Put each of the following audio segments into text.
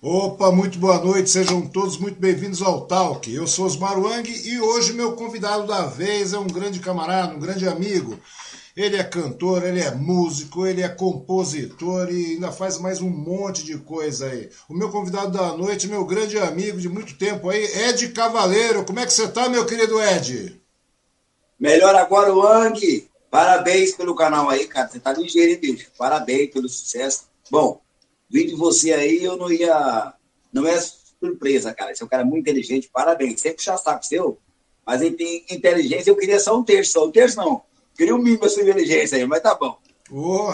Opa, muito boa noite, sejam todos muito bem-vindos ao Talk. Eu sou Osmar Wang e hoje meu convidado da vez é um grande camarada, um grande amigo. Ele é cantor, ele é músico, ele é compositor e ainda faz mais um monte de coisa aí. O meu convidado da noite, meu grande amigo de muito tempo aí, Ed Cavaleiro. Como é que você tá, meu querido Ed? Melhor agora, Wang. Parabéns pelo canal aí, cara. Você tá ligeiro, hein, bicho? Parabéns pelo sucesso. Bom, vi de você aí, eu não ia. Não é surpresa, cara. Você é um cara muito inteligente, parabéns. Sempre puxar saco seu, mas em inteligência eu queria só um terço, só um terço não. Queria um mínimo sua inteligência aí, mas tá bom.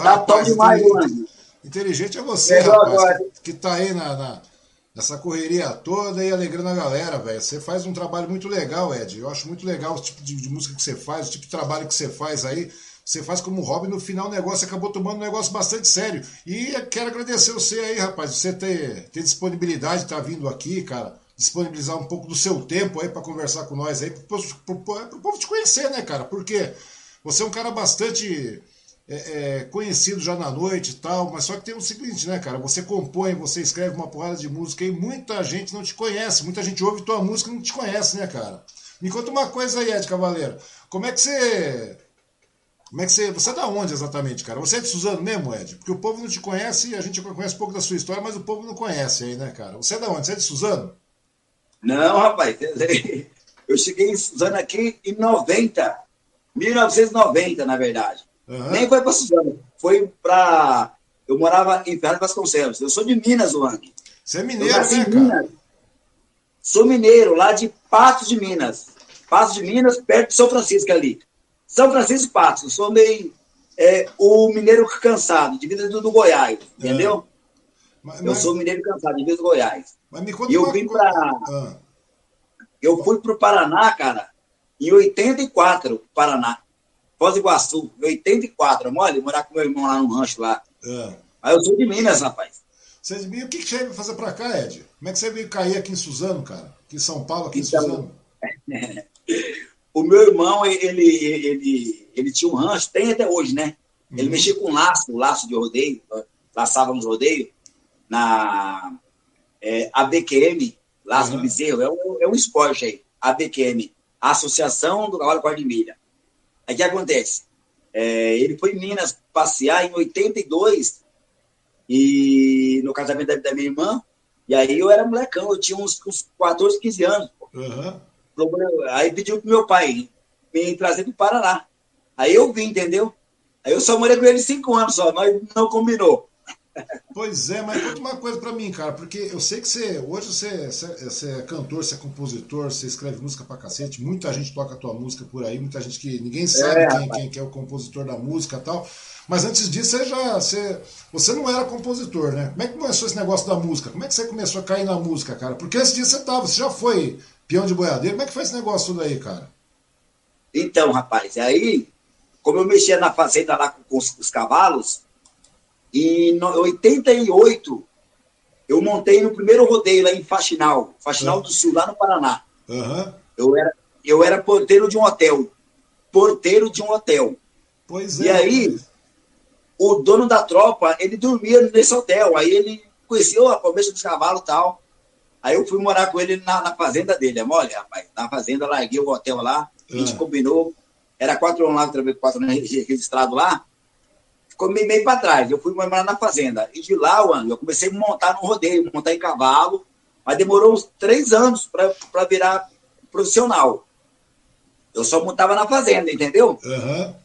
Tá top demais, mano. Inteligente é você, rapaz, agora. que, que tá aí na, na, nessa correria toda e alegrando a galera, velho. Você faz um trabalho muito legal, Ed. Eu acho muito legal o tipo de, de música que você faz, o tipo de trabalho que você faz aí você faz como hobby, no final o negócio acabou tomando um negócio bastante sério. E quero agradecer você aí, rapaz, você ter, ter disponibilidade de estar tá vindo aqui, cara, disponibilizar um pouco do seu tempo aí para conversar com nós aí, para o povo te conhecer, né, cara? Porque você é um cara bastante é, é, conhecido já na noite e tal, mas só que tem o seguinte, né, cara? Você compõe, você escreve uma porrada de música e muita gente não te conhece, muita gente ouve tua música e não te conhece, né, cara? Me conta uma coisa aí, Ed Cavaleiro. Como é que você como é que você. Você é da onde exatamente, cara? Você é de Suzano mesmo, Ed? Porque o povo não te conhece, a gente conhece um pouco da sua história, mas o povo não conhece aí, né, cara? Você é da onde? Você é de Suzano? Não, rapaz. Eu cheguei em Suzano aqui em 90. 1990, na verdade. Uhum. Nem foi para Suzano. Foi para. Eu morava em Ferraz Vasconcelos. Eu sou de Minas, Wang. Você é mineiro, né, cara? Sou mineiro, lá de Patos de Minas. Patos de Minas, perto de São Francisco ali. São Francisco Patos, sou meio é, o mineiro cansado, de vida do, do Goiás, é. entendeu? Mas, eu sou mineiro cansado, de vida do Goiás. Mas me conta e eu vim para. Ah. Eu fui para o Paraná, cara, em 84, Paraná. Foz do Iguaçu, em 84. Olha, morar com meu irmão lá no rancho lá. É. Aí eu sou de Minas, rapaz. Você de Minas, o que, que você veio fazer para cá, Ed? Como é que você veio cair aqui em Suzano, cara? Aqui em São Paulo, aqui então, em Suzano? O meu irmão, ele, ele, ele tinha um rancho, tem até hoje, né? Ele uhum. mexia com laço, laço de rodeio, laçávamos rodeio, na é, ABQM, Laço uhum. do Bezerro, é um, é um esporte aí, ABQM, Associação do Cavalo Quarto de Milha. Aí o que acontece? É, ele foi em Minas passear em 82, e no casamento da, da, minha irmã, e aí eu era molecão, eu tinha uns, uns 14, 15 anos. Uhum. Aí pediu pro meu pai me trazer do Paraná. Aí eu vim, entendeu? Aí eu só morei com ele cinco anos só, mas não combinou. Pois é, mas conta uma coisa para mim, cara, porque eu sei que você, hoje você, você, você, é cantor, você é compositor, você escreve música pra cacete, muita gente toca a tua música por aí, muita gente que ninguém sabe é, quem, quem, quem, é o compositor da música e tal. Mas antes disso, você já. Você, você não era compositor, né? Como é que começou esse negócio da música? Como é que você começou a cair na música, cara? Porque antes disso você tava, você já foi peão de boiadeiro. Como é que foi esse negócio tudo aí, cara? Então, rapaz, aí, como eu mexia na fazenda lá com, com os, os, cavalos, em 88, eu montei no primeiro rodeio lá em Faxinal, Faxinal uhum. do Sul, lá no Paraná. Uhum. Eu, era, eu era porteiro de um hotel. Porteiro de um hotel. Pois é. E aí, o dono da tropa, ele dormia nesse hotel. Aí ele conheceu a começa dos cavalos e tal. Aí eu fui morar com ele na, na fazenda dele. É mole, rapaz. Na fazenda, larguei o hotel lá, a gente ah. combinou. Era quatro anos lá, quatro anos registrado lá. Ficou meio, meio para trás. Eu fui morar na fazenda. E de lá, mano, eu comecei a montar no rodeio, montar em cavalo. Mas demorou uns três anos para virar profissional. Eu só montava na fazenda, entendeu? Uhum.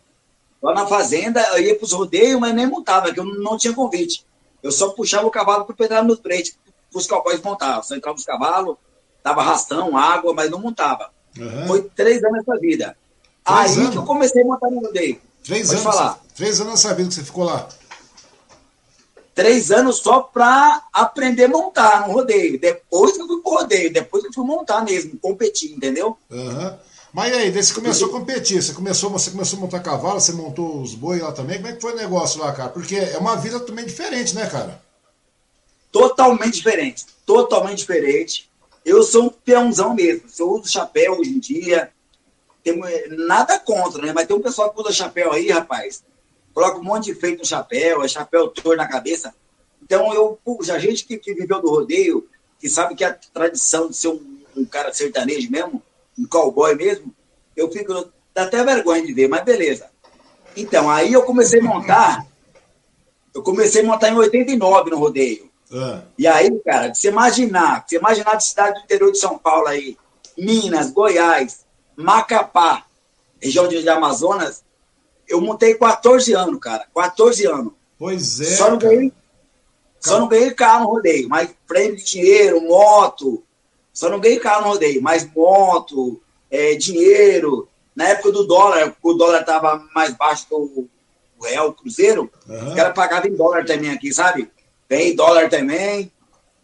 Lá na fazenda, eu ia para os rodeios, mas nem montava, porque eu não tinha convite. Eu só puxava o cavalo para pedrar no frente os cowboys montavam. Só entrava os cavalos, dava rastão, água, mas não montava. Uhum. Foi três anos nessa vida. Três Aí anos? que eu comecei a montar no rodeio. Três Pode anos. Falar. Três anos nessa vida que você ficou lá. Três anos só para aprender a montar no rodeio. Depois que eu fui pro rodeio, depois que eu fui montar mesmo, competir, entendeu? Uhum. Mas aí, daí você começou a competir, você começou, você começou a montar cavalo, você montou os boi lá também. Como é que foi o negócio lá, cara? Porque é uma vida também diferente, né, cara? Totalmente diferente. Totalmente diferente. Eu sou um peãozão mesmo. Eu uso chapéu hoje em dia. Tem, nada contra, né? Mas tem um pessoal que usa chapéu aí, rapaz. Coloca um monte de feito no chapéu, é chapéu torto na cabeça. Então, eu, a gente que, que viveu do rodeio, que sabe que a tradição de ser um, um cara sertanejo mesmo, um cowboy mesmo, eu fico. dá até vergonha de ver, mas beleza. Então, aí eu comecei a montar. Eu comecei a montar em 89 no rodeio. Ah. E aí, cara, você imaginar, você imaginar de cidade do interior de São Paulo aí, Minas, Goiás, Macapá, região de, Amazonas, eu montei 14 anos, cara. 14 anos. Pois é. Só não ganhei, só não ganhei carro no rodeio, mas prêmio de dinheiro, moto. Só não ganhei carro no rodeio, mas moto, é, dinheiro. Na época do dólar, o dólar tava mais baixo que o real, o cruzeiro, uhum. o cara pagava em dólar também aqui, sabe? Vem dólar também.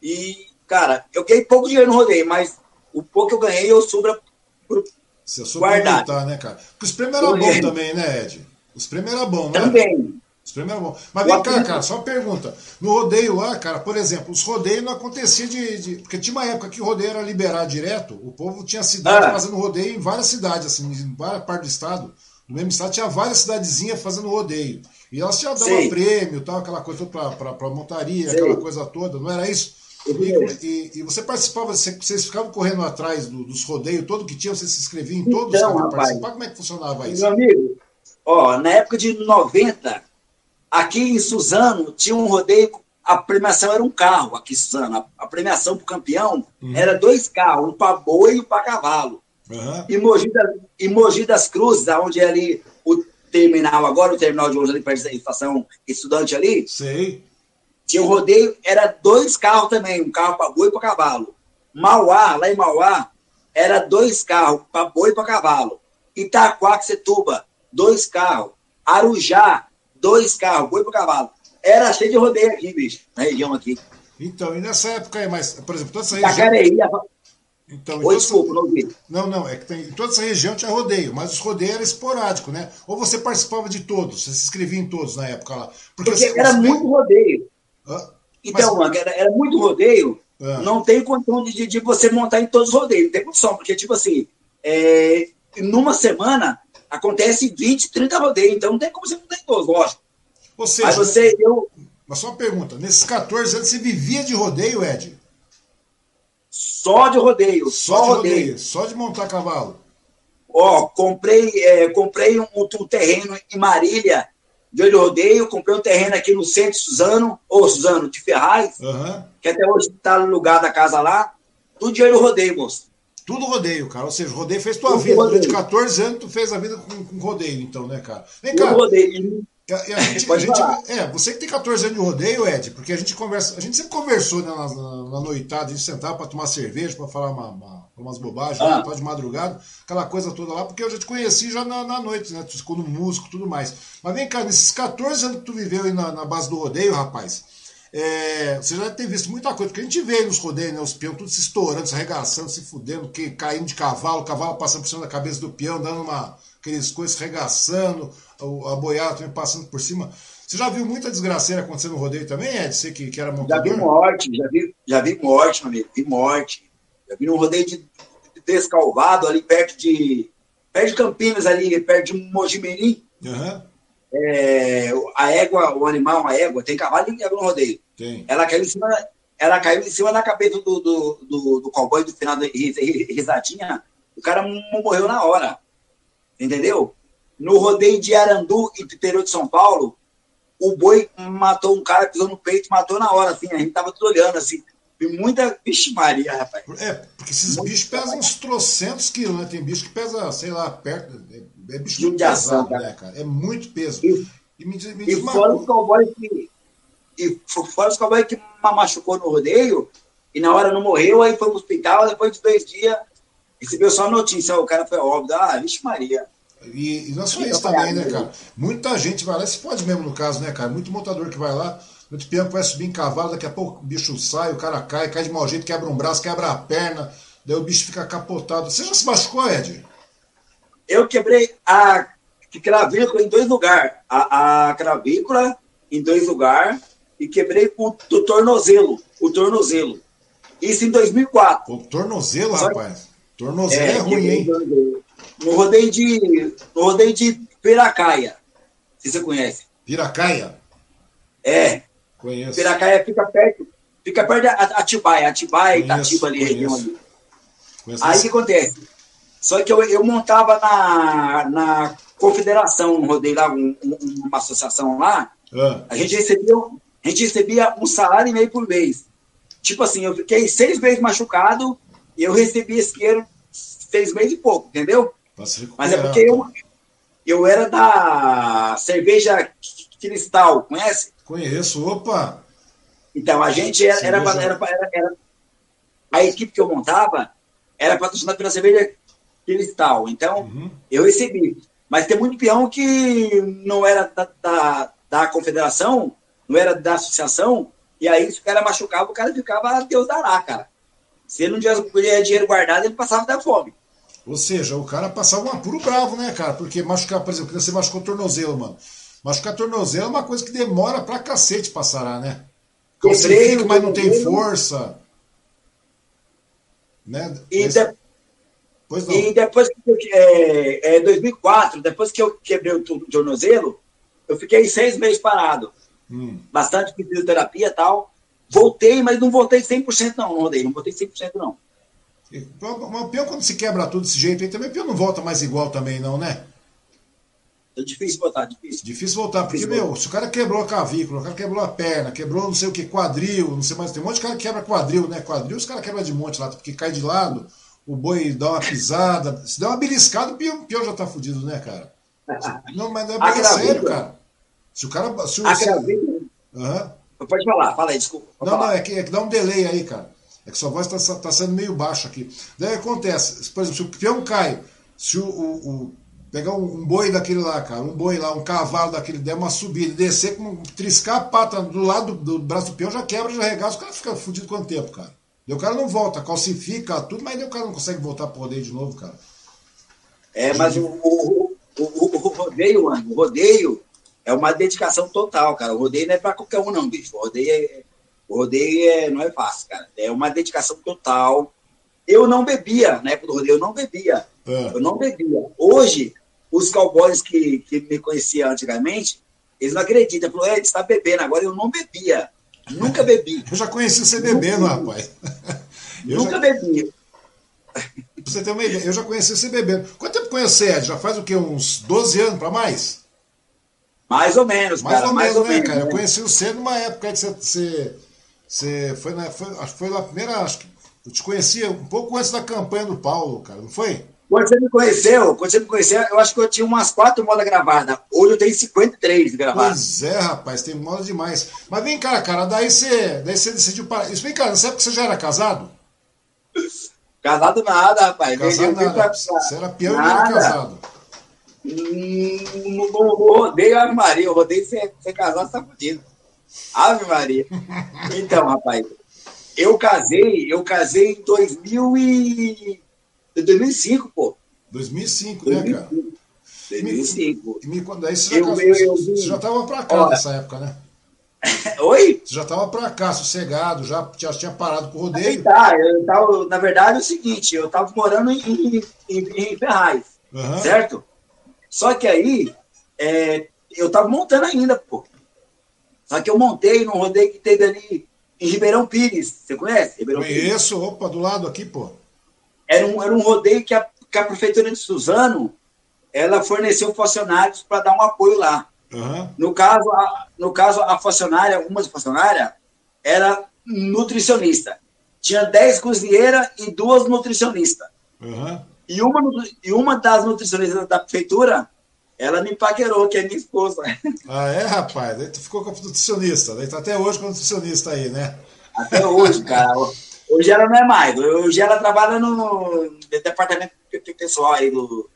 E, cara, eu ganhei pouco dinheiro no rodeio, mas o pouco que eu ganhei eu sobra pro Você guardar, né, cara? Porque os prêmios eram bons também, né, Ed? Os prêmios eram bons, né? Também. Os prêmios eram bons. Mas vem cá, cara, só uma pergunta. No rodeio lá, cara, por exemplo, os rodeios não acontecia de, de, Porque tinha uma época que o rodeio era liberado direto, o povo tinha cidade ah. fazendo rodeio em várias cidades, assim, em várias partes do estado. No mesmo estado tinha várias cidadezinhas fazendo rodeio. E elas já davam prêmio, tal, aquela coisa para montaria, Sim. aquela coisa toda, não era isso? E, e, e, você participava, vocês ficavam correndo atrás do, dos rodeios, todo que tinha, você se inscrevia em todos então, rapaz, participar? Como é que funcionava isso? Meu amigo, ó, na época de 90, aqui em Suzano tinha um rodeio, a premiação era um carro aqui em Suzano. A, a premiação para o campeão uhum. era dois carros, um para boi e um para cavalo. Uhum. E, Mogi das, e Mogi das Cruzes, onde é ali terminal, agora o terminal de hoje ali perto da estação estudante ali. Sei. Tinha um rodeio, era dois carros também, um carro para boi e para cavalo. Mauá, lá em Mauá, era dois carros para boi e para cavalo. Itaquaquecetuba, dois carros. Arujá, dois carros, boi para cavalo. Era cheio de rodeio aqui, bicho, na região aqui. Então, e nessa época aí, mas, por exemplo, toda essa região... então, Oi, desculpa, não ouvi. Não, não, é que tem, em toda essa região tinha rodeio, mas os rodeios eram esporádicos, né? Ou você participava de todos, você se inscrevia em todos na época lá. Porque, Porque era você... muito rodeio. Ah, então, mas... era, era, muito rodeio, ah. não tem condição de, de, você montar em todos os rodeios, não tem condição, porque, tipo assim, é, numa semana acontece 20, 30 rodeios, então não tem como você montar em todos, lógico. Ou seja, mas você, eu... mas só uma pergunta, nesses 14 anos você vivia de rodeio, Ed? Só de rodeio. Só, só de rodeio. rodeio. Só de montar cavalo. Ó, comprei, é, comprei um, um, terreno em Marília, de rodeio, comprei um terreno aqui no centro de Suzano, ou Suzano, de Ferraz, uhum. que até hoje está no lugar da casa lá. Tudo de olho rodeio, moço. Tudo rodeio, cara. Ou seja, rodeio fez tua Tudo vida. Durante 14 anos, tu fez a vida com, com rodeio, então, né, cara? Vem cá. rodeio. E a, e a gente, a gente é, você que tem 14 anos de rodeio, Ed, porque a gente conversa, a gente sempre conversou né, na, na, na noitada, a gente sentava para tomar cerveja, para falar uma, uma, umas bobagens, ah. né, de madrugada, aquela coisa toda lá, porque eu já te conheci já na, na noite, né? Tu ficou no músico tudo mais. Mas vem cá, nesses 14 anos que tu viveu aí na, na base do rodeio, rapaz, é, você já deve ter visto muita coisa, porque a gente vê nos rodeios, né, os peões tudo se estourando, se arregaçando, se fudendo, que, caindo de cavalo, o cavalo passando por cima da cabeça do peão, dando uma, aqueles coisas arregaçando a boiada também passando por cima. Você já viu muita desgraceira acontecendo no rodeio também, Ed? Você que, que era montador? Já vi morte, já vi, já vi morte, meu amigo, vi morte. Já vi um rodeio de, de descalvado ali perto de. perto de Campinas, ali, perto de Mojimirim. Uhum. É, a égua, o animal, a égua, tem cavalo e égua no rodeio. Tem. Ela caiu em cima, ela caiu em cima da cabeça do, do, do, do cowboy do final da risadinha. O cara morreu na hora. Entendeu? No rodeio de Arandu, interior de São Paulo, o boi matou um cara, pisou no peito, matou na hora, assim, a gente tava tudo olhando, assim, e muita vixe Maria, rapaz. É, porque esses Muito bichos pesam uns trocentos quilos, né? Tem bicho que pesa, sei lá, perto, é, é bicho muito pesado, cara. né, cara? É muito peso. E, e me, me diz e uma fora os cowboys que, e fora os cowboys que machucou no rodeio, e na hora não morreu, aí foi pro hospital, depois de dois dias, recebeu só a notícia, o cara foi óbvio, ah, vixe Maria. E, e não é só isso também, né, cara? Muita gente vai lá, se pode mesmo no caso, né, cara? Muito montador que vai lá, o peão vai subir em cavalo, daqui a pouco o bicho sai, o cara cai, cai de mau jeito, quebra um braço, quebra a perna, daí o bicho fica capotado. Você já se machucou, Ed? Eu quebrei a cravícula em dois lugares. A, a cravícula em dois lugares e quebrei o, o tornozelo. O tornozelo. Isso em 2004. O tornozelo, Só... rapaz? Tornozelo é, é ruim, hein? No rodeio de, no rodeio de Piracaia. Se você conhece. Piracaia? É. Conheço. Piracaia fica perto, fica perto de Atibaia, Atibaia, Itatiba ali, região ali. Aí o que acontece? Só que eu, eu montava na, na confederação, rodei lá um, um, uma associação lá, ah. a, gente recebia, a gente recebia um salário e meio por mês. Tipo assim, eu fiquei seis meses machucado e eu recebi esse dinheiro seis meses e pouco, entendeu? Mas é porque eu, eu era da cerveja Cristal, conhece? Conheço, opa! Então, a gente era, era, era, era, a equipe que eu montava era patrocinada pela cerveja Cristal. Então, uhum. eu recebi. Mas tem muito peão que não era da, da, da, confederação, não era da associação, e aí se o cara machucava, o cara ficava Deus dará, cara. Se ele não tivesse dinheiro guardado, ele passava da fome. Ou seja, o cara passava um apuro bravo, né, cara? Porque machucar, por exemplo, você machucou o tornozelo, mano. Machucar tornozelo é uma coisa que demora pra cacete pra sarar, né? Calcifica, mas não tem força. Né? E, de... e depois que é, é 2004, depois que eu quebrei o tornozelo, eu fiquei seis meses parado. Hum. Bastante fisioterapia e tal. Voltei, mas não voltei 100% não, não rodei, não voltei 100% não. O pior quando se quebra tudo desse jeito aí, também o pior não volta mais igual também não, né? É difícil voltar, difícil. Difícil voltar, porque, difícil meu, se o cara quebrou a cavícula, o cara quebrou a perna, quebrou não sei o que, quadril, não sei mais, tem um monte de cara que quebra quadril, né? Quadril os caras quebram de monte lá, porque cai de lado, o boi dá uma pisada, se der uma beliscada, o pior, pior já tá fudido, né, cara? Não, mas não é sério, cara. Se o cara. Se o, se... Uhum. Pode falar, fala aí, desculpa. Não, falar. não, é que, é que dá um delay aí, cara. É que sua voz está tá sendo meio baixa aqui. Daí acontece, por exemplo, se o peão cai, se o, o, o pegar um, um, boi daquele lá, cara, um boi lá, um cavalo daquele, der uma subida, descer, com, triscar a pata do lado do, do braço do peão, já quebra, já regaça, o cara fica fudido quanto tempo, cara? E o cara não volta, calcifica tudo, mas o cara não consegue voltar pro rodeio de novo, cara. É, mas o, o, o, o rodeio, mano, o rodeio é uma dedicação total, cara. O rodeio não é pra qualquer um, não, bicho. O rodeio é, o rodeio é, não é fácil, cara. É uma dedicação total. Eu não bebia, na época do rodeio, eu não bebia. É. Eu não bebia. Hoje, os cowboys que, que me conheciam antigamente, eles não acreditam. Falaram, é, está bebendo. Agora eu não bebia. Nunca bebi. Eu já conheci você bebendo, rapaz. Eu Nunca já... bebi. Pra você ter uma ideia, eu já conheci você bebendo. Quanto tempo conhece Ed? Já faz o quê? Uns 12 anos para mais? Mais ou menos, mais cara. Ou mais menos, ou né, menos, cara? Né? Eu conheci você numa época que você, você, você foi, na, foi, foi a primeira, acho que eu te conhecia um pouco antes da campanha do Paulo, cara, não foi? Quando você me conheceu, quando você me conheceu, eu acho que eu tinha umas quatro modas gravadas. Hoje eu tenho 53 gravadas. Pois é, rapaz, tem moda demais. Mas vem cá, cara, daí você, daí você decidiu parar. Isso vem cá, nessa época você já era casado? Casado nada, rapaz. Casado nada. Pra... Você era peão e não era casado. Hum, não, não, rodeio Ave Maria, eu rodeio ser, ser casado, tá fudido. Ave Maria. Então, rapaz, eu casei, eu casei em 2000 e... 2005, pô. 2005, 2005. né, cara? 2005. E me, quando aí você já, eu, eu, eu, você já tava pra cá nessa época, né? Oi? Você já tava pra cá, sossegado, já, já tinha parado com o rodeio. Tá, eu tava, na verdade é o seguinte, eu tava morando em, em, em Ferraz, uhum. certo? Só que aí, é, eu tava montando ainda, pô. Só que eu montei num rodeio que teve ali em Ribeirão Pires. Você conhece? Ribeirão Conheço, Pires? opa, do lado aqui, pô. Era um, era um rodeio que a, que a Prefeitura de Suzano ela forneceu funcionários para dar um apoio lá. Uhum. No, caso, a, no caso, a funcionária, uma funcionária, era nutricionista. Tinha 10 cozinheiras e duas nutricionistas. Uhum. E, uma, e uma das nutricionistas da prefeitura, ela me paquerou, que é minha esposa. Ah, é, rapaz? Daí tu ficou com a nutricionista. Daí tá até hoje com a nutricionista aí, né? Até hoje, cara. Hoje ela não é mais. Hoje ela trabalha no departamento pessoal aí do,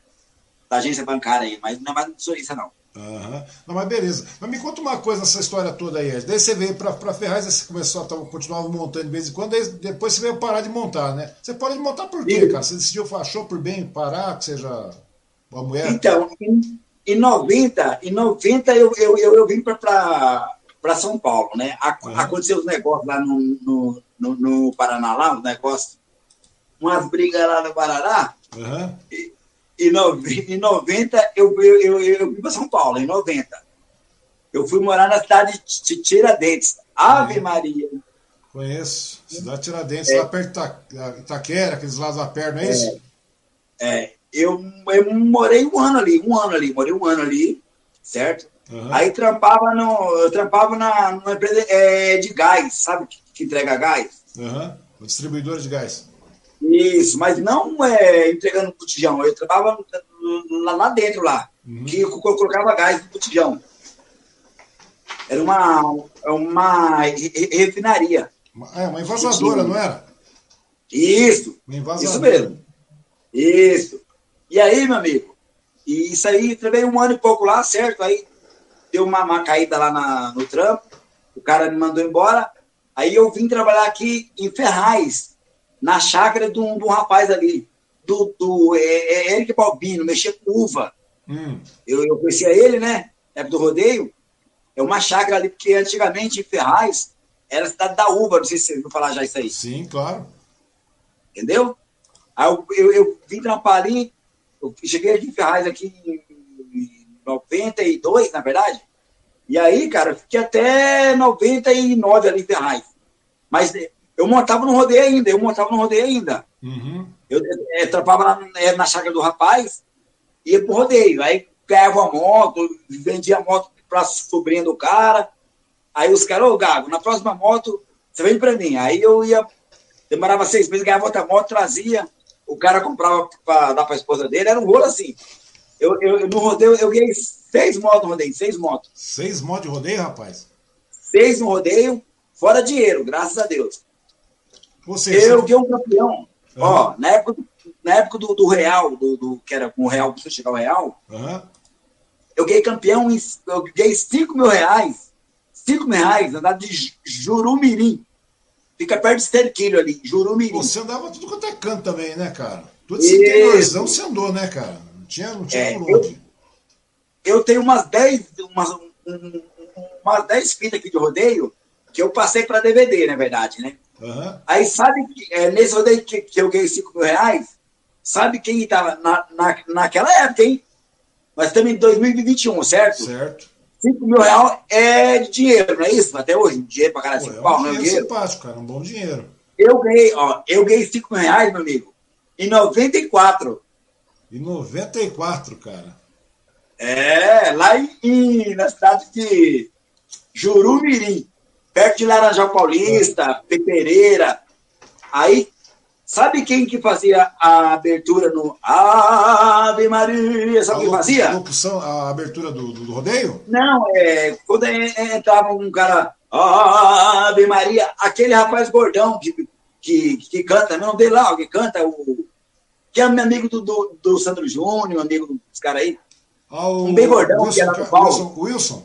da agência bancária aí, mas não é mais nutricionista, não. Uhum. Não, mas beleza. Mas me conta uma coisa nessa história toda aí, Ed. Daí você veio para Ferraz, você começou a continuava montando de vez em quando, depois você veio parar de montar, né? Você pode montar por quê, cara? Você decidiu, achou por bem parar, que seja uma mulher? Então, em, em 90, em 90 eu, eu, eu, eu vim para São Paulo, né? uhum. Aconteceu os negócios lá no, no, no, no, Paraná, lá, os negócios, umas brigas lá no Parará. Uhum. E, em 90 eu, eu, eu, eu vim para São Paulo, em 90. Eu fui morar na cidade de Tiradentes. Ave Maria. Conheço. Cidade Tiradentes, é. lá perto de Itaquera, aqueles lados da perna, é, é isso? É. Eu, eu morei um ano ali, um ano ali, morei um ano ali, certo? Uhum. Aí trampava no. Eu trampava na, numa empresa é, de gás, sabe? Que, que entrega gás. Uhum. O distribuidor de gás. Isso, mas não é, entregando botijão. Eu trabalhava lá, lá dentro, lá, uhum. que eu colocava gás no botijão. Era uma, uma refinaria. É, uma envasadora, não era? Isso. Isso mesmo. Isso. E aí, meu amigo, e isso aí, trabalhei um ano e pouco lá, certo? Aí deu uma, uma caída lá na, no trampo, o cara me mandou embora. Aí eu vim trabalhar aqui em Ferraz, na chácara de um, de um rapaz ali, do, do é, é Eric Balbino, mexia com uva. Hum. Eu, eu conhecia ele, né? Época do rodeio. É uma chácara ali, porque antigamente em Ferraz era a cidade da uva, não sei se você ouviu falar já isso aí. Sim, claro. Entendeu? Aí eu, eu, eu vim trampar ali, eu cheguei aqui em Ferraz aqui em 92, na verdade. E aí, cara, eu fiquei até 99 ali em Ferraz. Mas eu montava no rodeio ainda, eu montava no rodeio ainda. Uhum. Eu, eu, eu trampava na, é, na chácara do rapaz, ia pro rodeio. Aí ganhava a moto, vendia a moto para sobrinha do cara. Aí os caras, ô Gago, na próxima moto, você vem para mim. Aí eu ia, demorava seis meses, ganhava outra moto, trazia, o cara comprava para dar para a esposa dele, era um rolo assim. Eu, eu, no rodeio, eu ganhei seis motos no rodeio, seis motos. Seis motos de rodeio, rapaz? Seis no rodeio, fora dinheiro, graças a Deus. Você, eu ganhei um campeão. Uhum. Ó, na época, na época do, do Real, do, do, que era com o Real, para chegar ao Real, uhum. Eu ganhei campeão, eu ganhei 5 mil reais. 5 mil reais, andar de Jurumirim. Fica perto de Sterquilho ali, Jurumirim. Você andava tudo quanto é canto também, né, cara? Tudo esse interiorzão você andou, né, cara? Não tinha, não tinha é, eu, eu, tenho umas 10 umas, um, umas 10 fitas aqui de rodeio que eu passei para DVD, na verdade, né? Uhum. Aí sabe que é, nesse rodeio que, que eu ganhei 5 mil reais, sabe quem estava na, na, naquela época, hein? Nós estamos em 2021, certo? Certo. 5 mil reais é de dinheiro, não é isso? Até hoje, dinheiro pra caralho, 5 é pau, não é dinheiro? simpático, cara, um bom dinheiro. Eu ganhei, ó, eu ganhei 5 mil reais, meu amigo, em 94. Em 94, cara. É, lá em, na cidade de Jurumirim, perto de Laranjal Paulista, é. Pereira. Aí Sabe quem que fazia a abertura no Ave Maria? Sabe quem fazia? A locução, a abertura do, do, do rodeio? Não, é quando entrava um cara Ave Maria, aquele rapaz gordão que, que, que canta, não dei lá, que canta, o, que é meu amigo do, do, do Sandro Júnior, amigo dos caras aí. Ah, o, um bem gordão, Wilson, que era do Paulo. Wilson?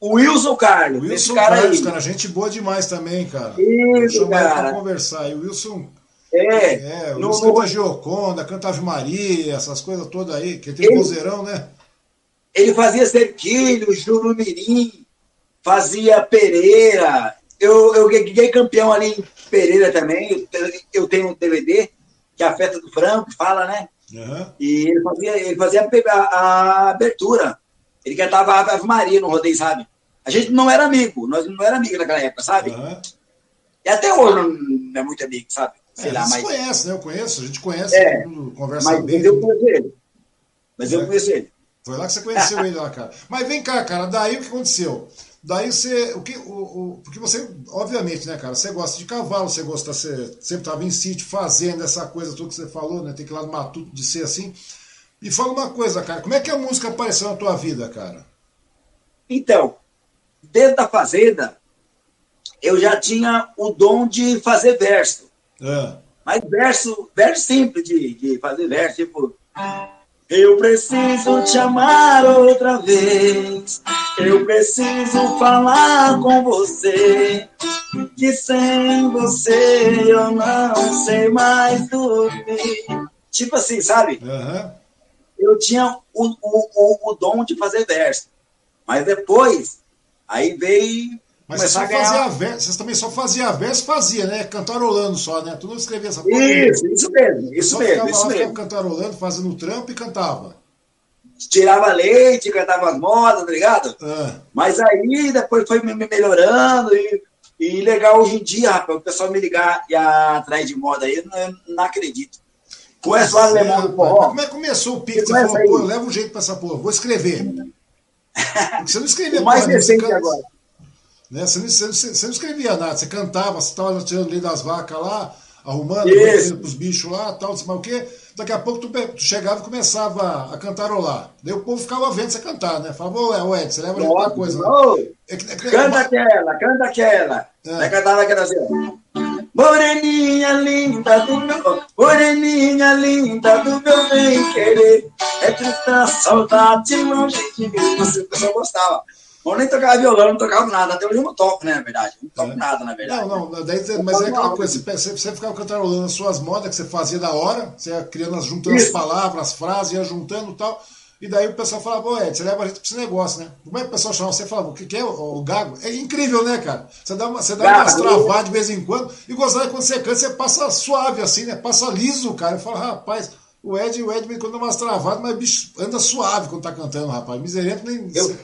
O Wilson Carlos. Wilson cara Carlos, aí. cara, gente boa demais também, cara. Isso, cara. Pra conversar. E o Wilson é. É, o no, Luiz canta Gioconda, canta Ave Maria, essas coisas todas aí, que tem vozeirão, né? Ele fazia Cerquilho, Jurumirim, fazia Pereira. Eu, eu ganhei campeão ali em Pereira também. Eu, eu tenho um DVD, que é a festa do Franco, fala, né? Uhum. E ele fazia, ele fazia a, a, a, abertura. Ele cantava Ave Maria no rodeio, sabe? A gente não era amigo, nós não era amigo naquela época, sabe? Uhum. E até hoje não é muito amigo, sabe? Sei é, lá, mas... conhece, né? Eu conheço, a gente conhece, é, conversa mas bem. eu conheço ele. Mas é. eu conheço ele. Foi lá que você conheceu ele lá, cara. Mas vem cá, cara, daí o que aconteceu? Daí você. O que, o, o, porque você, obviamente, né, cara, você gosta de cavalo, você gosta, você sempre estava em sítio, fazendo essa coisa tudo que você falou, né? Tem que ir lá no matuto de ser assim. E fala uma coisa, cara, como é que a música apareceu na tua vida, cara? Então, dentro da fazenda, eu já tinha o dom de fazer verso. É. Mas verso, verso simples de, de fazer verso, tipo. Eu preciso te amar outra vez. Eu preciso falar com você. Que sem você eu não sei mais dormir. Tipo assim, sabe? Uhum. Eu tinha o, o, o, o dom de fazer verso. Mas depois, aí veio mas você só fazia verso, vocês também só fazia verso, fazia, né? Cantarolando só, né? Tu não escrevia essa porra. Isso, isso mesmo, isso só mesmo. Ficava isso lá, mesmo. cantarolando, fazendo trampo e cantava. tirava leite, cantava as modas, tá ligado? Ah. Mas aí depois foi me melhorando e, e legal hoje em dia, rapaz, o pessoal me ligar e atrás de moda aí, eu não, não acredito. O alemão do forró? Como é que começou o pique? Você, falou, pô, leva um jeito pra essa porra, vou escrever. Porque você não escrevia mais recente agora. Né? Você, não, você, você, não escrevia nada, você cantava, você estava tirando o leite das vacas lá, arrumando, para os bichos lá, tal, não sei mais o quê. Daqui a pouco tu, tu, chegava e começava a cantarolar. Daí o povo ficava vendo você cantar, né? Falava, ô Ed, você leva alguma coisa. É, é, é, canta aquela, canta aquela. É. Vai cantar aquela assim. Moreninha linda do meu, moreninha linda do meu bem querer. É tristeza, saudade, longe de mim. Você, o pessoal gostava. Eu nem tocava violão, não tocava nada. Até hoje eu não toco, né, na verdade. Não toco é. nada, na verdade. Não, não, daí, mas é aquela coisa, você, você ficava cantarolando as suas modas que você fazia da hora, você ia criando, juntando Isso. as palavras, as frases, ia juntando e tal. E daí o pessoal falava, ô Ed, você leva a gente pra esse negócio, né? Como é que o pessoal chama? Você falava, o que, que é o, o, gago? É incrível, né, cara? Você dá, uma, você dá umas travadas de vez em quando, e gostava quando você canta, você passa suave assim, né? Passa liso, cara. Eu falo, rapaz, o Ed, o Ed quando dá umas travadas, mas bicho, anda suave quando tá cantando, rapaz. Miserento nem. Eu,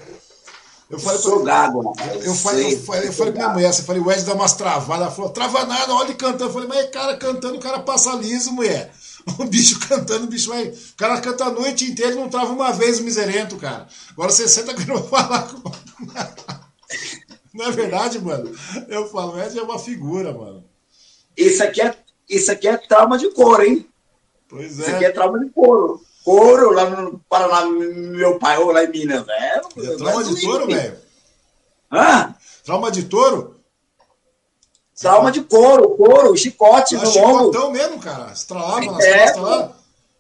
eu falei, gago, rapaz. Eu, falei, eu falei, eu falei pra minha mulher, você falei, o Ed dá umas travadas. Ela falou, trava nada, olha ele cantando. Eu falei, mas cara cantando, o cara passa liso, mulher. O bicho cantando, o bicho vai. O cara canta a noite inteira e não trava uma vez o miserento, cara. Agora você senta que eu vou falar com. Não é verdade, mano? Eu falo, Ed é uma figura, mano. Isso aqui é, isso aqui é trauma de couro, hein? Pois é. Isso aqui é trauma de couro. Couro lá no Paraná, meu pai, ou lá em Minas, é. é trauma de touro, velho? Hã? Trauma de touro? Trauma de couro, couro, chicote ah, no chicotão longo. mesmo, cara. Estralava nas é, costas lá.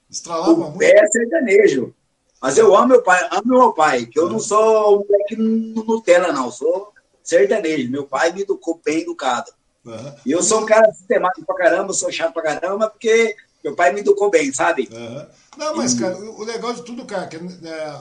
Estralava o muito. Pé é sertanejo. Mas eu amo meu pai, amo meu pai, que eu é. não sou um moleque Nutella, não. Sou sertanejo. Meu pai me educou bem educado. Uhum. E eu sou um cara sistemático pra caramba, sou chato pra caramba, porque meu pai me educou bem, sabe? Uhum. Não, mas, cara, o legal de tudo, cara, que é,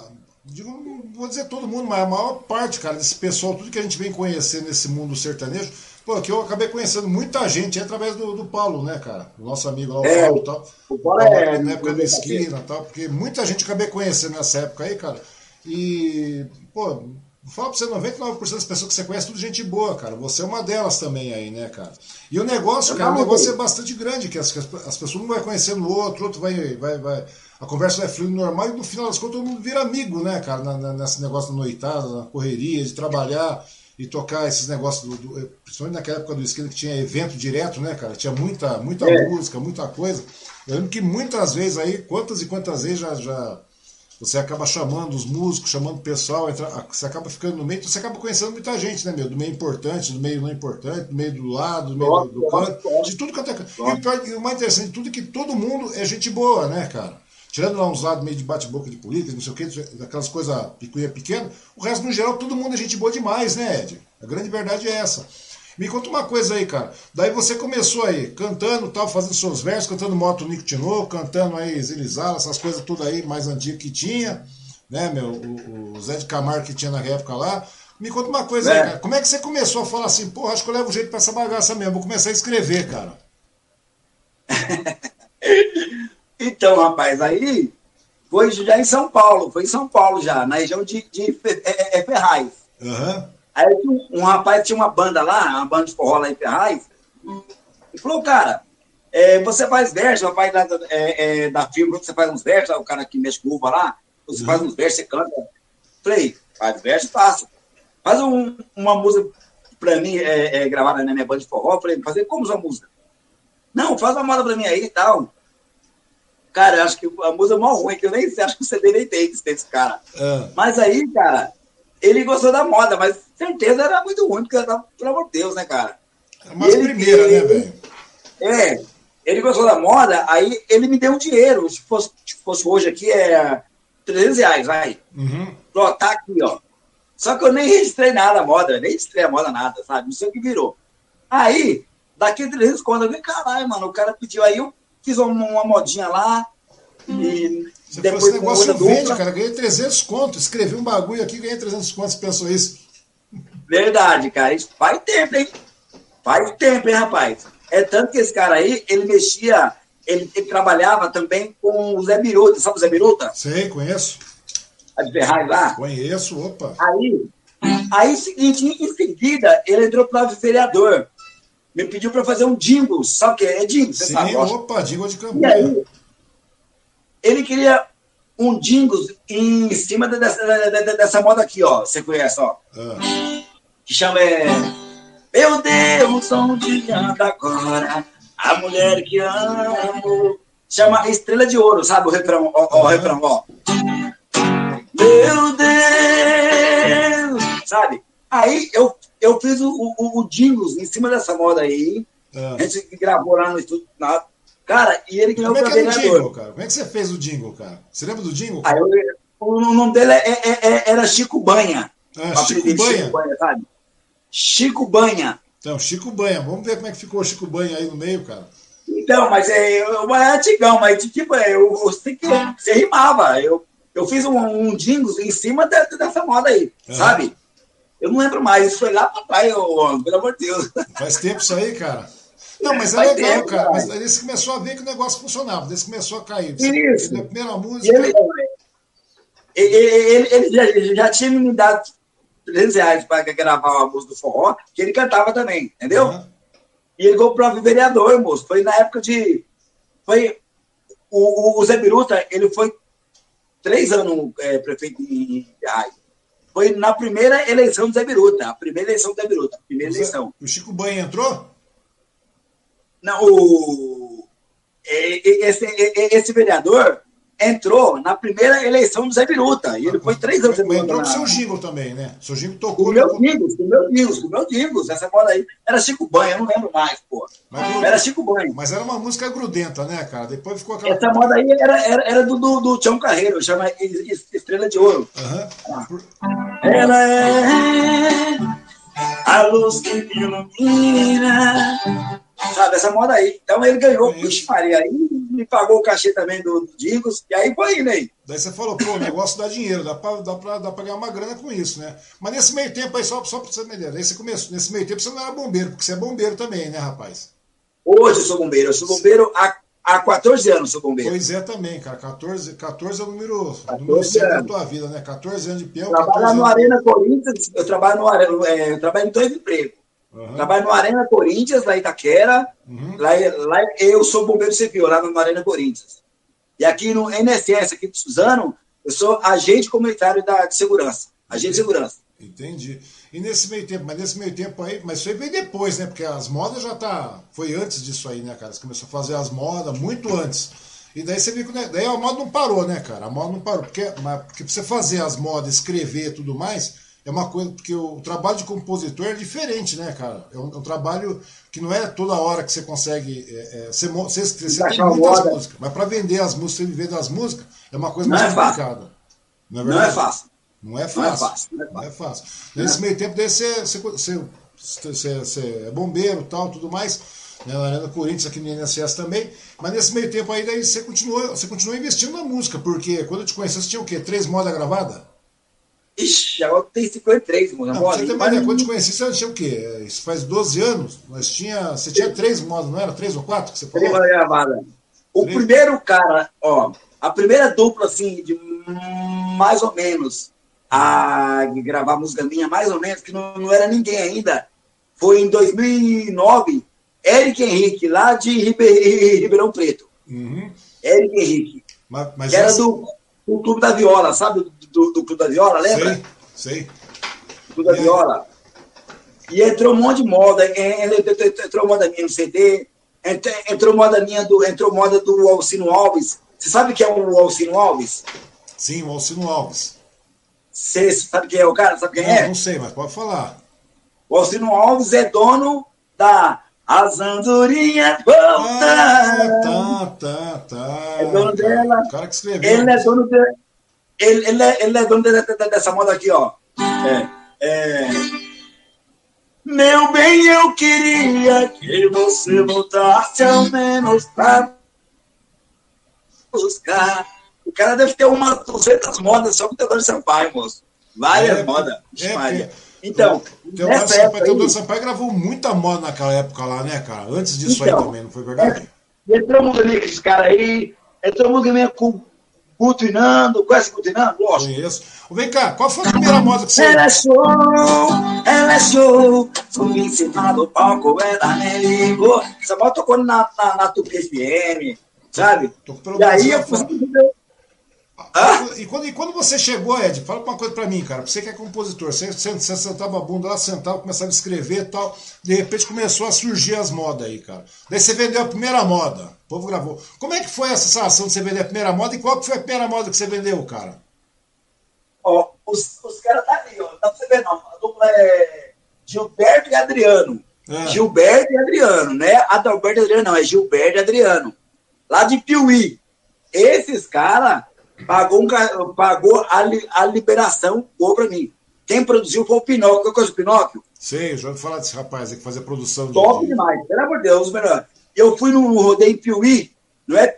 digo, não vou dizer todo mundo, mas a maior parte, cara, desse pessoal, tudo que a gente vem conhecer nesse mundo sertanejo, Pô, que eu acabei conhecendo muita gente através do, do Paulo, né, cara? O nosso amigo lá, o é, Paulo e tal. O Paulo é. Na época da esquina e tal, porque muita gente acabei conhecendo nessa época aí, cara. E, pô, fala pra você, 99% das pessoas que você conhece, tudo gente boa, cara. Você é uma delas também aí, né, cara? E o negócio, cara, o negócio é bastante grande, que as, as pessoas não vão conhecendo o outro, o outro vai, vai, vai. A conversa vai fluindo normal e no final das contas todo mundo vira amigo, né, cara? Na, na, nesse negócio da noitada, na correria, de trabalhar e tocar esses negócios, do, do, principalmente naquela época do esquina que tinha evento direto, né, cara? Tinha muita, muita é. música, muita coisa. Eu lembro que muitas vezes aí, quantas e quantas vezes já, já você acaba chamando os músicos, chamando o pessoal, entra, você acaba ficando no meio, você acaba conhecendo muita gente, né, meu? Do meio importante, do meio não importante, do meio do lado, do meio do, do canto, de tudo que até. E o, mais interessante de tudo é que todo mundo é gente boa, né, cara? tirando lá uns lados meio de bate-boca de política, não sei o que, aquelas coisas picuinha pequena, o resto, no geral, todo mundo é gente boa demais, né, Ed? A grande verdade é essa. Me conta uma coisa aí, cara. Daí você começou aí, cantando tal, fazendo seus versos, cantando Moto Nico Tino, cantando aí Zilizala, essas coisas tudo aí mais antigas que tinha, né, meu? O, o Zé de Camargo que tinha na época lá. Me conta uma coisa é. aí, cara. Como é que você começou a falar assim, porra, acho que eu levo jeito pra essa bagaça mesmo, vou começar a escrever, cara? Então, rapaz, aí foi já em São Paulo, foi em São Paulo já, na região de, de é, é, Ferraz. Uhum. Aí um, rapaz tinha uma banda lá, uma banda de forró lá em Ferraz, e falou, cara, é, você faz verso, rapaz da, é, é, da firma, você faz uns versos, o cara que mexe com uva lá, você uhum. faz uns versos, você canta. Falei, faz verso, faço. Faz um, uma música pra mim, é, é, gravada na minha banda de forró, falei, fazer como essa música? Não, faz uma moda pra mim aí e tal. Cara, eu acho que a música é mó ruim, que eu nem sei, acho que o CD nem tem desse cara. É. Mas aí, cara, ele gostou da moda, mas certeza era muito ruim, porque, pelo amor de Deus, né, cara? Mais ele, primeira, ele, né, velho? É, ele gostou da moda, aí ele me deu um dinheiro. Se fosse, se fosse hoje aqui, é 300 reais, vai. Uhum. Tá aqui, ó. Só que eu nem registrei nada a moda, nem registrei a moda, nada, sabe? Não sei o que virou. Aí, daqui 300 conto, eu vi, caralho, mano, o cara pediu aí, eu fiz uma, uma modinha lá. Hum. E Você depois esse negócio vende, cara. Ganhei 300 contos. Escrevi um bagulho aqui, ganhei 300 contos. Pensou isso? Verdade, cara. Isso faz tempo, hein? Faz tempo, hein, rapaz? É tanto que esse cara aí, ele mexia, ele, ele trabalhava também com o Zé Biruta. Sabe o Zé Biruta? Sei, conheço. a de Ferrari lá? Conheço, opa. Aí, aí seguinte, em seguida, ele entrou para vereador. Me pediu para fazer um jingle, sabe o que é? É jingle, você Sim, sabe? opa, jingle de campanha. Ele queria um jingle em cima dessa, dessa moda aqui, ó. Você conhece, ó. Ah, Que chama é. Eu devo onde anda agora, a mulher que amo. Chama Estrela de Ouro, sabe o refrão? Ó, ó, o refrão, ó. Meu Deus! Sabe? Aí eu, eu fiz o, o, o jingles em cima dessa moda aí. ah. A gente gravou lá no estúdio. Na... Cara, e ele ganhou Como é que era o vereador. jingle, cara? Como é que você fez o jingle, cara? Você lembra do jingle? Aí eu, o nome dele é- é- é- era Chico Banha. Ah, O Chico Banha? Chico Banha, sabe? Chico Banha. Então, Chico Banha. Vamos ver como é que ficou o Chico Banha aí no meio, cara. Então, mas é, eu, é antigão, mas tipo, eu, eu sei que você rimava. Eu, eu fiz um, um jingles em cima de- dessa moda aí, sabe? Eu não lembro mais, isso foi lá pra trás, pelo amor de Deus. Faz tempo isso aí, cara. Não, mas é legal, cara. Mas aí você começou a ver que o negócio funcionava. Daí você começou a cair. Isso. Na primeira música. ele, ele, ele, ele já, ele já tinha me dado 300 reais para gravar uma música do forró, que ele cantava também, entendeu? Aham. E ele próprio vereador, moço. Foi na época de. Foi. O, o, o Zé Biruta, ele foi três anos é, prefeito em Ai. Foi na primeira eleição do Zé Biruta. A primeira eleição do Zé Biruta. A primeira O Zé- eleição. O Chico Banha entrou? Não, o, e- e- esse, e- esse vereador entrou na primeira eleição do Zé Biruta. E ele foi três anos. Mas entrou com na- seu jingle também, né? Seu Com tocou. meus no- Dingos, com meus Dingos, com meus Dingos. Essa bola aí era Chico Banha, eu não lembro mais, pô. Mas, Era Chico Banha. mas era uma música grudenta, né, cara? Depois ficou aquela. Essa moda aí era, era, era do, do, do Tião Carreiro, chama Es- Es- Estrela de Ouro. Por- Ela é a luz que me ilumina. Sabe, essa moda aí. Então ele ganhou, puxa Maria, aí me pagou o cachê também do, do Dingos, e aí foi indo aí. Daí você falou, pô, o negócio dá dinheiro, dá pra, dá, pra, dá pra ganhar uma grana com isso, né? Mas nesse meio tempo aí, só, só pra você me entender, daí você começou, nesse meio tempo você não era bombeiro, porque você é bombeiro também, né, rapaz? Hoje eu sou bombeiro, eu sou bombeiro há, há 14 anos, sou bombeiro. Pois é também, cara. 14, 14 é o número, número 14 certo da anos. tua vida, né? 14 anos de peão, Eu trabalho 14 no anos. Arena Corinthians, eu trabalho no Arena, é, eu trabalho em dois empregos. Aham. Trabalho no Arena Corinthians, lá em Itaquera. Uhum. Lá, lá eu sou bombeiro civil, lá no Arena Corinthians. E aqui no NSS, aqui de Suzano, eu sou agente comunitário da, de segurança. Agente de segurança. Entendi. E nesse meio tempo, mas nesse meio tempo aí, mas isso aí veio depois, né? Porque as modas já tá. Foi antes disso aí, né, cara? Você começou a fazer as modas muito antes. E daí você viu que. né, Daí a moda não parou, né, cara? A moda não parou. Porque, mas, porque pra você fazer as modas, escrever e tudo mais, é uma coisa. Porque o, trabalho de compositor é diferente, né, cara? É um, é um trabalho que não é toda hora que você consegue. É, é, você, você, você tem muitas músicas, mas para vender as músicas viver das músicas é uma coisa Não mais é fácil. complicada. Não é Não é fácil. Não é Não é fácil. fácil, não é é fácil. Nesse meio tempo daí você, você, você, você- você é bombeiro tal, tudo mais, né, na Arena Corinthians, aqui no INSS também. Mas nesse meio tempo aí daí você continuou, você continuou investindo na música, porque quando eu te conheci, você tinha o quê? Três modas gravadas? Ixi, agora tem 53, mano. Não, você ter uma mas- ideia, quando te conheci, você tinha o quê? Isso faz 12 anos, mas tinha. Você tinha três modas, não era? Três ou quatro que você Três falou? gravadas. O Três. primeiro cara, ó, a primeira dupla, assim, de mais ou menos, a gravar música minha, mais ou menos, que não, não era ninguém ainda, foi em 2009, Eric Henrique, lá de Ribe- Ribeirão Preto. Uhum. Eric Henrique, Mas, mas era essa- do, do Clube da Viola, sabe? Do, do, do Clube da Viola, lembra? Sei, sei. Clube da E aí? Viola. E entrou um monte de moda, é, é, é, entrou moda minha no CD, entrou, entrou moda minha do, entrou moda do Alcino Alves. Você sabe quem é o Alcino Alves? Sim, o Alcino Alves. Você sabe quem é o cara? Sabe quem Não, é? não sei, mas pode falar. O Alcino Alves é dono da As Andorinhas Ah, Voltam. tá, tá, tá. É dono dela. O cara que escreveu. Ele é dono de, ele, ele, é, ele é dono de- de- de- dessa moda aqui, ó. É, é. Meu bem, eu queria que você voltasse ao menos pra buscar. O cara deve ter umas 200 modas só com o Teodoro Sampaio, moço. Várias É, modas. é, Maria. Então, Teodoro nessa Sampaio, época Teodoro Sampaio gravou muita moda naquela época lá, né, cara? Antes disso Então, aí também, não foi verdade? entrou música minha com esse cara aí, entrou música minha com Cultinando, conhece Cultinando? Lógico. Conheço. Vem cá, qual foi a primeira moda que você... Ela é show, ela é show, fui ensinado o palco, é da Meligo. Essa moda tocou na, na, na Tupi FM, sabe? E aí eu fui... Ah? E, quando, e quando você chegou, Ed, fala uma coisa pra mim, cara. Você que é compositor, você, você, você sentava a bunda lá, sentava, começava a escrever e tal. De repente começou a surgir as modas aí, cara. Daí você vendeu a primeira moda. O povo gravou. Como é que foi essa sensação de você vender a primeira moda e qual que foi a primeira moda que você vendeu, cara? Ó, os, os caras tá ali, ó. Não pra você ver, não. A dupla é Gilberto e Adriano. É. Gilberto e Adriano, né? Adalberto e Adriano, não, é Gilberto e Adriano. Lá de Piuí. Esses caras pagou, um, pagou a, a liberação, boa para mim. Quem produziu foi o Pinóquio. Qual coisa o Pinóquio? Sei, já ouvi falar desse rapaz aí que fazia produção. Top de... demais, pelo amor de Deus, melhor. Eu fui no rodeio em Piuí, não é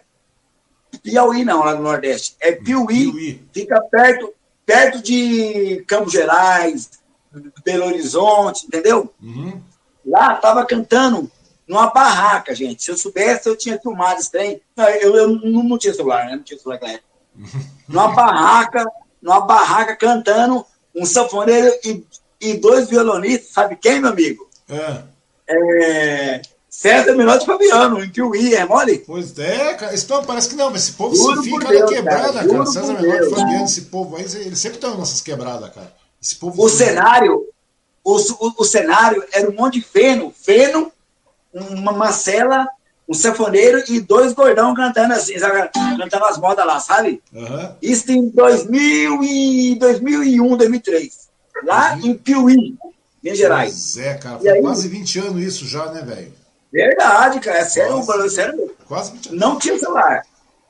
Piauí não, lá no Nordeste. É Piuí, Piuí. fica perto, perto de Campos Gerais, Belo Horizonte, entendeu? Uhum. Lá tava cantando numa barraca, gente. Se eu soubesse, eu tinha filmado esse trem. Não, eu, eu não, não, tinha celular, né? Não tinha celular época numa barraca, numa barraca cantando um sanfoneiro e, e dois violonistas, sabe quem, meu amigo? É. é César Minotti Fabiano, em Piuí, é mole? Pois é, cara. Então, parece que não, mas esse povo Juro se fica Deus, na quebrada, cara. cara. César Minotti Fabiano, esse povo aí, eles sempre estão nessas quebradas, cara. Esse povo o cenário, o, o, o, cenário era um monte de feno, feno, uma macela um sanfoneiro e dois gordão cantando assim, sabe? cantando as modas lá, sabe? Uhum. Isso em 2000 e 2001, 2003. Lá uhum. em Piuí, Minas Gerais. Pois é, cara, foi aí, quase 20 anos isso já, né, velho? Verdade, cara, é sério, quase, sério. Quase 20 anos. Não tinha celular.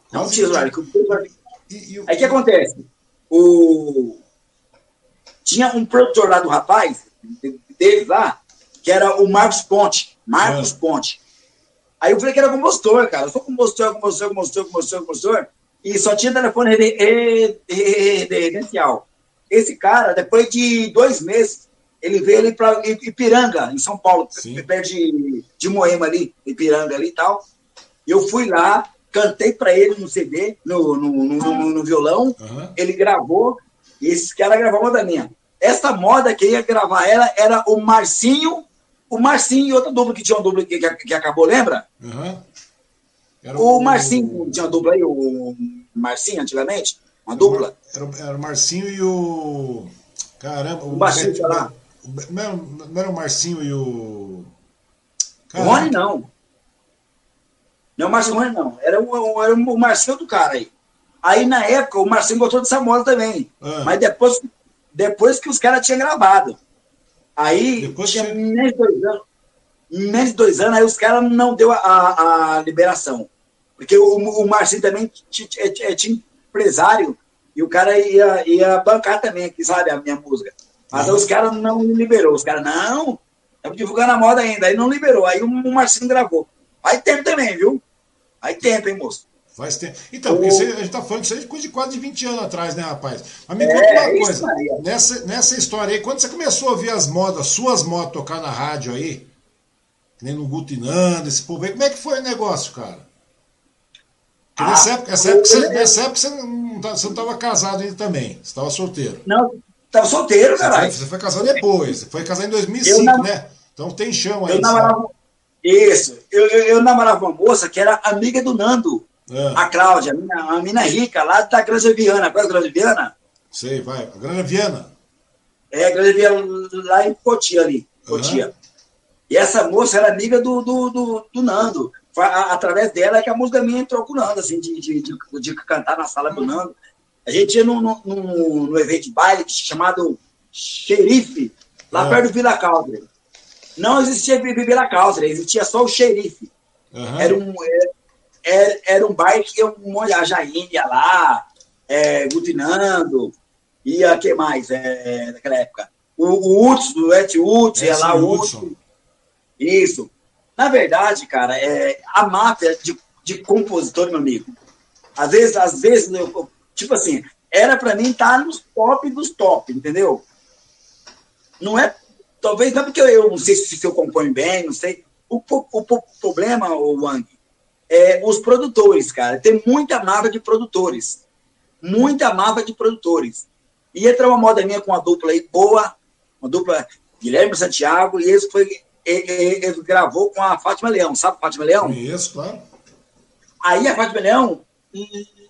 Quase não tinha celular. E, e, aí o que acontece? O... Tinha um produtor lá do rapaz, deles lá, que era o Marcos Ponte. Marcos é. Ponte. Aí eu falei que era compositor, cara. Eu sou compositor, compositor, compositor, compositor, compositor. E só tinha telefone residencial. Esse cara, depois de dois meses, ele veio ali para Ipiranga, em São Paulo, Sim. perto de, de Moema ali, Ipiranga ali e tal. Eu fui lá, cantei para ele no CD, no, no, no, no, no violão, uhum. ele gravou, e esse cara gravou uma da minha. Essa moda que ia gravar ela era o Marcinho o Marcinho e outra dupla que tinha uma dupla que, que, que acabou, lembra? Uhum. o, o Marcinho tinha uma dupla aí, o Marcinho antigamente? Uma dupla? Era, era o Marcinho e o. Caramba, o, o Marcinho Beto, lá. Não era, não era o Marcinho e o. Caramba. O Rony não. Não é o Marcinho Rony, não. Era o, era o Marcinho do cara aí. Aí na época o Marcinho gostou dessa moda também. Ah. Mas depois, depois que os caras tinham gravado. Aí, Depois tinha menos de dois anos, menos de dois anos, aí os caras não deu a, a, a, liberação. Porque o, o Marcinho também tinha, tinha, tinha, empresário e o cara ia, ia bancar também aqui, sabe, a minha música. Mas os caras não liberou. Os caras, não, estamos divulgando a moda ainda. Aí não liberou. Aí o, o Marcinho gravou. Faz tempo também, viu? Faz tempo, hein, moço? Faz tempo. Então, o... a gente está falando disso aí de coisa de quase de 20 anos atrás, né, rapaz? Mas me é, conta uma coisa. Nessa, nessa história aí, quando você começou a ouvir as modas, suas modas tocar na rádio aí, nem no Gutinando, esse povo aí, como é que foi o negócio, cara? Ah, nessa época, essa época, você, nessa época você não tá, estava casado ainda também, você estava solteiro. Não, estava solteiro, caralho. Você foi casado depois, você foi casado em 2005, não... né? Então tem chão aí. Eu namorava... Isso, eu, eu, eu namorava uma moça que era amiga do Nando. É. A Cláudia, a mina, a mina rica, lá da Granja Viana. Qual é a Granja Viana? Sei, vai. A Granja Viana. É, a Granja Viana, lá em Cotia, ali. Cotia. Uhum. E essa moça era amiga do, do, do, do Nando. Foi a, através dela é que a música minha entrou com o Nando, assim, de, de, de, de cantar na sala do Nando. A gente ia num, num, num evento de baile chamado Xerife, lá uhum. perto do Vila Caldre. Não existia Vila Caldre, existia só o Xerife. Uhum. Era um, era, era um bairro que eu, a Jaine ia lá, é, Gutinando, ia, que mais, é, naquela época? O, o Hudson, o Et Hudson, ia lá, o Hudson. Isso. Na verdade, cara, é, a máfia de, de compositor, meu amigo, às vezes, às vezes, eu, tipo assim, era para mim estar tá nos top dos top, entendeu? Não é, talvez não é porque eu, eu não sei se, se eu componho bem, não sei. O, o, o problema, o Wang, é, os produtores, cara. Tem muita marca de produtores. muita mapa de produtores. E entrou uma moda minha com uma dupla aí boa, uma dupla Guilherme Santiago, e esse foi. Ele, ele gravou com a Fátima Leão, sabe Fátima Leão? Isso, claro. Aí a Fátima Leão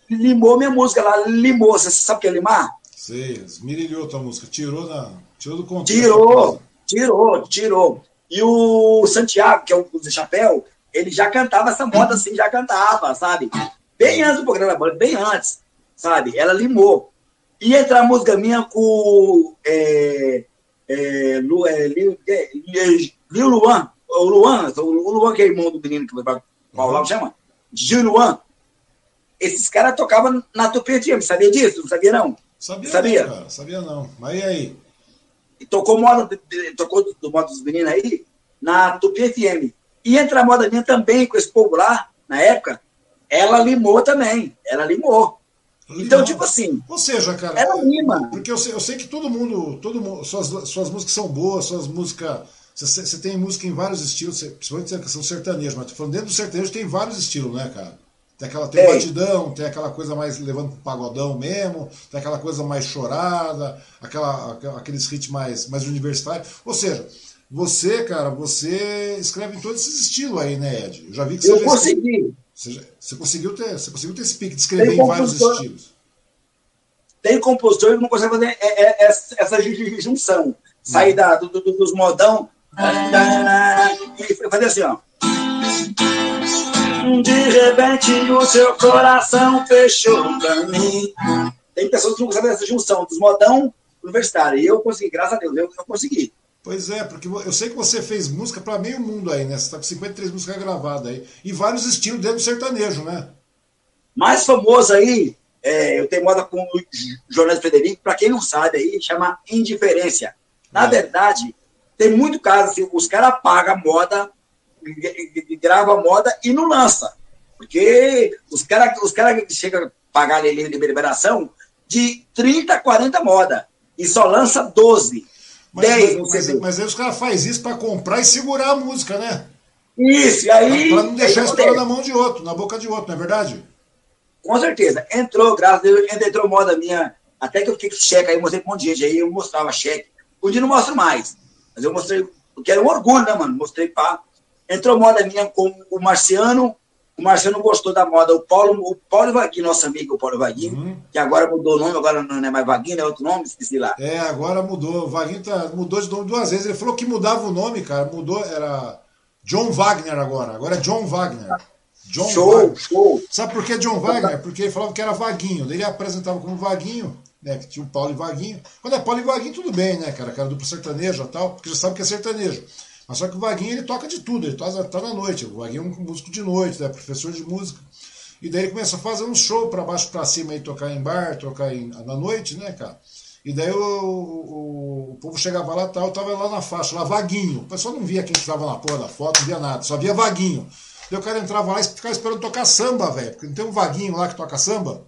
limou minha música lá, limou. Você sabe o que é limar? Sei, esmirilhou tua música, tirou, na, tirou do contexto. Tirou, tirou, tirou. E o Santiago, que é o do Chapéu, ele já cantava essa moda assim, já cantava, sabe? Bem antes do programa, bem antes, sabe? Ela limou. E entra a música minha com é, é, Lu, é, Lil, é, Lil Luan, o Luan, o Luan que é irmão do menino que vai para Paulo uhum. chama? Gil Luan. Esses caras tocavam na Tupi FM, sabia disso? Não sabia não? Sabia, sabia? Não, cara, sabia não. Mas e aí? E tocou moda, tocou do modo dos meninos aí na Tupi FM. E entra a moda minha também com esse povo lá, na época, ela limou também. Ela limou. Então, tipo assim. Ou seja, cara. Ela lima. Porque eu sei, eu sei que todo mundo. Todo mundo suas, suas músicas são boas, suas músicas. Você, você tem música em vários estilos, principalmente a questão sertaneja, mas tô falando dentro do sertanejo tem vários estilos, né, cara? Tem aquela tem batidão, tem aquela coisa mais levando pro pagodão mesmo, tem aquela coisa mais chorada, aquela, aqueles hits mais, mais universitários. Ou seja, você, cara, você escreve em todos esses estilos aí, né, Ed? Eu já vi que você. Eu consegui. Você, você, conseguiu ter, você conseguiu ter esse pique de escrever em vários estilos. Tem compositor que não consegue fazer é, é, é, essa junção. Sair da, do, do, dos modão e fazer assim, ó. De repente o seu coração fechou pra mim. Tem pessoas que não conseguem essa junção dos modão universitário. E eu consegui, graças a Deus, eu, eu consegui. Pois é, porque eu sei que você fez música para meio mundo aí, né? Você tá com 53 músicas gravadas aí. E vários estilos dentro do sertanejo, né? Mais famoso aí, é, eu tenho moda com o Jornalista Frederico, para quem não sabe aí, chama Indiferença. Na é. verdade, tem muito caso assim, os caras pagam moda, gravam a moda e não lança. Porque os caras os cara chegam a pagar a liberação de 30, 40 moda e só lança 12. Mas, 10 mas, mas, mas aí os caras fazem isso para comprar e segurar a música, né? Isso, e aí. Para não deixar a história na mão de outro, na boca de outro, não é verdade? Com certeza. Entrou, graças a Deus, entrou moda minha. Até que eu fiquei com cheque, aí eu mostrei pra um monte de gente, aí eu mostrava cheque. Hoje dia não mostro mais. Mas eu mostrei, porque era um orgulho, né, mano? Mostrei pá. Entrou moda minha com o Marciano, o Marcelo gostou da moda. O Paulo, o Paulo Vaguinho, nosso amigo, o Paulo Vaguinho, uhum. que agora mudou o nome, agora não é mais Vaguinho, é outro nome, esqueci lá. É, agora mudou. O Vaguinho tá, mudou de nome duas vezes. Ele falou que mudava o nome, cara. Mudou, era John Wagner agora. Agora é John Wagner. John show, Wagner. show. Sabe por que John Wagner? Porque ele falava que era Vaguinho. Ele apresentava como Vaguinho, né? Que tinha o Paulo e Vaguinho. Quando é Paulo e Vaguinho, tudo bem, né, cara? Cara duplo sertanejo e tal, porque já sabe que é sertanejo. Mas só que o Vaguinho ele toca de tudo, ele toca, tá na noite. O Vaguinho é um músico de noite, né? professor de música. E daí ele começa a fazer um show para baixo para cima aí, tocar em bar, tocar em, na noite, né, cara? E daí o, o, o povo chegava lá tal, tava lá na faixa, lá vaguinho. O pessoal não via quem estava na porra da foto, não via nada, só via vaguinho. Daí o cara entrava lá e ficava esperando tocar samba, velho. Porque não tem um vaguinho lá que toca samba?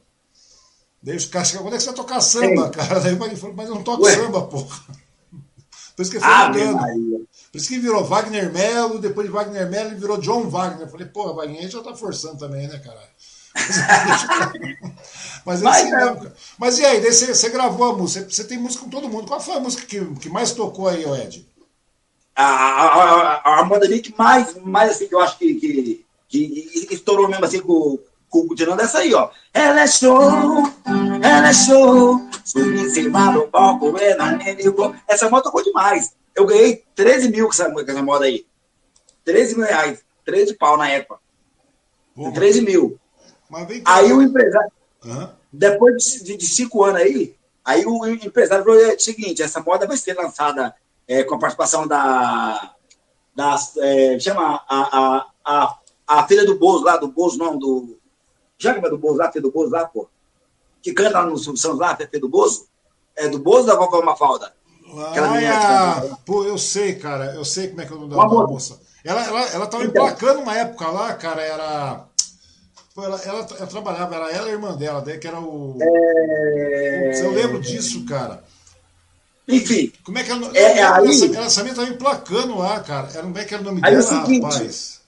Daí os caras chegam, quando é que você vai tocar samba, Ei. cara? Daí o vaguinho falou, mas eu não toco Ué? samba, porra. Por isso que ele foi ah, mudando. Por isso que virou Wagner Melo, depois de Wagner Melo ele virou John Wagner. Eu falei, porra, Wagner já tá forçando também, né, cara? Mas, mas, assim, não, mas e aí, você, você gravou a música, você, você, tem música com todo mundo. Qual foi a música que, que mais tocou aí, Ed? A, a, a, a que mais, mais assim, que eu acho que, que, que estourou mesmo assim com, com o Tirando essa aí, ó. Ela é show, ela é show, subi em cima do palco, ela Essa moda tocou demais. Eu ganhei 13 mil com essa, com essa moda aí. 13 mil reais. 13 pau na época. Porra. 13 mil. Aí o empresário. Uhum. Depois de, de, cinco anos aí, aí o empresário falou é o seguinte: essa moda vai ser lançada é, com a participação da. da é, chama a, a, a, a filha do Bozo lá, do Bozo, não, do. Já que é do Bozo lá, filha do Bozo lá, pô. Que canta lá no São lá, filha do Bozo. É do Bozo da Vovó Mafalda? Ah, é, pô, eu sei, cara. Eu sei como é que é o nome da, moça. Ela, ela, ela tava então, emplacando uma época lá, cara, era. Pô, ela, ela, ela, trabalhava, era ela e a irmã dela, daí que era o. É... Eu lembro disso, cara. Enfim. Como é que ela. É, é, aí... essa, essa minha tava emplacando lá, cara. Era, como é que era o nome aí dela, é o seguinte, rapaz?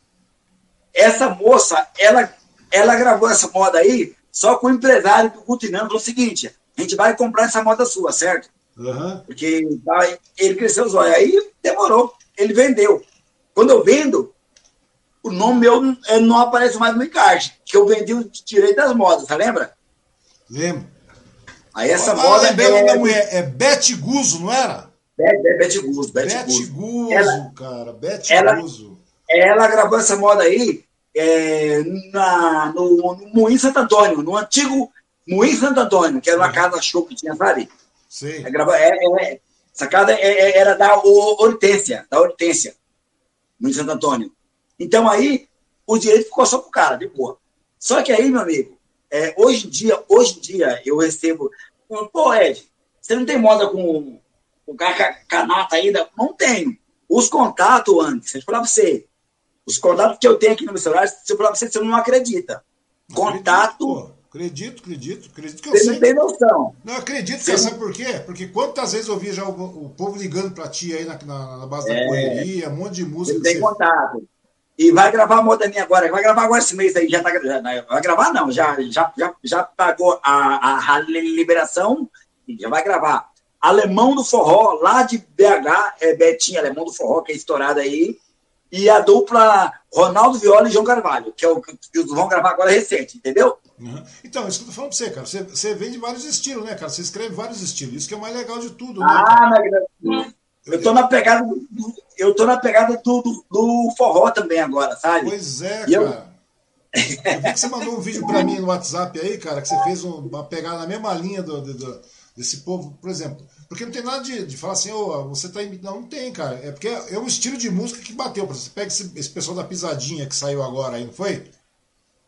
Essa moça, ela, ela gravou essa moda aí Só que o empresário do Cultinando falou o seguinte: a gente vai comprar essa moda sua, certo? Uhum. Porque ele cresceu os olhos. Aí demorou. Ele vendeu. Quando eu vendo, o nome meu não aparece mais no encarte, que eu vendi o direito das modas, você lembra? Lembro. Aí essa ah, moda. é... da mulher, é Bete Guzo, não era? É, Bete Guzo, Bete Guzo. ela, cara, Bete ela, Guzo. Ela gravou essa moda aí é, na, no, no Moinho Santo Antônio, no antigo Moinho Santo Antônio, que era uma casa show que tinha, Sim. É, é, essa casa é, era da Hortência, da Hortência, no Santo Antônio. Então aí o direito ficou só pro cara, de boa. Só que aí, meu amigo, é, hoje em dia, hoje em dia, eu recebo. Pô, Ed, você não tem moda com o canata ainda? Não tenho. Os contatos, antes, eu falar pra você, os contatos que eu tenho aqui no meu celular, se eu falar pra você, você não acredita. Contato. Acredito, acredito, acredito que eu Você sei. não tem noção. Não, acredito, você sabe por quê? Porque quantas vezes eu vi já o, o povo ligando pra ti aí na, na, na base é, da correria, um monte de música. Você tem você... contato. E vai gravar a moda minha agora, vai gravar agora esse mês aí, já tá. Já, vai gravar não, já, já, já, já pagou a, a, a liberação, já vai gravar. Alemão do Forró, lá de BH, é Betinho, Alemão do Forró, que é estourado aí e a dupla Ronaldo Viola e João Carvalho, que é o que vão gravar agora recente, entendeu? Uhum. Então, isso que eu tô falando pra você, cara. Você, você vende vários estilos, né, cara? Você escreve vários estilos. Isso que é o mais legal de tudo, né? Ah, mas... eu tô na pegada do, eu tô na pegada do, do, do forró também agora, sabe? Pois é, e cara. Eu... eu vi que você mandou um vídeo pra mim no WhatsApp aí, cara, que você fez uma pegada na mesma linha do, do, do desse povo, por exemplo. Porque não tem nada de, de falar assim, oh, você tá imitando. Não, não tem, cara. É porque é, um estilo de música que bateu. Você pega esse, esse pessoal da pisadinha que saiu agora aí, não foi?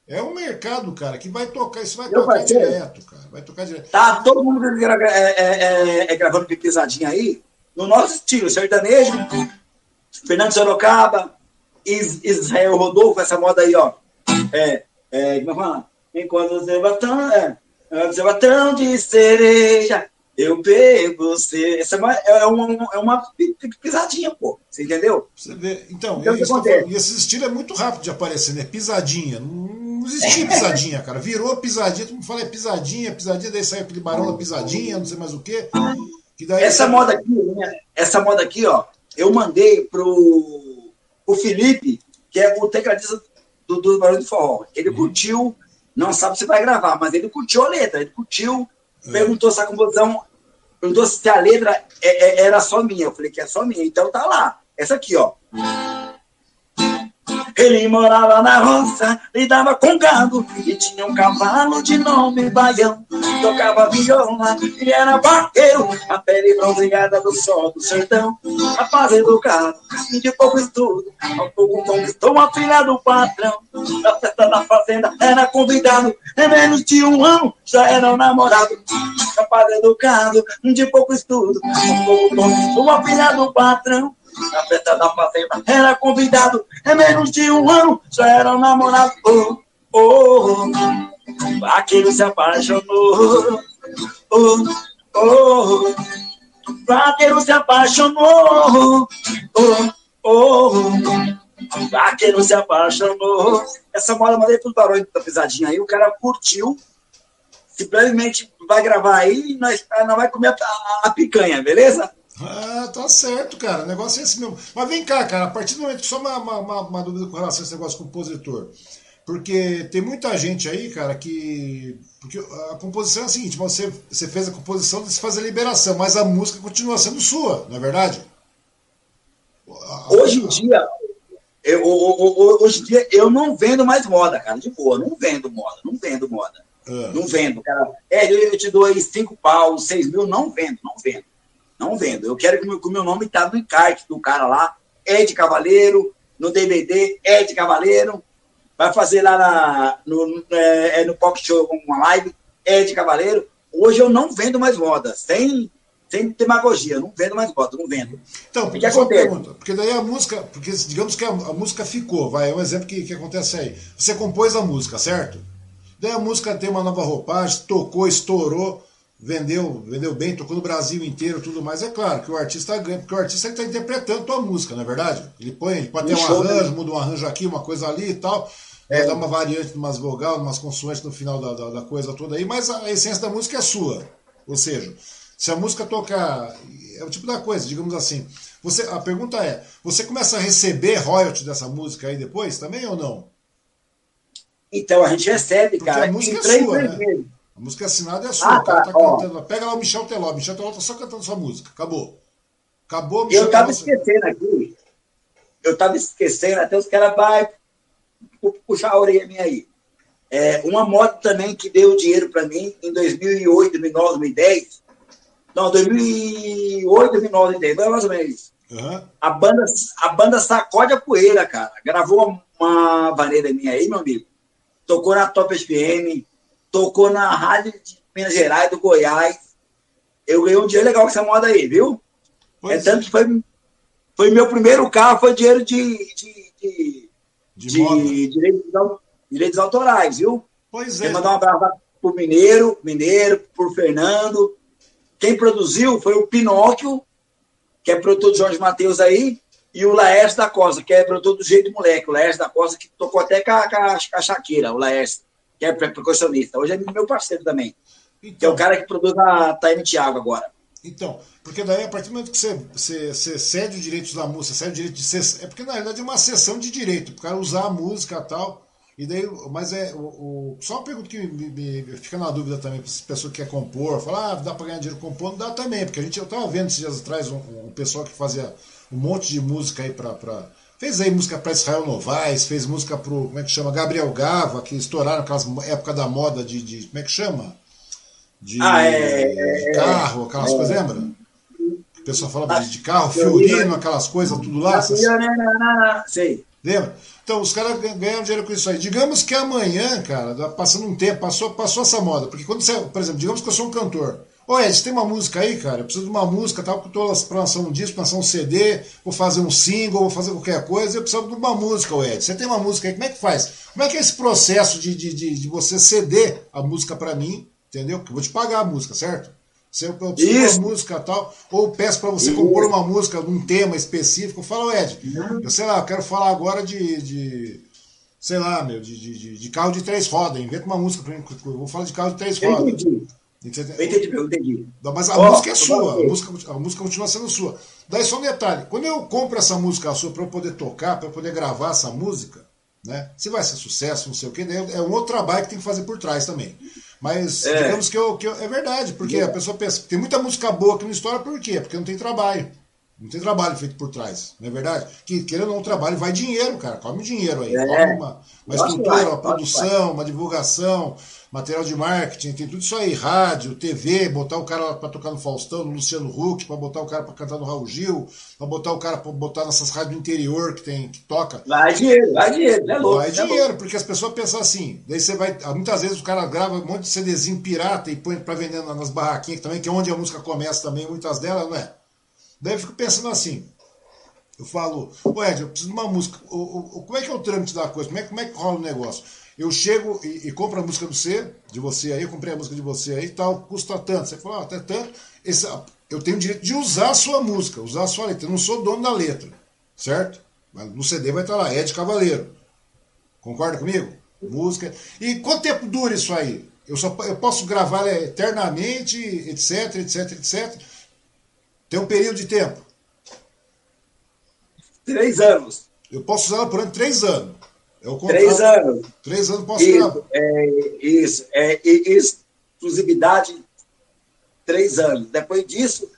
É um mercado, cara, que vai tocar, isso vai Eu tocar direto, cara. Vai tocar direto. Tá todo mundo é, é, é, é gravando pisadinha aí, no nosso estilo, sertanejo, Fernando Sorocaba, Israel Rodolfo, essa moda aí, ó. É, é, como é que? Enquanto você batão, é, você batão de cereja, eu pego você. Essa é uma, é uma, é uma pisadinha, pô. Você entendeu? Você vê. Então, então isso e esse estilo é muito rápido de aparecer, né? Pisadinha. Não existia pisadinha, cara. Virou pisadinha, todo mundo fala é pisadinha, pisadinha, daí sai aquele barão da pisadinha, não sei mais o quê. Que daí essa moda aqui, né? essa moda aqui, ó, eu mandei pro, pro Felipe, que é o tecladista do, do Barão do Forró. Ele uhum. curtiu, não sabe se vai gravar, mas ele curtiu a letra, ele curtiu perguntou se a composição, perguntou se a letra é, é, era só minha. Eu falei que é só minha, então tá lá. Essa aqui, ó. Ele morava na roça, lidava com gado e tinha um cavalo de nome Baião. Tocava viola e era barqueiro, a pele bronzeada do sol do sertão. Rapaz educado de pouco estudo, ao pouco conquistou a filha do patrão. Na festa da fazenda era convidado, em menos de um ano já era um namorado. Rapaz educado, de pouco estudo, ao pouco conquistou a filha do patrão na festa da fazenda. Era convidado, é menos de um ano, já era um namorado. Oh, oh, oh. Aquele se apaixonou. Oh, oh, Vaqueiro se apaixonou. Oh, oh, Vaqueiro se apaixonou. Essa moda eu mandei pro barões da pisadinha aí, o cara curtiu. Simplesmente vai gravar aí e nós, nós vai comer a, a picanha, beleza? Ah, tá certo, cara. O negócio é esse mesmo. Mas vem cá, cara, a partir do momento. Só uma, uma, uma dúvida com relação a esse negócio compositor. Porque tem muita gente aí, cara, que. Porque a composição é a seguinte: você, você fez a composição, você faz a liberação, mas a música continua sendo sua, não é verdade? Hoje em dia, eu, hoje em dia eu não vendo mais moda, cara, de boa, não vendo moda, não vendo moda. Ah. Não vendo, cara. É, eu te dou aí cinco pau, seis mil, não vendo, não vendo. Não vendo. Eu quero que o meu, nome tá no encarte do cara lá. Ed Cavaleiro, no DVD, Ed Cavaleiro. Vai fazer lá na, no, é, é no Pocket Show uma live, Ed Cavaleiro. Hoje eu não vendo mais moda, sem, sem demagogia, não vendo mais moda, não vendo. Então, porque, que acontece? Pergunta, porque daí a música, porque digamos que a, a, música ficou, vai, é um exemplo que, que acontece aí. Você compôs a música, certo? Daí a música tem uma nova roupagem, tocou, estourou vendeu, vendeu bem, tocou no Brasil inteiro tudo mais. É claro que o artista ganha, porque o artista está interpretando tua música, não é verdade? Ele põe, ele pode ter um arranjo, muda um arranjo aqui, uma coisa ali e tal. é. dar uma variante, umas vogal, umas consoantes no final da, da, da, coisa toda aí, mas a essência da música é sua. Ou seja, se a música tocar. É o tipo da coisa, digamos assim. Você, a pergunta é: você começa a receber royalty dessa música aí depois também ou não? Então a gente recebe, Porque cara. A música é sua, né? A música assinada é sua. Ah, tá, tá cantando. Pega lá o Michel Teló. Michel Teló tá só cantando sua música. Acabou. Acabou, Michel Eu tava Teló, esquecendo aqui. Eu tava esquecendo, até os caras vão puxar a orelha minha aí. É, uma moto também que deu dinheiro para mim em 2008, 2009, 2010. Não, 2008, 2009, 2010, mais ou menos isso. Uhum. A, banda, a banda Sacode a Poeira, cara. Gravou uma vaneira minha aí, meu amigo. Tocou na Top FM, tocou na Rádio de Minas Gerais, do Goiás. Eu ganhei um dinheiro legal com essa moda aí, viu? Pois é tanto que foi, foi meu primeiro carro, foi dinheiro de, de, de, de, de direitos, direitos autorais, viu? Pois é. Quero mandar um abraço pro Mineiro, Mineiro, pro Fernando. Quem produziu foi o Pinóquio, que é produtor de Jorge Matheus aí, e o Laércio da Costa, que é produtor do Jeito Moleque. O Laércio da Costa, que tocou até com a, com a, com a Shakira, o Laércio, que é percussionista. Hoje é meu parceiro também. Então, que é o cara que produz a Time Thiago agora. Então, porque daí, a partir do momento que você, você, você cede os direitos da música, cede o direito de ser. É porque na verdade é uma sessão de direito, o cara usar a música e tal. E daí, mas é. O, o, só uma pergunta que me, me, fica na dúvida também, para essa pessoa que quer compor, falar, ah, dá para ganhar dinheiro compondo, dá também, porque a gente, eu estava vendo esses dias atrás um, um, pessoal que fazia um monte de música aí para. Fez aí música para Israel Novaes, fez música pro. Como é que chama? Gabriel Gava, que estouraram aquelas época da moda de. de como é que chama? De, ah, é, de carro, aquelas é, coisas, lembra? O pessoal falava de, carro, fiorino, aquelas coisas, tudo lá. Sei. Lembra? Então, os caras ganham dinheiro com isso aí. Digamos que amanhã, cara, passando um tempo, passou, passou essa moda. Porque quando você, por exemplo, digamos que eu sou um cantor. Ô Ed, você tem uma música aí, cara? Eu preciso de uma música, tal, porque eu pra lançar um disco, lançar um CD, vou fazer um single, vou fazer qualquer coisa, eu preciso de uma música, ô Ed. Você tem uma música aí, como é que faz? Como é que é esse processo de, de, de, de você ceder a música para mim, entendeu? Que eu vou te pagar a música, certo? Se eu preciso de uma música tal, ou peço para você Isso. compor uma música num tema específico, eu falo, Ed, eu sei lá, eu quero falar agora de, de sei lá, meu, de, de, de, carro de três rodas, inventa uma música para mim, eu vou falar de carro de três rodas. Entendi. Eu entendi, eu entendi. Mas a oh, música é sua, a música, a música continua sendo sua. Daí só um detalhe, quando eu compro essa música sua para eu poder tocar, para eu poder gravar essa música, né? Se vai ser sucesso, não sei o que, é um outro trabalho que tem que fazer por trás também. Mas é. digamos que, eu, que eu, é verdade, porque é. a pessoa pensa, tem muita música boa que não estoura, por quê? Porque não tem trabalho. Não tem trabalho feito por trás, não é verdade? Que querendo ou não, trabalho vai dinheiro, cara. Come dinheiro aí. É. Come uma, uma estrutura, uma produção, uma divulgação, material de marketing, tem tudo isso aí, rádio, TV, botar o cara para tocar no Faustão, no Luciano Huck, para botar o cara para cantar no Raul Gil, para botar o cara para botar nessas rádios do interior que tem que toca. Vai dinheiro, vai dinheiro, é louco. Vai é dinheiro, louco. porque as pessoas pensam assim. Daí você vai, muitas vezes o cara grava um monte de CDzinho pirata e põe para vender nas barraquinhas também, que é onde a música começa também, muitas delas, não é? Daí eu fico pensando assim, eu falo, ô Ed, eu preciso de uma música. O, o, como é que é o trâmite da coisa? Como é, como é que rola o negócio? Eu chego e, e, compro a música do você, de você aí, eu comprei a música de você aí e tal, custa tanto. Você fala, ah, até tanto. Esse, eu tenho o direito de usar a sua música, usar a sua letra. Eu não sou dono da letra, certo? Mas no CD vai estar lá, Ed Cavaleiro. Concorda comigo? Música. E quanto tempo dura isso aí? Eu, só, eu posso gravar eternamente, etc, etc, etc. Tem um período de tempo. Três anos. Eu posso usar ela por ano três anos. É o Três anos. Três anos posso isso, é, isso. É exclusividade, três anos. Depois disso,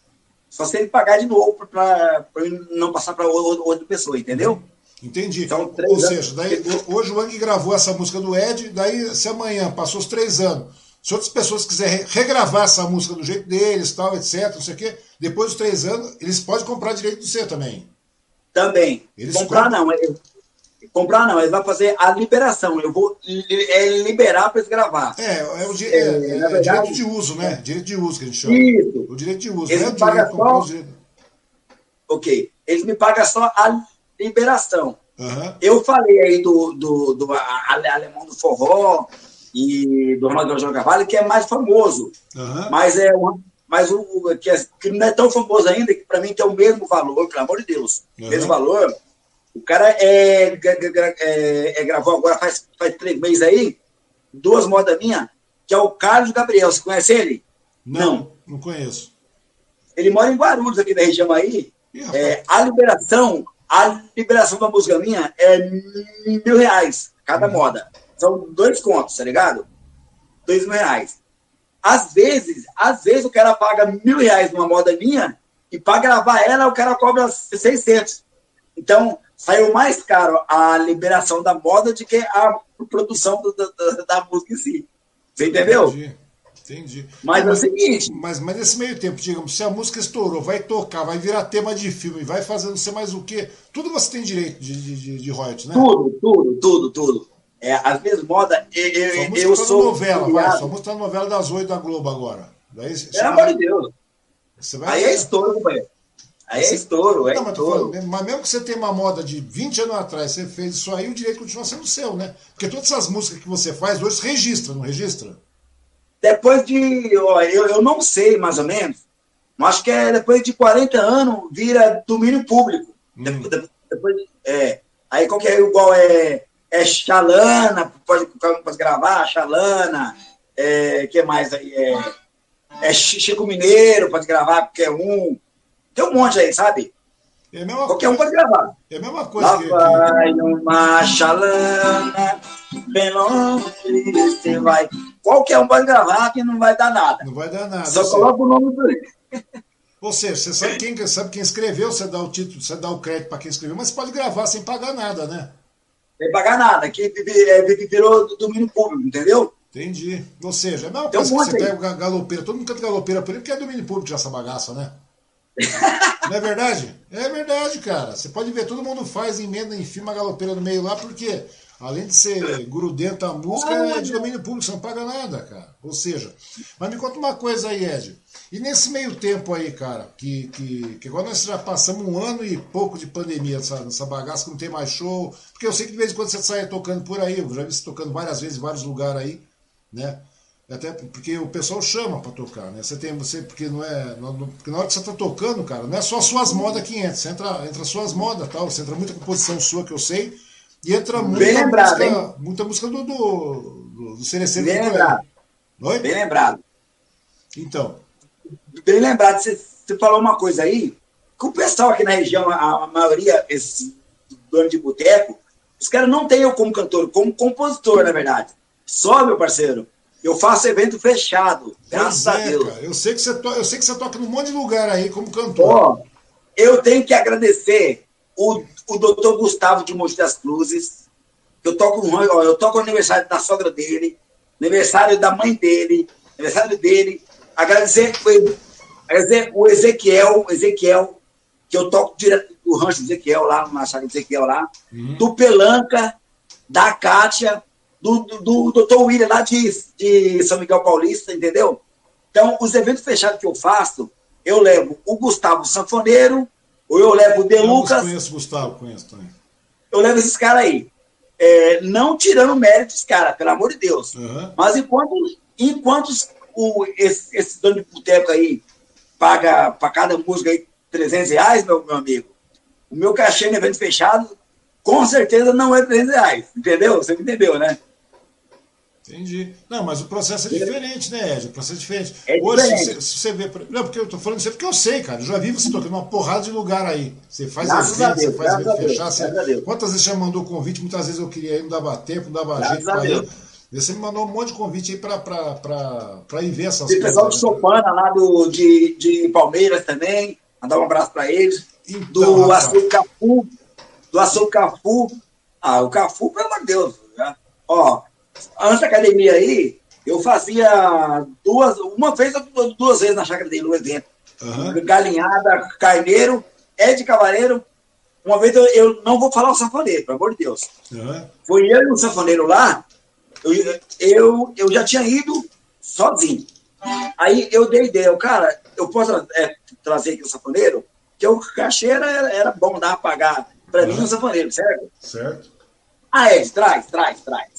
só se ele pagar de novo para não passar para outra pessoa, entendeu? Entendi. Então, Ou seja, daí, hoje o Ang gravou essa música do Ed, daí se amanhã passou os três anos, se outras pessoas quiserem regravar essa música do jeito deles, tal, etc, não sei o quê, depois dos três anos, eles podem comprar direito do C também. Também. Eles comprar compram... não, Comprar não, ele vai fazer a liberação. Eu vou é, liberar para eles gravar. É, é o di é, é, é verdade, direito de uso, né? Direito de uso que a gente chama. Isso. O direito de uso. Eles não é o só... direito... Ok. Eles me pagam só a liberação. Uhum. Eu falei aí do, do, do alemão do forró e do Ronaldo João Carvalho, que é mais famoso. Uhum. Mas é uma, mas o que, é, que, não é tão famoso ainda, que para mim tem o mesmo valor, pelo amor de Deus. Uhum. Mesmo valor O cara é, é, é, gravou agora faz, faz três meses aí, duas modas minhas, que é o Carlos Gabriel. Você conhece ele? Não, não, não conheço. Ele mora em Guarulhos, aqui da região aí. É, a liberação, a liberação da música minha é mil reais cada hum. moda. São dois contos, tá ligado? Dois mil reais. Às vezes, às vezes o cara paga mil reais numa moda minha e para gravar ela o cara cobra 600. Então, saiu mais caro a liberação da moda do que a produção do, do, da música em si. Você entendeu? Entendi. Entendi. Mas, mas é o seguinte. Mas, mas nesse meio tempo, digamos, se a música estourou, vai tocar, vai virar tema de filme, vai fazendo não sei mais o quê, tudo você tem direito de, de, de, de royalties, né? Tudo, tudo, tudo, tudo. É, às vezes moda. Eu, eu, eu tá sou. novela, vai, só música tá na novela das oito da Globo agora. Daí, Pelo amor de Deus. Aí é estouro, companheiro. Aí é estouro, é não, estouro. Mas, mas mesmo que você tenha uma moda de 20 anos atrás, você fez isso aí, o direito continua sendo seu, né? Porque todas essas músicas que você faz hoje registra, não registra? Depois de. Ó, eu, eu não sei mais ou menos, mas acho que é depois de 40 anos vira domínio público. Hum. Depois, depois, é, aí qualquer igual é, é Xalana, pode, pode gravar, Xalana, é, que mais aí? É, é Chico Mineiro, pode gravar qualquer um. Tem um monte aí, sabe? É Qualquer coisa, um pode gravar. É a mesma coisa Lá que, vai que... uma chalana, bem longe você vai. Qualquer um pode gravar que não vai dar nada. Não vai dar nada. Só coloca o nome do Ou seja, você sabe quem, sabe quem escreveu, você dá o título, você dá o crédito para quem escreveu, mas pode gravar sem pagar nada, né? Sem pagar nada, que é, virou domínio público, entendeu? Entendi. Ou seja, é a mesma coisa um que você pega galopeira, todo mundo canta galopeira por ele, porque é domínio público essa bagaça, né? Não é verdade? É verdade, cara. Você pode ver, todo mundo faz emenda, enfim, uma galopeira no meio lá, porque além de ser grudento a música, é de domínio público, você não paga nada, cara. Ou seja, mas me conta uma coisa aí, Ed. E nesse meio tempo aí, cara, que, que, que agora nós já passamos um ano e pouco de pandemia nessa, nessa bagaça, que não tem mais show, porque eu sei que de vez em quando você sai tocando por aí, eu já vi você tocando várias vezes em vários lugares aí, né? Até porque o pessoal chama para tocar, né? Você tem você porque não é, não, porque na hora que você tá tocando, cara, não é só suas modas que entra, você entra, entra suas modas, tal, você entra muita composição sua que eu sei, e entra muita Bem lembrado, música, hein? muita música do do, do, do Cereceiro. Bem lembrado. Oi? Bem lembrado. Então. Bem lembrado, você, você falou uma coisa aí, que o pessoal aqui na região, a, a maioria, esses donos de boteco, os caras não têm eu como cantor, como compositor, na verdade. Só, meu parceiro, eu faço evento fechado, graças é, a Deus. Cara, eu, sei que você to... eu sei que você toca num monte de lugar aí como cantor. Ó, eu tenho que agradecer o, o doutor Gustavo de Monte das Cruzes. Eu toco, ó, eu toco o aniversário da sogra dele, aniversário da mãe dele, aniversário dele. Agradecer, o Ezequiel, Ezequiel, que eu toco direto do rancho Ezequiel lá, na chácara Ezequiel lá, uhum. do Pelanca, da Kátia, do, do, do Dr. William lá de, de São Miguel Paulista, entendeu? Então, os eventos fechados que eu faço, eu levo o Gustavo Sanfoneiro, ou eu levo o De Lucas. Eu conheço o Gustavo, conheço também. Eu levo esses caras aí. É, não tirando mérito dos caras, pelo amor de Deus. Uhum. Mas enquanto, enquanto o, esse, esse dono de boteco aí paga para cada música aí 300 reais, meu, meu amigo, o meu cachê no evento fechado, com certeza não é 300 reais. Entendeu? Você me entendeu, né? Entendi. Não, mas o processo é diferente, né, Ed? O processo é diferente. É Hoje, diferente. Se, você vê. Não, porque eu tô falando isso porque eu sei, cara. Eu já vi você tocando uma porrada de lugar aí. Você faz graças evento, Deus, você faz evento fechar. Você... Quantas vezes você já mandou convite? Muitas vezes eu queria ir, não dava tempo, não dava graças jeito pra ir. Você me mandou um monte de convite aí pra ir ver essas Tem coisas. Tem pessoal de Sopana lá do, de, de Palmeiras também. Mandar um abraço pra eles. Então, do Açúcar Cafu. Do Açúcar Cafu. Ah, o Cafu, pelo amor de Deus. Né? Ó, antes da academia aí, eu fazia duas, uma vez ou duas vezes na chácara dele, no evento. Uhum. Galinhada, carneiro, Ed Cavaleiro. Uma vez eu, eu, não vou falar o sanfoneiro, pelo amor de Deus. Uhum. Foi eu e o sanfoneiro lá, eu, eu, eu já tinha ido sozinho. Aí eu dei ideia, cara, eu posso é, trazer aqui o sanfoneiro? Que o cachê era, era bom dar pagar para uhum. mim o sanfoneiro, certo? Certo. Ah, Ed, traz, traz, traz.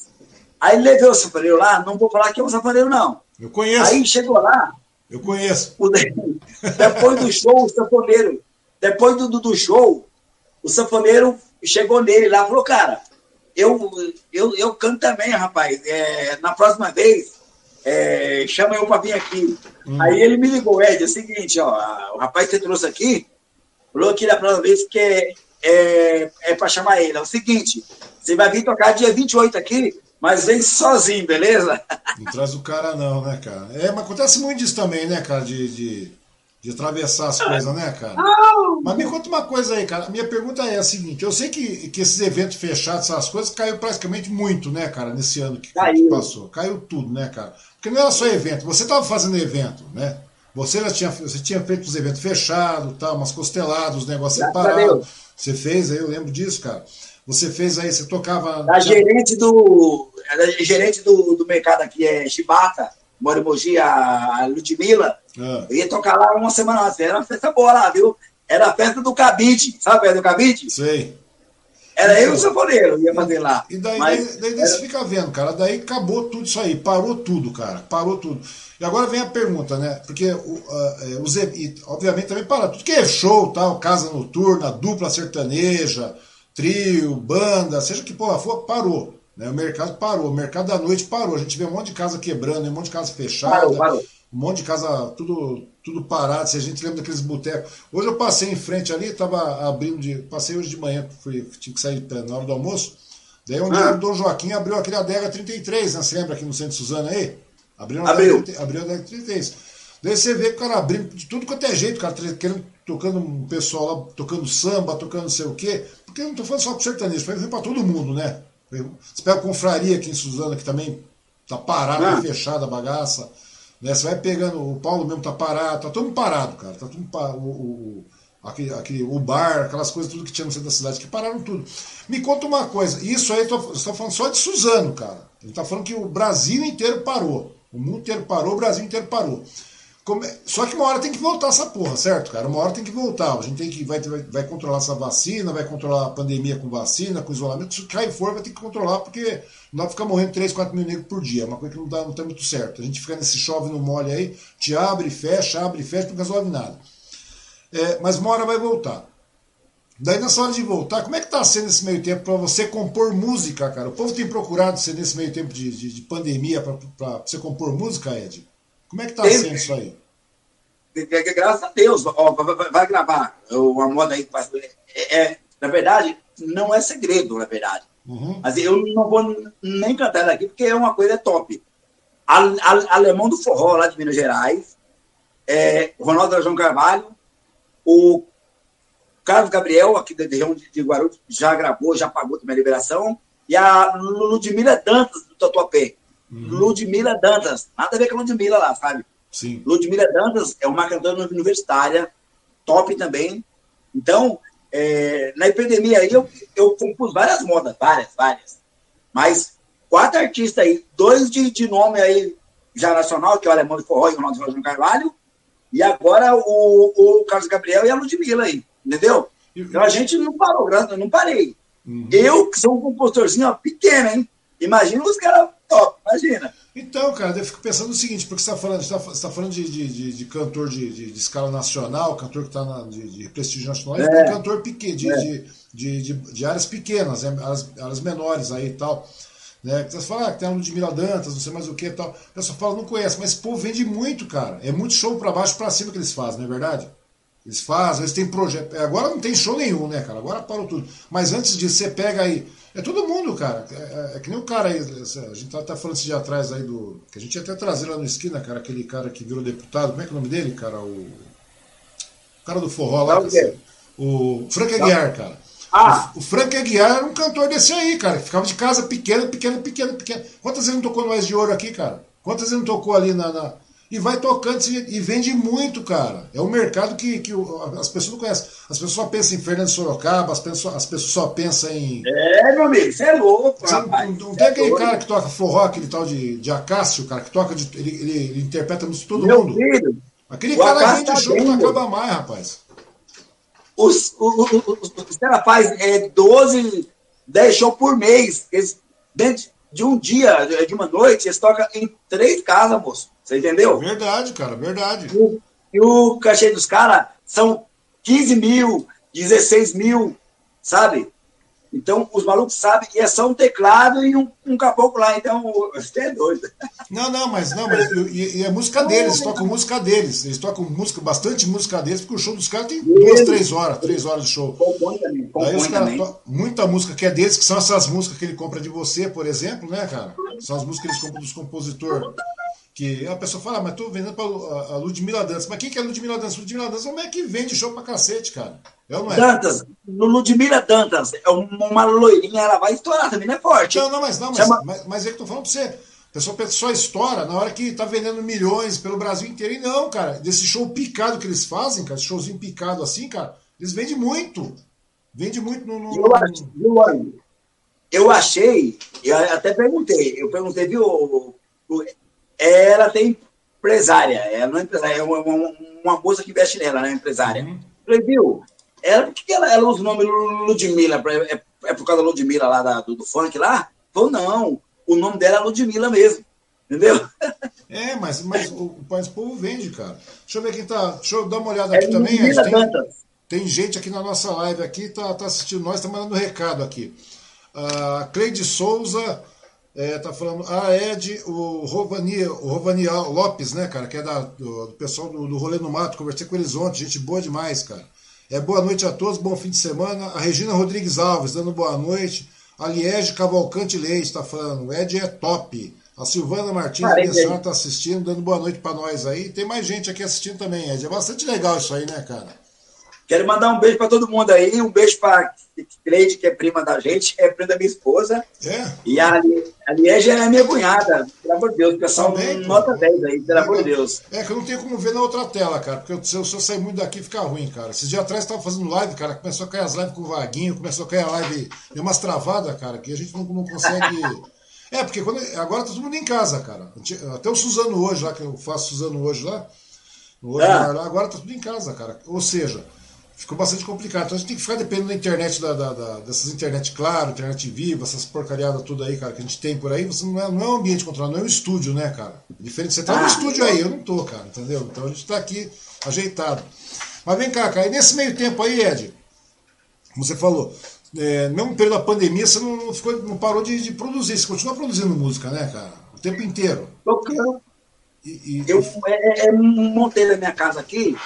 Aí levei o sapaneiro lá, não vou falar que é um sapaneiro, não. Eu conheço. Aí chegou lá. Eu conheço. O, depois do show, o safoneiro, depois do, do show, o safoneiro chegou nele lá e falou, cara, eu, eu, eu canto também, rapaz. É, na próxima vez, é, chama eu para vir aqui. Hum. Aí ele me ligou, Ed, é o seguinte, ó, o rapaz que você trouxe aqui, falou aqui da próxima vez que é, é, é para chamar ele. É o seguinte, você vai vir tocar dia 28 aqui, mas vem sozinho, beleza? Não traz o cara não, né, cara? É, mas acontece muito disso também, né, cara, de, de, de atravessar as coisas, né, cara? Mas me conta uma coisa aí, cara. A minha pergunta é a seguinte: eu sei que, que esses eventos fechados, essas coisas, caiu praticamente muito, né, cara, nesse ano que, que passou. Caiu tudo, né, cara? Porque não era só evento, você estava fazendo evento, né? Você já tinha, você tinha feito os eventos fechados, tal, umas costeladas, os negócios separados. Você fez aí, eu lembro disso, cara. Você fez aí, você tocava. Tinha... gerente do. Da gerente do, do mercado aqui, é Chibata, mora em Mogi, a Ludmilla. Ah. Eu ia tocar lá uma semana antes. Era uma festa boa lá, viu? Era a festa do cabide. Sabe a festa do cabide? Sei. Era eu e o sanfoneiro, ia fazer lá. E daí, Mas, daí, daí era... você fica vendo, cara. Daí acabou tudo isso aí, parou tudo, cara. Parou tudo. E agora vem a pergunta, né? Porque o, uh, os, e, obviamente também para tudo que é show, tal, casa noturna, dupla sertaneja, trio, banda, seja que porra for, parou. Né? O mercado parou, o mercado da noite parou. A gente vê um monte de casa quebrando, um monte de casa fechada. Parou, parou um monte de casa tudo, tudo parado. Se a gente lembra daqueles botecos. Hoje eu passei em frente ali, estava abrindo de. Passei hoje de manhã, fui, tinha que sair na hora do almoço. Daí onde ah. o Dom Joaquim abriu aquele adega 33, né? Você lembra aqui no centro de Suzana aí? Abriu a abriu. Adega, abriu a adega 33. Daí você vê que o cara abrindo de tudo quanto é jeito, o cara querendo, tocando um pessoal lá, tocando samba, tocando não sei o quê. Porque eu não tô falando só pro sertanejo, foi para todo mundo, né? Você pega a confraria aqui em Suzana, que também tá parada, ah. fechada a bagaça. Né? Você vai pegando, o Paulo mesmo tá parado, tá todo parado, cara. Tá tudo. O, o, aquele, aquele, o bar, aquelas coisas, tudo que tinha no centro da cidade, que pararam tudo. Me conta uma coisa, isso aí, você está falando só de Suzano, cara. Ele está falando que o Brasil inteiro parou. O mundo inteiro parou, o Brasil inteiro parou. Só que uma hora tem que voltar essa porra, certo, cara? Uma hora tem que voltar. A gente tem que vai, vai, vai controlar essa vacina, vai controlar a pandemia com vacina, com isolamento. Se cair for, vai ter que controlar, porque não pra ficar morrendo 3, 4 mil negros por dia. É uma coisa que não, dá, não tá muito certo. A gente fica nesse chove no mole aí, te abre, fecha, abre, fecha, não resolve nada. É, mas uma hora vai voltar. Daí nessa hora de voltar, como é que tá sendo esse meio tempo para você compor música, cara? O povo tem procurado ser nesse meio tempo de, de, de pandemia para você compor música, Ed? Como é que tá tem, sendo isso aí? Graças a Deus, ó, vai, vai, gravar uma moda aí. É, é, na verdade, não é segredo, na verdade. Uhum. Mas eu não vou nem cantar daqui, porque é uma coisa top. A, a, alemão do forró, lá de Minas Gerais, é, Ronaldo João Carvalho, o Carlos Gabriel, aqui da região de, de Guarulhos, já gravou, já pagou também a liberação, e a Ludmila Dantas, do Tatuapé. Uhum. Ludmila Dantas. Nada a ver com a Ludmila lá, sabe? Sim. Ludmila Dantas é uma cantora universitária, top também. Então, é, na epidemia aí, eu, eu compus várias modas, várias, várias. Mas quatro artistas aí, dois de, de nome aí já nacional, que é o Alemão de Forró e o Ronaldo João Carvalho, e agora o, o Carlos Gabriel e a Ludmilla aí, entendeu? Então a gente não parou, eu não parei. Uhum. Eu, que sou um compositorzinho ó, pequeno, hein? Imagina os caras top, imagina. Então, cara, eu fico pensando o seguinte, porque você está falando, você está tá falando de, de, de, cantor de, de, escala nacional, cantor que está de, de prestígio nacional, é. e cantor pequeno, de, é. de, de, áreas pequenas, né, áreas, áreas menores aí e tal. Né? Você fala ah, que tem a Ludmilla Dantas, não sei mais o que e tal. O pessoal fala, não conhece, mas esse povo vende muito, cara. É muito show para baixo para cima que eles fazem, não é verdade? Eles fazem, eles têm projeto. Agora não tem show nenhum, né, cara? Agora parou tudo. Mas antes disso, você pega aí é todo mundo, cara. É, é, é, que nem o cara aí. A gente tá, tá falando esse dia atrás aí do. Que a gente ia até trazer lá no esquina, cara, aquele cara que virou deputado. Como é que é o nome dele, cara? O. O cara do forró lá. Assim, o Frank Aguiar, cara. Ah. O, o Frank Aguiar era um cantor desse aí, cara. Que ficava de casa pequeno, pequeno, pequeno, pequeno. Quantas vezes não tocou no Mais de Ouro aqui, cara? Quantas vezes não tocou ali na, na e vai tocando e vende muito, cara. É um mercado que, que as pessoas não conhecem. As pessoas só pensam em Fernando Sorocaba, as pessoas, as pessoas só pensam em. É, meu amigo, você é louco, você, rapaz. Não, não tem é aquele doido. cara que toca forró, aquele tal de, de Acácio, cara, que toca, de, ele, ele, ele interpreta música todo meu mundo. Filho, aquele cara vende tá show que não acaba mais, rapaz. Os, os, os, os caras fazem é, 12, 10 shows por mês. Eles, dentro de um dia, de uma noite, eles tocam em três casas, moço. Você entendeu? Verdade, cara, verdade. E, e o cachê dos caras são 15 mil, 16 mil, sabe? Então, os malucos sabem que é só um teclado e um, um caboclo lá. Então, você é doido. Não, não, mas não, mas e, e é música deles, eles tocam música deles. Eles tocam música, bastante música deles, porque o show dos caras tem duas, três horas, três horas de show. Compõe também. Compõe Daí os caras muita música que é deles, que são essas músicas que ele compra de você, por exemplo, né, cara? São as músicas que eles compram dos compositores. Que a pessoa fala, ah, mas tô vendendo pra a, Ludmilla Dança. Mas quem que é Ludmilla Dança? Ludmilla Dança é uma que vende show pra cacete, cara. É ou não é? Dantas, no Ludmilla Dantas, é uma loirinha, ela vai estourar também, não é forte. Não, não, mas não, mas, Chama- mas, mas é que eu tô falando pra você. A pessoa só estoura na hora que tá vendendo milhões pelo Brasil inteiro. E não, cara. Desse show picado que eles fazem, cara, esse showzinho picado assim, cara, eles vendem muito. Vende muito no. no- Eu, ach- viu, Ana? eu achei, eu até perguntei, eu perguntei, viu, ela tem empresária, ela não é empresária, é uma, uma, uma moça que investe nela, né, empresária. Uhum. Falei, viu, ela, por que ela, ela usa o nome Ludmilla? É, é por causa da Ludmilla lá, da- do, do funk lá? Falou, não, o nome dela é Ludmilla mesmo, entendeu? É, mas, mas o, mas o povo vende, cara. Deixa eu ver quem tá. Deixa eu dar uma olhada É aqui também. Ed. Ludmilla Tem, Dantas. tem gente aqui na nossa live aqui, tá, tá assistindo nós, tá mandando recado aqui. A Cleide Souza é, tá falando, ah, Ed, o Rovani, o Lopes, né, cara, que é da, do, do pessoal do, do Rolê no Mato, conversei com eles ontem, gente boa demais, cara. É, boa noite a todos, bom fim de semana. A Regina Rodrigues Alves dando boa noite. A Liege Cavalcante Leite tá falando, o Ed é top. A Silvana Martins, Ed. tá assistindo, dando boa noite pra nós aí. Tem mais gente aqui assistindo também, Ed. É bastante legal isso aí, né, cara? Quero mandar um beijo para todo mundo aí, um beijo para Cleide, que é prima da gente, é prima da minha esposa, É? e a, a Liege é minha cunhada, pelo amor de Deus, o pessoal Também, pô. nota 10 aí, pelo amor de Deus. É que eu não tenho como ver na outra tela, cara. Porque eu- se eu, se eu sair muito daqui, fica ruim, cara. Esses dias atrás eu tava fazendo live, cara. Começou a cair as lives com o Vaguinho, começou a cair a live. Deu umas travadas, cara, que a gente não, não consegue. É, porque quando, agora tá todo mundo em casa, cara. Até o Suzano hoje, lá, que eu faço Suzano hoje lá. Hoje Ah. lá, agora tá tudo em casa, cara. Ou seja, ficou bastante complicado. Então a gente tem que ficar dependendo da internet, da, da- da- dessas internet claro, internet viva, essas porcariadas tudo aí, cara, que a gente tem por aí. Você não é, não é um ambiente controlado, não é um estúdio, né, cara? Diferente, você tá no Ah, estúdio aí, eu não tô, cara, entendeu? Então a gente tá aqui ajeitado. Mas vem cá, cara, e nesse meio tempo aí, Ed, como você falou, é, no mesmo período da pandemia, você não, não ficou, não parou de, de produzir, você continua produzindo música, né, cara? O tempo inteiro. Tocando, E, e- eu é, é, montei na minha casa aqui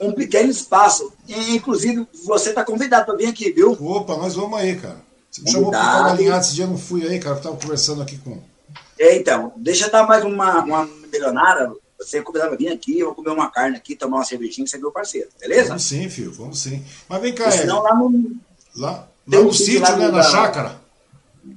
um pequeno espaço, e, inclusive você está convidado para vir aqui, viu? Opa, nós vamos aí, cara. Você me chamou para alinhado esse dia, eu não fui aí, cara, eu tava conversando aqui com. É, então, deixa eu dar mais uma, uma milionária, você é convidado para vir aqui, eu vou comer uma carne aqui, tomar uma cervejinha, você é meu parceiro, beleza? Vamos sim, filho, vamos sim. Mas vem cá, senão lá no, lá, lá um no sítio sítio, lá né, no- na chácara.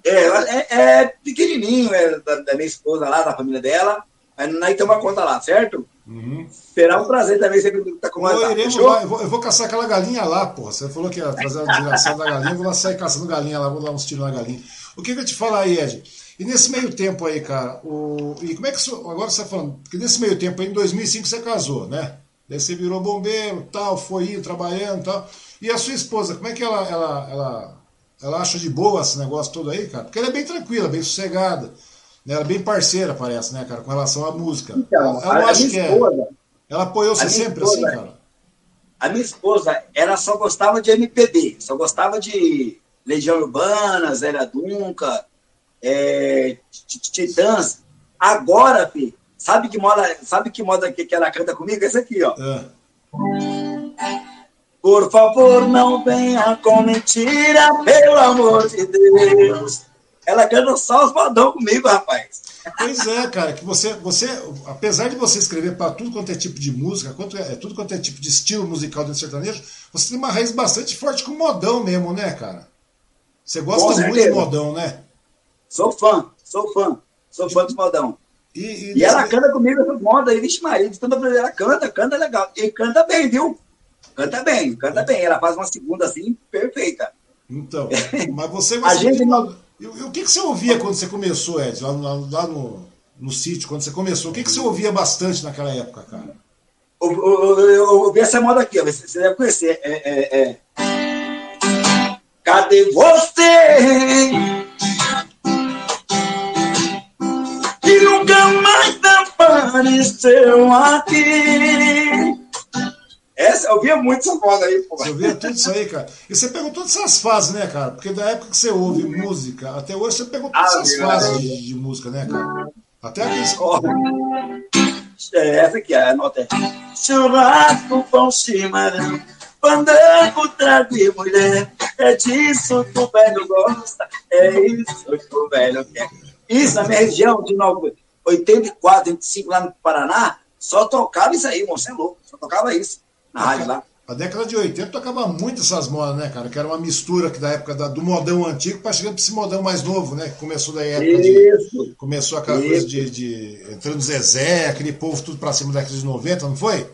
É, é, é pequenininho, é da, da minha esposa lá, da família dela. Aí nós temos uma conta lá, certo? Uhum. Será um prazer também sempre estar com nós eu vou, eu vou caçar aquela galinha lá, porra. Você falou que ia trazer a desgraçada da galinha, eu vou lá sair caçando galinha lá, vou dar uns tiros na galinha. O que, que eu te falar aí, Ed? E nesse meio tempo aí, cara, o... e como é que isso... agora você tá falando, porque nesse meio tempo aí, em 2005 você casou, né? Daí você virou bombeiro, tal, foi indo, trabalhando, tal. E a sua esposa, como é que ela, ela, ela, ela acha de boa esse negócio todo aí, cara? Porque ela é bem tranquila, bem sossegada. Né? Ela é bem parceira, parece, né, cara, com relação à música. Então, ela, ela a, não a acha minha que é... Ela apoiou você sempre esposa- assim, cara? a minha esposa, ela só gostava de MPB, só gostava de Legião Urbana, Zélia Dunca, é, Ti- Ti- Titãs. Agora, fi, sabe que moda, sabe que moda que, que ela canta comigo? Esse aqui, ó. Ah. Por favor, não venha com mentira, pelo amor de Deus. Ela canta só os modão comigo, rapaz. Pois é, cara, que você, você, apesar de você escrever para tudo quanto é tipo de música, quanto é, tudo quanto é tipo de estilo musical dentro do sertanejo, você tem uma raiz bastante forte com modão mesmo, né, cara? Você gosta muito de modão, né? Sou fã, sou fã, sou fã dos modão. E, e E ela canta comigo essas modas aí, vixe Maria, de tanta ela canta, canta legal. E canta bem, viu? Canta bem, canta bem. Ela faz uma segunda assim, perfeita. Então, mas você A gosta gente de não-. E, o que, que você ouvia quando você começou, Ed, lá, no- lá no, no sítio, quando você começou? O que, que você ouvia bastante naquela época, cara? Eu, eu, ouvi essa moda aqui, você deve conhecer. É, é, é. Cadê você? Que nunca mais apareceu aqui. É, eu via muito essa moda aí, pô. Você via tudo isso aí, cara. E você pegou todas essas fases, né, cara? Porque da época que você ouve música até hoje, você pegou todas ah, essas fases de, de, música, né, cara? Até aqueles. Oh. É, essa aqui, a nota é. Churrasco com chimarrão, pandango, trago e mulher. É disso que o velho gosta, é isso que o velho quer. Isso na minha região, de 84, 85, lá no Paraná, só tocava isso aí, você é louco. Só tocava isso na rádio lá. A década de 80 tocava muito essas modas, né, cara? Que era uma mistura que da época da, do modão antigo para chegar para esse modão mais novo, né? Que começou da época Isso. de. Começou aquela Isso. coisa de, de. Entrando Zezé, aquele povo tudo para cima da década de 90, não foi?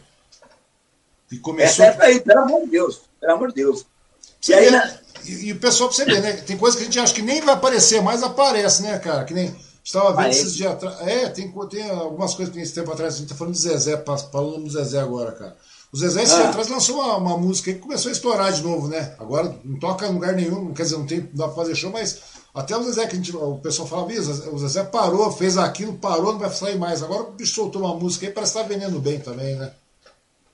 E começou. Essa aí, pelo amor de Deus. Pelo amor de Deus. E, aí, né? e, e, o pessoal pra você ver, né? Tem coisa que a gente acha que nem vai aparecer, mas aparece, né, cara? Que nem. Estava vendo Parece. esses dias atrás. É, tem, tem algumas coisas que esse tempo atrás a gente tá falando de Zezé, falando do Zezé agora, cara. O Zezé esse ah. atrás lançou uma, uma, música que começou a estourar de novo, né? Agora não toca em lugar nenhum, quer dizer, não tem, não dá pra fazer show, mas até o Zezé, que a gente, o pessoal falava, o Zezé parou, fez aquilo, parou, não vai sair mais. Agora o bicho soltou uma música aí, parece que tá vendendo bem também, né?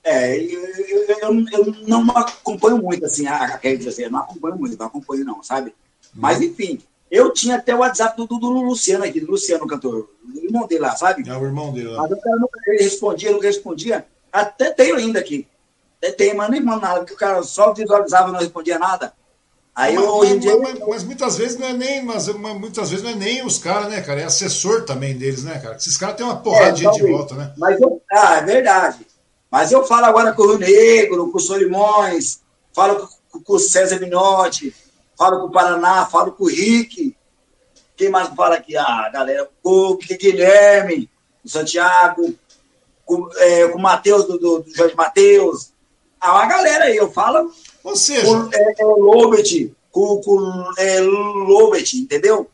É, eu, eu, eu, eu não acompanho muito, assim, a, quer dizer, eu não acompanho muito, não acompanho não, sabe? Hum. Mas enfim, eu tinha até o WhatsApp do, do, do Luciano aqui, do Luciano, cantor, o irmão dele lá, sabe? É o irmão dele lá. Mas nunca ele respondia, nunca respondia. Até tenho ainda aqui. Até tem, mas nem mando nada, porque o cara só visualizava e não respondia nada. Aí mas, hoje em dia. Mas, mas, muitas vezes não é nem, mas, muitas vezes não é nem os caras, né, cara? É assessor também deles, né, cara? Esses caras têm uma porrada é, de gente de volta, né? Mas eu, ah, é verdade. Mas eu falo agora com o Rio Negro, com o Solimões, falo com, com o César Minotti, falo com o Paraná, falo com o Rick. Quem mais fala aqui? Ah, galera, o Guilherme, o Santiago, com, é, com o Matheus, do, do, do Jorge Matheus. Ah, uma galera aí, eu falo. Ou seja. Com é, é, o Lobet, com, com é, Lobet, entendeu?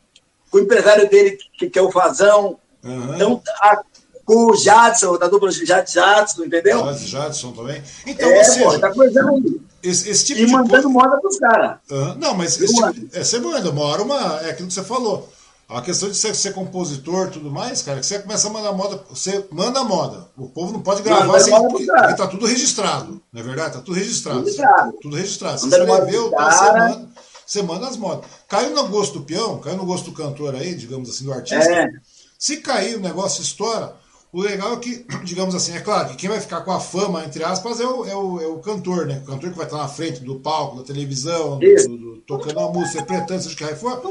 Com o empresário dele, que, que é o Fazão. Uhum. Então, a, com o Jadson, da dupla Jadson, entendeu? Jadson, Jadson também. Então, é, seja, pô, tá coisando aí. Esse, esse tipo e mandando moda pros caras. Uhum. Não, mas esse tipo, é, você manda, uma hora uma, é aquilo que você falou. A questão de ser, ser compositor e tudo mais, cara, que você começa a mandar moda, você manda moda. O povo não pode gravar assim, porque, porque tá tudo registrado, não é verdade? Tá tudo registrado. registrado. Tudo registrado. Você escreveu, você manda, você manda as modas. Caiu no gosto do peão, caiu no gosto do cantor aí, digamos assim, do artista. É. Se cair o negócio estoura, o legal é que, digamos assim, é claro que quem vai ficar com a fama, entre aspas, é o, é o, é o cantor, né? O cantor que vai estar na frente do palco, da televisão, do, do, tocando a música, interpretando, seja o que for.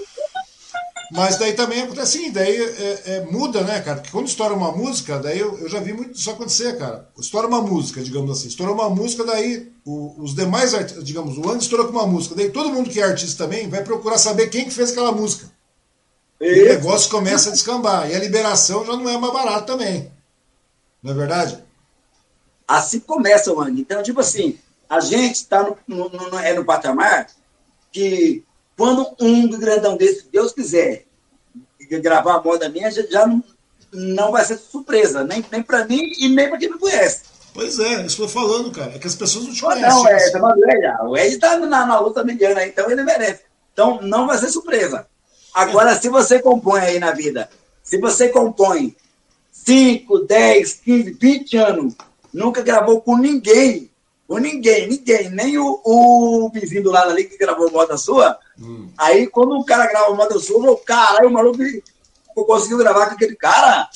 Mas daí também acontece assim, daí é, é, muda, né, cara? Porque quando estoura uma música, daí eu, eu já vi muito isso acontecer, cara. Estoura uma música, digamos assim. Estoura uma música, daí o, os demais artistas, digamos, o Andy estourou com uma música. Daí todo mundo que é artista também vai procurar saber quem que fez aquela música. E o negócio começa a descambar. E a liberação já não é mais barato também. Não é verdade? Assim começa, mano. Então, tipo assim, a gente está no, no, no, é no patamar que quando um grandão desse, Deus quiser, gravar a moda minha, já, não, não vai ser surpresa, nem, nem para mim e nem para quem não conhece. Pois é, isso que eu tô falando, cara. É que as pessoas não te conhecem. Não, é, tá é, o Ed tá na, na luta mediana, então ele merece. Então não vai ser surpresa. Agora, é. se você compõe aí na vida, se você compõe 5, 10, 15, 20 anos, nunca gravou com ninguém, com ninguém, ninguém, nem o, o vizinho do lado ali que gravou moda sua. Hum. Aí, quando o cara grava moda sua, eu caralho, o maluco conseguiu gravar com aquele cara.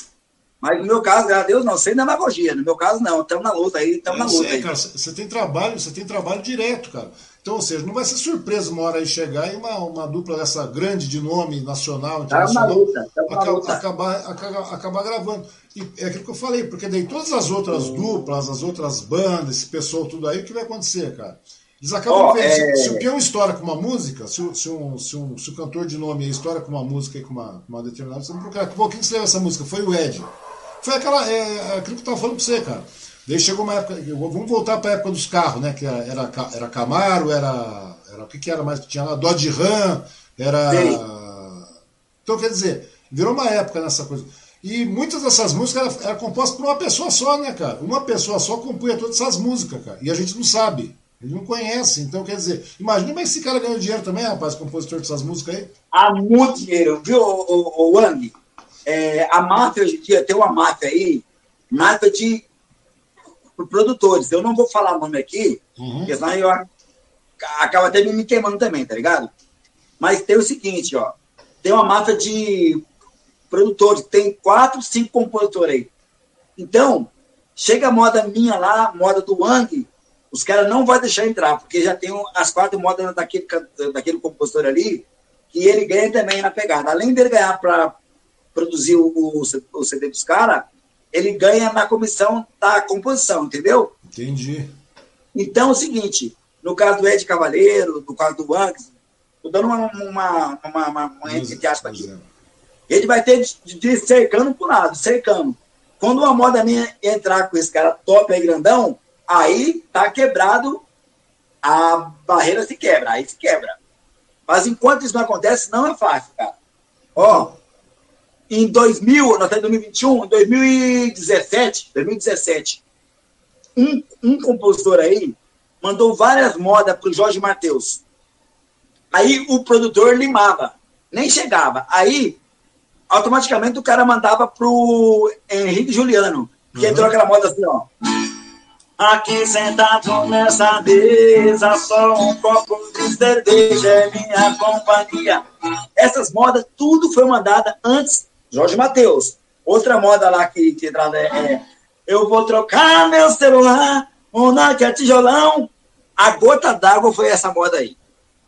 Mas no meu caso, graças a Deus, não, sem demagogia. No meu caso, não, estamos na luta aí, estamos na luta. Sei, aí. cara, você tem trabalho, você tem trabalho direto, cara. Então, ou seja, não vai ser surpresa uma hora aí chegar e uma, uma dupla dessa grande de nome nacional, internacional, luta, acaba, luta. Acabar, acabar, acabar gravando. E é aquilo que eu falei, porque daí todas as outras duplas, as outras bandas, esse pessoal, tudo aí, o que vai acontecer, cara? Eles acabam oh, vendo, é... se, se, o peão estoura com uma música, se, se, um, se, um, se o cantor de nome estoura com uma música e com uma, uma determinada, você não procura. Pô, quem escreveu essa música? Foi o Ed. Foi aquela, é, é aquilo que eu tava falando pra você, cara. Daí chegou uma época, vamos voltar para a época dos carros, né? Que era, era, Camaro, era, era. O que, que era mais que tinha lá? Dodge Ram, era. Sim. Então, quer dizer, virou uma época nessa coisa. E muitas dessas músicas eram era compostas por uma pessoa só, né, cara? Uma pessoa só compunha todas essas músicas, cara. E a gente não sabe. Ele não conhece. Então, quer dizer, imagina como é esse cara ganhou dinheiro também, rapaz, compositor dessas músicas aí. Há muito dinheiro, viu, o, o, o Wang? É, a máfia hoje em dia tem uma máfia aí, máfia de produtores. Eu não vou falar nome aqui, uhum. porque senão eu acaba até me queimando também, tá ligado? Mas tem o seguinte, ó. Tem uma máfia de produtores, tem quatro, cinco compositores aí. Então, chega a moda minha lá, moda do Wang, os caras não vão deixar entrar, porque já tem as quatro modas daquele, daquele compositor ali, que ele ganha também na pegada. Além dele ganhar para produzir o, o, CD dos caras, ele ganha na comissão da composição, entendeu? Entendi. Então é o seguinte, no caso do Ed Cavaleiro, no caso do Wanks, estou dando uma, uma, uma, uma, uma entre aspas aqui. Ele vai ter de, de cercando pro lado, cercando. Quando uma moda minha entrar com esse cara top aí, grandão, aí tá quebrado, a barreira se quebra, aí se quebra. Mas enquanto isso não acontece, não é fácil, cara. Ó, em 2000, nós estamos em 2021, em 2017, 2017, um, um compositor aí mandou várias modas para o Jorge Matheus. Aí o produtor limava, nem chegava. Aí, automaticamente, o cara mandava para o Henrique Juliano, que uhum. entrou aquela moda assim, ó. Aqui sentado nessa mesa, só um copo de cerveja é minha companhia. Essas modas, tudo foi mandada antes Jorge Matheus. Outra moda lá que, que entrada é, é Eu vou trocar meu celular, Monarca Tijolão. A gota d'água foi essa moda aí.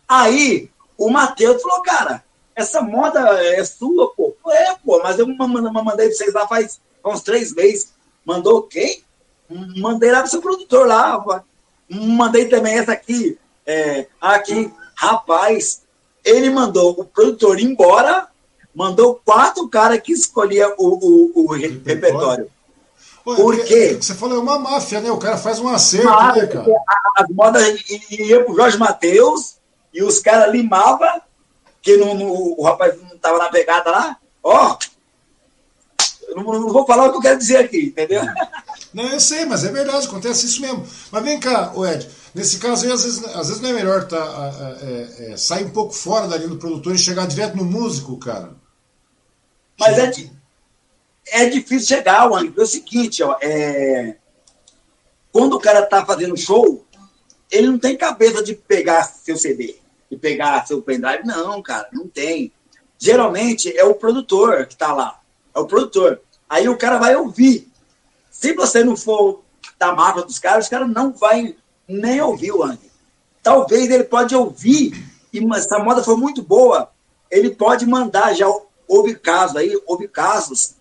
Aí o Matheus falou, cara, essa moda é sua, pô. É, pô, mas eu mandei pra vocês lá faz uns três meses. Mandou quem? Mandei lá pro seu produtor lá. Mandei também essa aqui. É, aqui, rapaz, ele mandou o produtor embora mandou quatro caras que escolhia o, o, o repertório. Pô, Por quê? Você falou, é uma máfia, né? O cara faz um acerto, máfia, né, cara? As modas iam pro Jorge Matheus e os caras limavam, que no, no, o rapaz não tava na pegada lá. Ó, eu não, não, vou falar o que eu quero dizer aqui, entendeu? Não, eu sei, mas é verdade, acontece isso mesmo. Mas vem cá, Ed, nesse caso aí, às vezes, às vezes não é melhor tá, é, é, sair um pouco fora da linha do produtor e chegar direto no músico, cara? Mas é, é difícil chegar, o É o seguinte, ó, é... quando o cara tá fazendo show, ele não tem cabeça de pegar seu CD, de pegar seu pendrive. Não, cara, não tem. Geralmente é o produtor que tá lá. É o produtor. Aí o cara vai ouvir. Se você não for da marca dos caras, os caras não vai nem ouvir o Ang. Talvez ele pode ouvir, e essa moda foi muito boa, ele pode mandar já houve casos aí, houve casos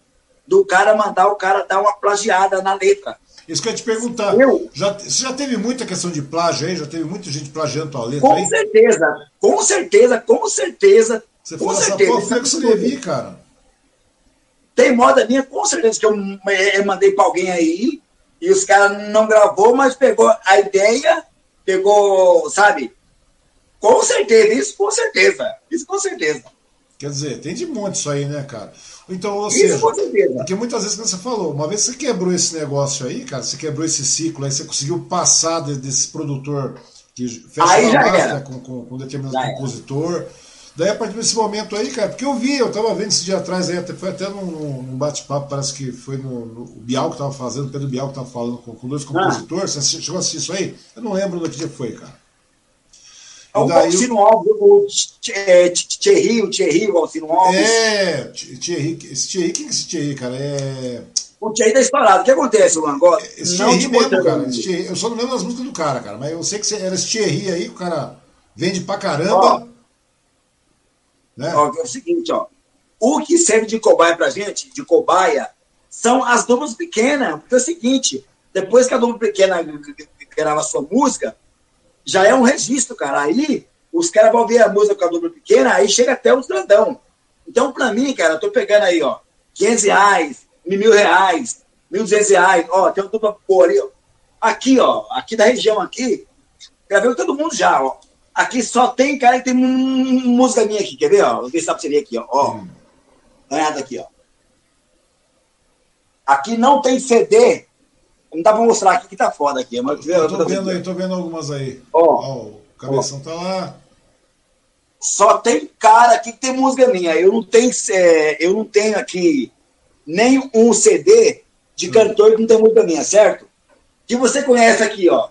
do cara mandar o cara dar uma plagiada na letra. Isso que eu ia te perguntar. Eu, já, você já teve muita questão de plágio aí? Já teve muita gente plagiando tua letra com aí? Com certeza, com certeza, com certeza. Você falou essa certeza, porra, foi que escrevi, cara. Tem moda minha, com certeza, que eu, eu mandei pra alguém aí, e os caras não gravou, mas pegou a ideia, pegou, sabe? Com certeza, isso com certeza. Isso com certeza. Quer dizer, tem de monte isso aí, né, cara? Então, ou seja, porque muitas vezes, como você falou, uma vez você quebrou esse negócio aí, cara, você quebrou esse ciclo, aí você conseguiu passar desse produtor que fecha aí a máfia com, com, com determinado já compositor. Era. Daí, a partir desse momento aí, cara, porque eu vi, eu tava vendo esse dia atrás aí, até, foi até num, num bate-papo, parece que foi no, no o Bial que tava fazendo, o Pedro Bial que tava falando com, com dois compositores. Ah. Você chegou a assistir isso aí? Eu não lembro do que dia foi, cara. É o Valcino Alves, o Thierry, o Thierry, o Valcino Alves. É, Thierry, esse Thierry, quem é esse Thierry, cara? É... O Thierry tá estourado. O que acontece, Luan? Agora, esse não Thierry mesmo, cara. Thierry, eu só não lembro das músicas do cara, cara. Mas eu sei que era esse Thierry aí, o cara vende pra caramba. Ó, né? ó, é o seguinte, ó. O que serve de cobaia pra gente, de cobaia, são as duplas pequenas. Porque é o seguinte, depois que a dupla pequena grava sua música, já é um registro, cara. Aí os caras vão ver a música com a dupla pequena, aí chega até os grandão. Então, para mim, cara, eu tô pegando aí, ó, 500 reais, mil reais, 1.200 reais, ó, tem uma dupla boa ali, ó. Aqui, ó, aqui da região aqui, gravei com todo mundo já, ó. Aqui só tem cara que tem música minha aqui, quer ver, ó? Vou ver se dá pra você ver aqui, ó. ó. Hum. Ganhada aqui, ó. Aqui não tem CD não dá pra mostrar aqui que tá foda aqui. Mas, eu tô, tô vendo aí, tô vendo algumas aí. Ó, ó o cabeção ó. tá lá. Só tem cara aqui que tem música minha. Eu não tenho, é, eu não tenho aqui nem um CD de hum. cantor que não tem música minha, certo? Que você conhece aqui, ó.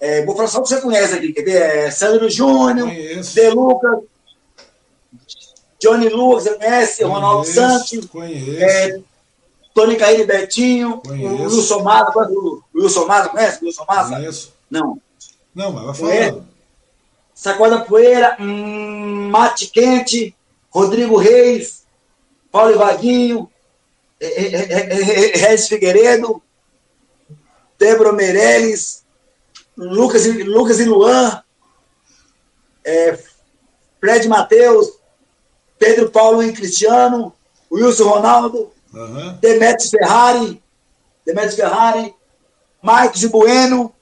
É, vou falar só o que você conhece aqui, quer ver? É Sandro Júnior, De Lucas, Johnny Lucas, você conhece? Conheço, Ronaldo Santos, conheço. É, Tony Caíne Betinho, o Wilson Maza, o Wilson Maza, conhece o Wilson Maza? Conheço. Não. Não, mas vai falando. Sacoda Poeira, hum, Mate Quente, Rodrigo Reis, Paulo Vaguinho, Regis Figueiredo, Débora Meirelles, Lucas, Lucas e Luan, é, Fred Matheus, Pedro Paulo e Cristiano, Wilson Ronaldo, uhum. Ferrari, Demetrios Ferrari, Marcos Bueno,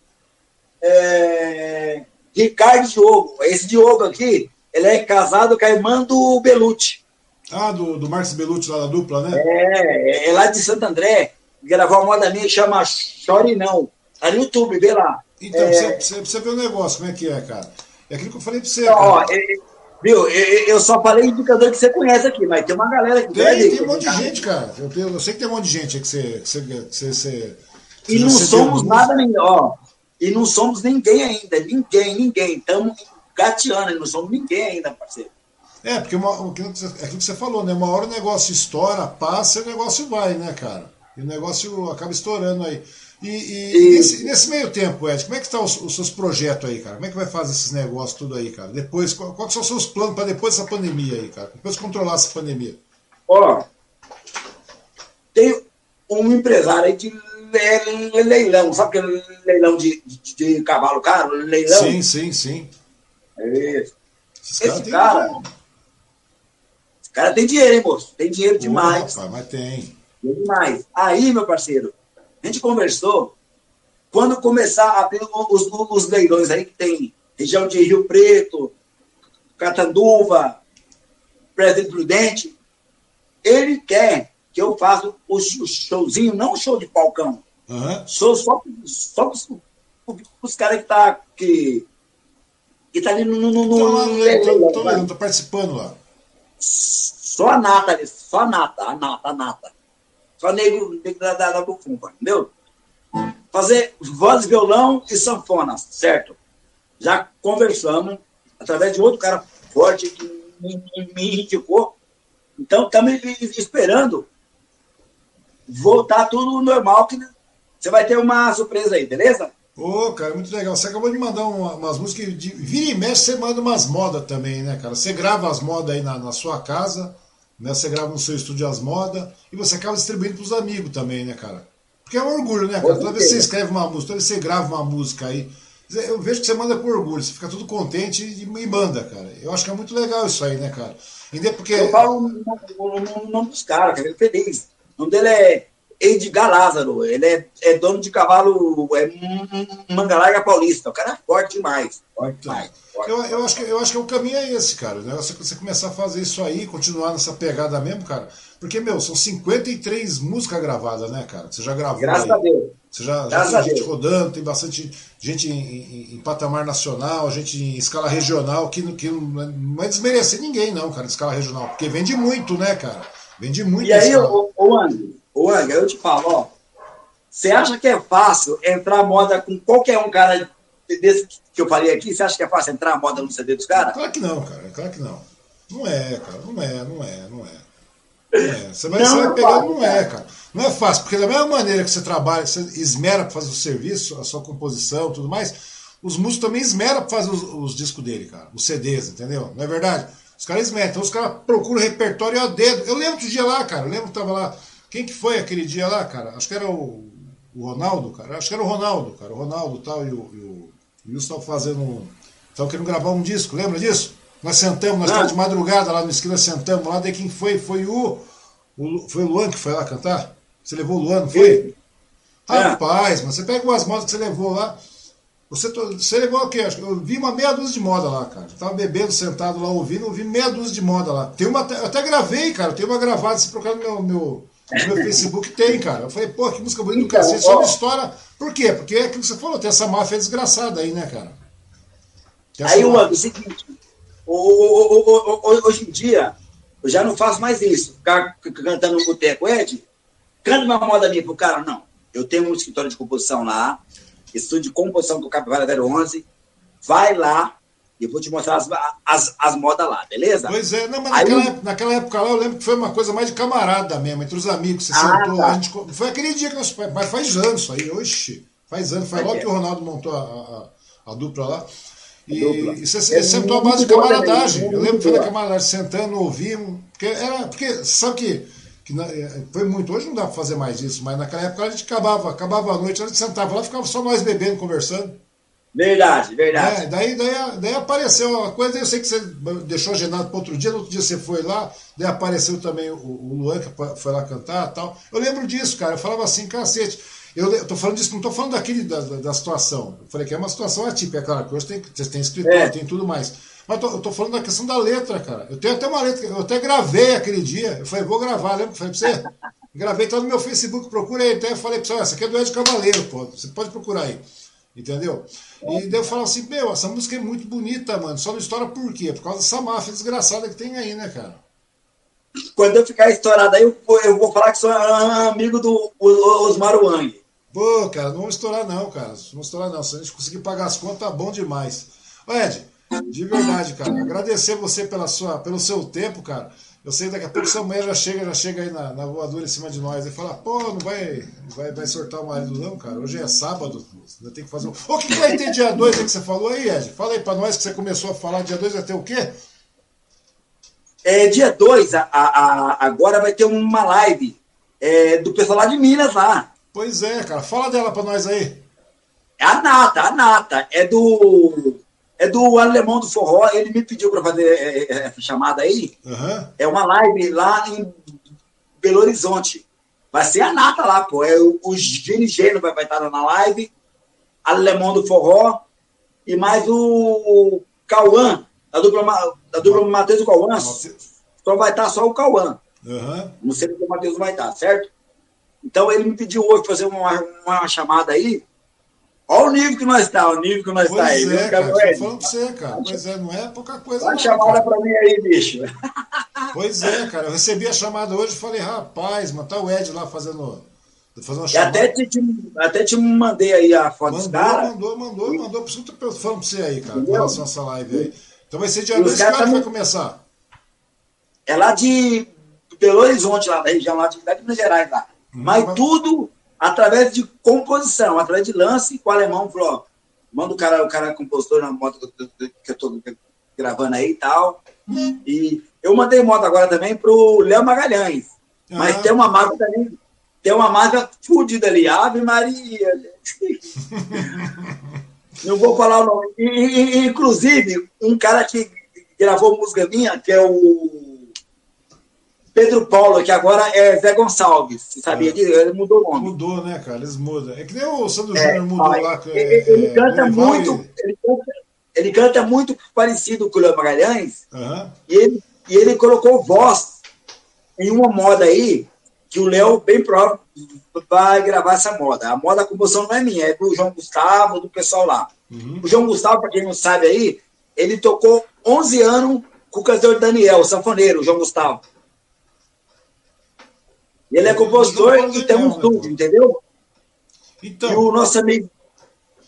é, Ricardo Diogo. Esse Diogo aqui, ele é casado com a irmã do Belucci. Ah, do, do Marcos Belucci lá da dupla, né? É, é lá de Santo André. Gravou uma moda minha que chama Chore Não. Tá no YouTube, vê lá. Então, é... você, você vê o negócio, como é que é, cara? É aquilo que eu falei pra você. Ó, é, viu, eu, só falei indicador que você conhece aqui, mas tem uma galera que. Tem, tem um monte de gente, cara. Eu, tenho, eu sei que tem um monte de gente que você. Que você, que você, e não somos nada melhor. E não somos ninguém ainda. Ninguém, ninguém. Estamos gateando, não somos ninguém ainda, parceiro. É, porque uma, aquilo que você falou, né? Uma hora o negócio estoura, passa e o negócio vai, né, cara? E o negócio acaba estourando aí. E, e, e... Nesse, nesse, meio tempo, Ed, como é que estão tá os, os, seus projetos aí, cara? Como é que vai fazer esses negócios tudo aí, cara? Depois, quais qual são os seus planos para depois dessa pandemia aí, cara? Depois de controlar essa pandemia? Ó, tem um empresário aí de leilão, sabe aquele leilão de, de, de cavalo caro? Leilão? Sim, sim, sim. É. Esse cara, esse cara tem dinheiro, hein, moço? Tem dinheiro demais. Opa, mas tem. Tem demais. Aí, meu parceiro, a gente conversou, quando começar a abrir os, os leilões aí que tem região de Rio Preto, Catanduva, Presidente Prudente, ele quer que eu faça o showzinho, não show de palcão. Uhum. Show só, só os, os caras que tá, que, que tá ali no... no, no, tô lá, no tô, tô, tô participando lá. Só a nata só a nata, a nata, a nata. Só negro, negro da, da, da bufunfa, entendeu? Fazer voz, violão e sanfona, certo? Já conversamos, através de outro cara forte que me, me indicou. Então, estamos esperando voltar tudo normal, que você vai ter uma surpresa aí, beleza? Ô, oh, cara, muito legal. Você acabou de mandar uma, umas músicas de. Vira e mexe, você manda umas modas também, né, cara? Você grava as modas aí na, na sua casa né? Você grava no seu estúdio as modas e você acaba distribuindo para os amigos também, né, cara? Porque é um orgulho, né, cara? Toda vez que você escreve uma música, toda vez que você grava uma música aí, eu vejo que você manda com orgulho, você fica tudo contente e, e manda, cara. Eu acho que é muito legal isso aí, né, cara? Porque... Eu falo o nome dos caras, que é feliz. O nome dele é Edgar Lázaro. Ele é, é dono de cavalo, é manga larga paulista. O cara é forte demais. Forte demais. Eu, eu, acho que, eu acho que o caminho é esse, cara. O negócio é você começar a fazer isso aí, continuar nessa pegada mesmo, cara. Porque, meu, são 53 músicas gravadas, né, cara? Você já gravou. Graças aí. a Deus. Você já, já tem gente Deus. rodando, tem bastante gente em, em, em, patamar nacional, gente em escala regional, que, que não é desmerecer ninguém, não, cara, em escala regional. Porque vende muito, né, cara? Vende muito. E aí, ô, ô André, ô André, eu te falo, ó. Você acha que é fácil entrar moda com qualquer um cara desse que eu falei aqui, você acha que é fácil entrar a moda no CD dos caras? Claro que não, cara. Claro que não. Não é, cara. Não é, não é, não é. Não é. Você vai, não, você vai pegar, não é, cara. Não é fácil, porque da mesma maneira que você trabalha, você esmera para fazer o serviço, a sua composição tudo mais, os músicos também esmeram para fazer os, os, discos dele, cara. Os CDs, entendeu? Não é verdade? Os caras esmeram. Então os caras procuram repertório a dedo. Eu lembro do dia lá, cara. Eu lembro que tava lá. Quem que foi aquele dia lá, cara? Acho que era o, o Ronaldo, cara. Acho que era o Ronaldo, cara. O Ronaldo tal, e o, e o o Wilson estava fazendo. Estava querendo gravar um disco, lembra disso? Nós sentamos, nós estávamos de madrugada lá no esquina, sentamos lá, daí quem foi? Foi o, o. Foi o Luan que foi lá cantar? Você levou o Luan, não foi? É. Rapaz, mas você pega umas modas que você levou lá. Você, você levou o quê? Eu vi uma meia dúzia de moda lá, cara. Eu tava bebendo, sentado lá ouvindo, eu vi meia dúzia de moda lá. Tem uma, eu até gravei, cara. Eu tenho uma gravada, se procurar no meu, meu, no meu Facebook, tem, cara. Eu falei, pô, que música bonita do então, cacete. Só uma história por quê? Porque é aquilo que você falou, tem essa máfia desgraçada aí, né, cara? Aí, mano, o seguinte, hoje em dia, eu já não faço mais isso. Ficar cantando no boteco, Ed, canta uma moda minha pro cara, não. Eu tenho um escritório de composição lá, estúdio de composição do Capivara 011. Vai lá, e eu vou te mostrar as, as, as modas lá, beleza? Pois é, não, mas naquela, época, naquela, época lá eu lembro que foi uma coisa mais de camarada mesmo, entre os amigos. Você ah, sentou, tá. a gente, foi aquele dia que nós. Mas faz anos isso aí, oxi, faz anos. Foi logo que o Ronaldo montou a, a, a dupla lá. E, e você, é sentou a base de camaradagem. Eu lembro que foi na camaradagem, sentando, ouvimos. Porque, era, porque sabe que, que na, é, foi muito. Hoje não dá para fazer mais isso, mas naquela época a gente acabava, acabava a noite, a gente sentava lá, ficava só nós bebendo, conversando. Verdade, verdade. É, daí, daí, daí apareceu uma coisa, eu sei que você deixou agendado para outro dia, no outro dia você foi lá, daí apareceu também o, o Luan, que foi lá cantar tal. Eu lembro disso, cara. Eu falava assim, cacete. Eu, eu tô falando disso, não tô falando daquele da, da, situação. Eu falei que é uma situação atípica, é claro, que hoje tem, tem escritório, é. tem tudo mais. Mas tô, eu tô falando da questão da letra, cara. Eu tenho até uma letra, eu até gravei aquele dia. Eu falei, vou gravar, lembra que eu falei pra você? Gravei, tá no meu Facebook, procura aí. Até eu falei pra você, essa aqui é do Ed Cavaleiro, pô. Você pode procurar aí. Entendeu? E daí eu falo assim, meu, essa música é muito bonita, mano. Só não estoura por quê? Por causa dessa máfia desgraçada que tem aí, né, cara? Quando eu ficar estourado aí, eu vou, eu vou falar que sou amigo do Osmar Wang. Pô, cara, não vamos estourar não, cara. Não vamos estourar não. Se a gente conseguir pagar as contas, tá bom demais. Ô, Ed, de verdade, cara. Agradecer você pela sua, pelo seu tempo, cara. Eu sei daqui a pouco sua mulher já chega, já chega aí na, na voadora em cima de nós e fala, pô, não vai, vai, vai sortar o marido não, cara. Hoje é sábado, ainda tem que fazer um. O que, que vai ter dia 2 aí que você falou aí, Ed? Fala aí pra nós que você começou a falar, dia 2 vai ter o quê? É, dia 2, a, a, agora vai ter uma live é, do pessoal lá de Minas lá. Pois é, cara. Fala dela pra nós aí. É a Nata, a Nata. É do. É do Alemão do Forró. Ele me pediu para fazer é, é, essa chamada aí. Uhum. É uma live lá em Belo Horizonte. Vai ser a Nata lá, pô. É o, Gene Gênio vai, vai estar na live. Alemão do Forró. E mais o Cauã, da dupla, da dupla Matheus e Cauã. Só vai estar só o Cauã. Uhum. Não sei se o Matheus vai estar, certo? Então ele me pediu hoje fazer uma, uma chamada aí. Olha o nível que nós está, o nível que nós está aí. É, cara, tô falando pra você, cara. Pois é, não é pouca coisa. Dá uma chamada para mim aí, bicho. Pois é, cara. Eu recebi a chamada hoje e falei, rapaz, mas tá o Ed lá fazendo. fazendo uma chamada. Até te, te, até te mandei aí a foto mandou, dos caras. Mandou, mandou, mandou, mandou. Por isso que eu tô falando pra você aí, cara, Entendeu? com relação a essa live aí. Então vai ser dia 2 que tá vai começar? É lá de Belo Horizonte, lá da região lá de Minas Gerais, lá. Mas tudo através de composição, através de lance, com o alemão falou, ó, manda o cara, o cara compositor na moto que eu estou gravando aí e tal. E eu mandei moto agora também pro Léo Magalhães. Mas tem uma marca também, tem uma marca fodida ali, Ave Maria. Não vou falar o nome. E, inclusive, um cara que gravou música minha, que é o Pedro Paulo, que agora é Zé Gonçalves. Você sabia é. disso? Ele mudou o nome. Mudou, né, cara? Eles mudam. É que nem o Sandro é, Júnior mudou lá. Ele, é, ele canta muito. E... Ele, canta, ele canta muito parecido com o Léo Magalhães. Uhum. E, ele, e ele colocou voz em uma moda aí, que o Léo, bem próprio, vai gravar essa moda. A moda, a composição não é minha, é do João Gustavo, do pessoal lá. Uhum. O João Gustavo, para quem não sabe aí, ele tocou 11 anos com o cantor Daniel, o sanfoneiro, o João Gustavo. Ele é compositor e tem um estúdio, entendeu? Então, e o nosso amigo.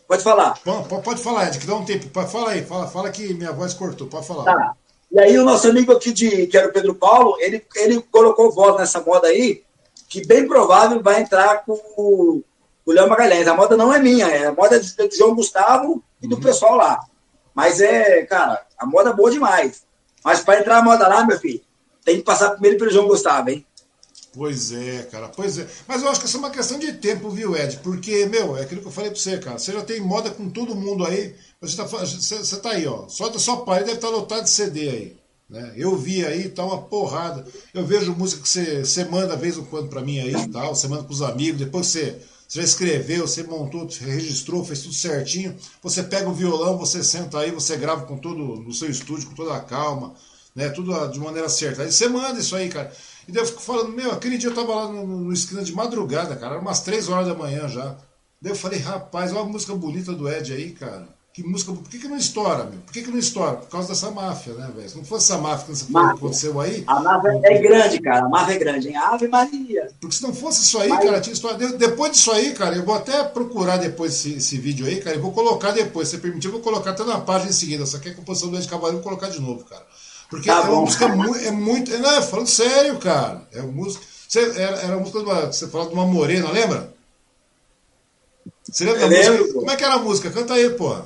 Pode falar. Pode falar, Ed, que dá um tempo. Falar aí, fala, fala que minha voz cortou, pode falar. Tá. E aí o nosso amigo aqui, de, que era o Pedro Paulo, ele, ele colocou voz nessa moda aí, que bem provável vai entrar com o, o Léo Magalhães. A moda não é minha, é a moda do João Gustavo e do uhum. pessoal lá. Mas é, cara, a moda é boa demais. Mas para entrar a moda lá, meu filho, tem que passar primeiro pelo João Gustavo, hein? Pois é, cara, pois é. Mas eu acho que isso é uma questão de tempo, viu, Ed? Porque, meu, é aquilo que eu falei pra você, cara. Você já tem moda com todo mundo aí. Você tá, você, tá aí, ó. Só da sua parede deve estar tá lotado de CD aí. Né? Eu vi aí, tá uma porrada. Eu vejo música que você, você manda vez em quando pra mim aí e tal. Você manda pros amigos. Depois você, você já escreveu, você montou, registrou, fez tudo certinho. Você pega o violão, você senta aí, você grava com todo no seu estúdio, com toda a calma. Né, tudo de maneira certa. Aí você manda isso aí, cara. E daí eu fico falando, meu, aquele dia eu tava lá no, no esquina de madrugada, cara, era umas 3 horas da manhã já. Daí eu falei, rapaz, olha a música bonita do Ed aí, cara. Que música. Por que, que não estoura, meu? Por que, que não estoura? Por causa dessa máfia, né, velho? Se não fosse essa máfia que aconteceu aí. A máfia é grande, cara. A máfia é grande, hein? Ave Maria. Porque se não fosse isso aí, cara, tinha história. Depois disso aí, cara, eu vou até procurar depois esse, esse vídeo aí, cara. Eu vou colocar depois. Se permitir, eu vou colocar até na página em seguida. Só que a composição do Ed Cavaleiro eu vou colocar de novo, cara. Porque tá é uma música muito. É muito. Não, é falando sério, cara. É música. Você, era, era música de uma, você falou de uma morena, lembra? Você lembra da música? Como é que era a música? Canta aí, porra.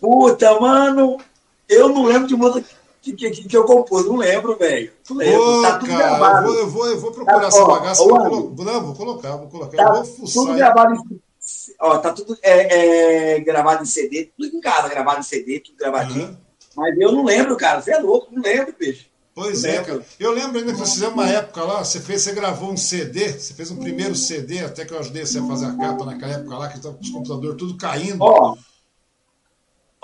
Puta, mano, eu não lembro de música que, que, que, eu compus, não lembro, velho. Não lembro. tá tudo cara, gravado. Eu vou, eu vou, eu vou procurar tá, essa ó, bagaça. Ó, vou não, vou colocar, vou colocar. Tá vou fuçar. Tudo gravado em, ó, tá tudo é, é, gravado em CD, tudo em casa, gravado em CD, tudo gravadinho. Uhum. Mas eu não lembro, cara. Você é louco, não lembro, bicho. Pois é, cara. Eu lembro ainda que nós fizemos uma época lá, você fez, você gravou um CD, você fez um primeiro CD, até que eu ajudei você a fazer a capa naquela época lá, que estava com os computadores tudo caindo. Ó,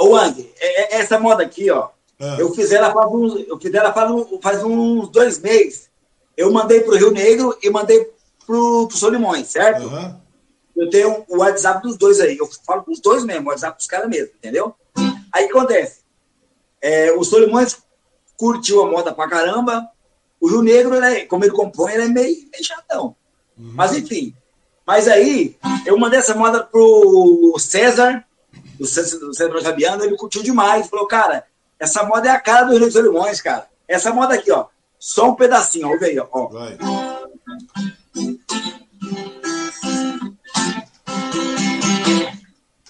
Ô, Ang, é, é, essa moda aqui, ó. Ah. Eu fiz ela faz uns, eu fiz ela faz, faz uns dois meses. Eu mandei pro Rio Negro e mandei pro, pro Solimões, certo? Uhum. Eu tenho o WhatsApp dos dois aí. Eu falo com os dois mesmo, o WhatsApp dos caras mesmo, entendeu? Aí o que acontece? É, o Solimões curtiu a moda pra caramba. O Rio Negro, né, como ele compõe, ele é meio, meio chatão. Uhum. Mas enfim. Mas aí, eu mandei essa moda pro César, do Centro Fabiano, ele curtiu demais. Falou, cara, essa moda é a cara do Rio dos Limões, cara. Essa moda aqui, ó. Só um pedacinho, ó. Ouve aí, ó. Vai.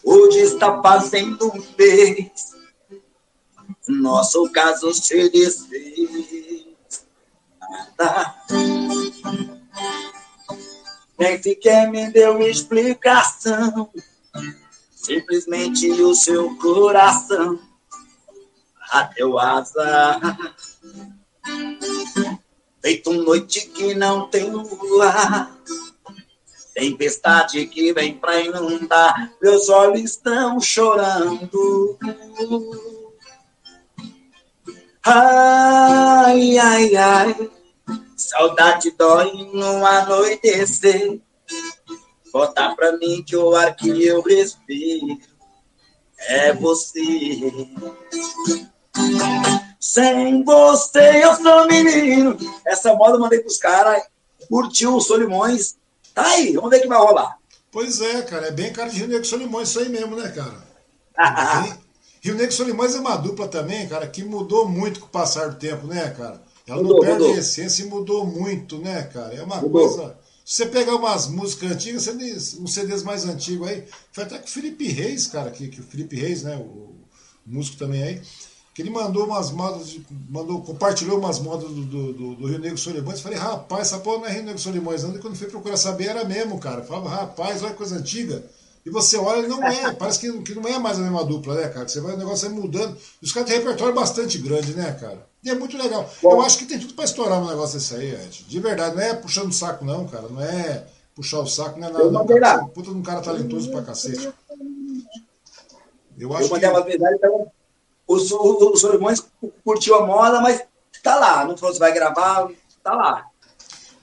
Hoje está fazendo um mês. Nosso caso se desfez. Nem sequer me deu explicação simplesmente o seu coração bateu asa. Feito noite que não tem lua, tempestade que vem pra inundar, meus olhos estão chorando. Ai, ai, ai, saudade dói no anoitecer. Conta pra mim que o ar que eu respiro é você. Sem você eu sou menino. Essa moda eu mandei pros caras, curtiu o Solimões. Tá aí, vamos ver o que vai rolar. Pois é, cara, é bem cara de Rio Negro Solimões isso aí mesmo, né, cara? Rio Negro Solimões é uma dupla também, cara, que mudou muito com o passar do tempo, né, cara? Ela mudou, não perde mudou. a essência e mudou muito, né, cara? É uma mudou. coisa se você pegar umas músicas antigas, uns CDs mais antigos aí, foi até com o Felipe Reis, cara, que, que o Felipe Reis, né, o, o músico também aí, que ele mandou umas modas, mandou, compartilhou umas modas do, do, do Rio Negro Solimões. Falei, rapaz, essa porra não é Rio Negro Solimões, não. E quando fui procurar saber, era mesmo, cara. Falava, rapaz, olha que coisa antiga. E você olha, não é, parece que, que não é mais a mesma dupla, né, cara? Você vai, o negócio vai mudando. Os caras têm repertório bastante grande, né, cara? E é muito legal. Bom, eu acho que tem tudo para estourar um negócio desse aí, Ed. De verdade, não é puxando o saco, não, cara. Não é puxar o saco, não é nada. Não, cara. Você é puta de um cara talentoso pra cacete. Eu acho eu que. Uma verdade, então, os, os, Solimões curtiu a moda, mas tá lá. Não falou se vai gravar, tá lá.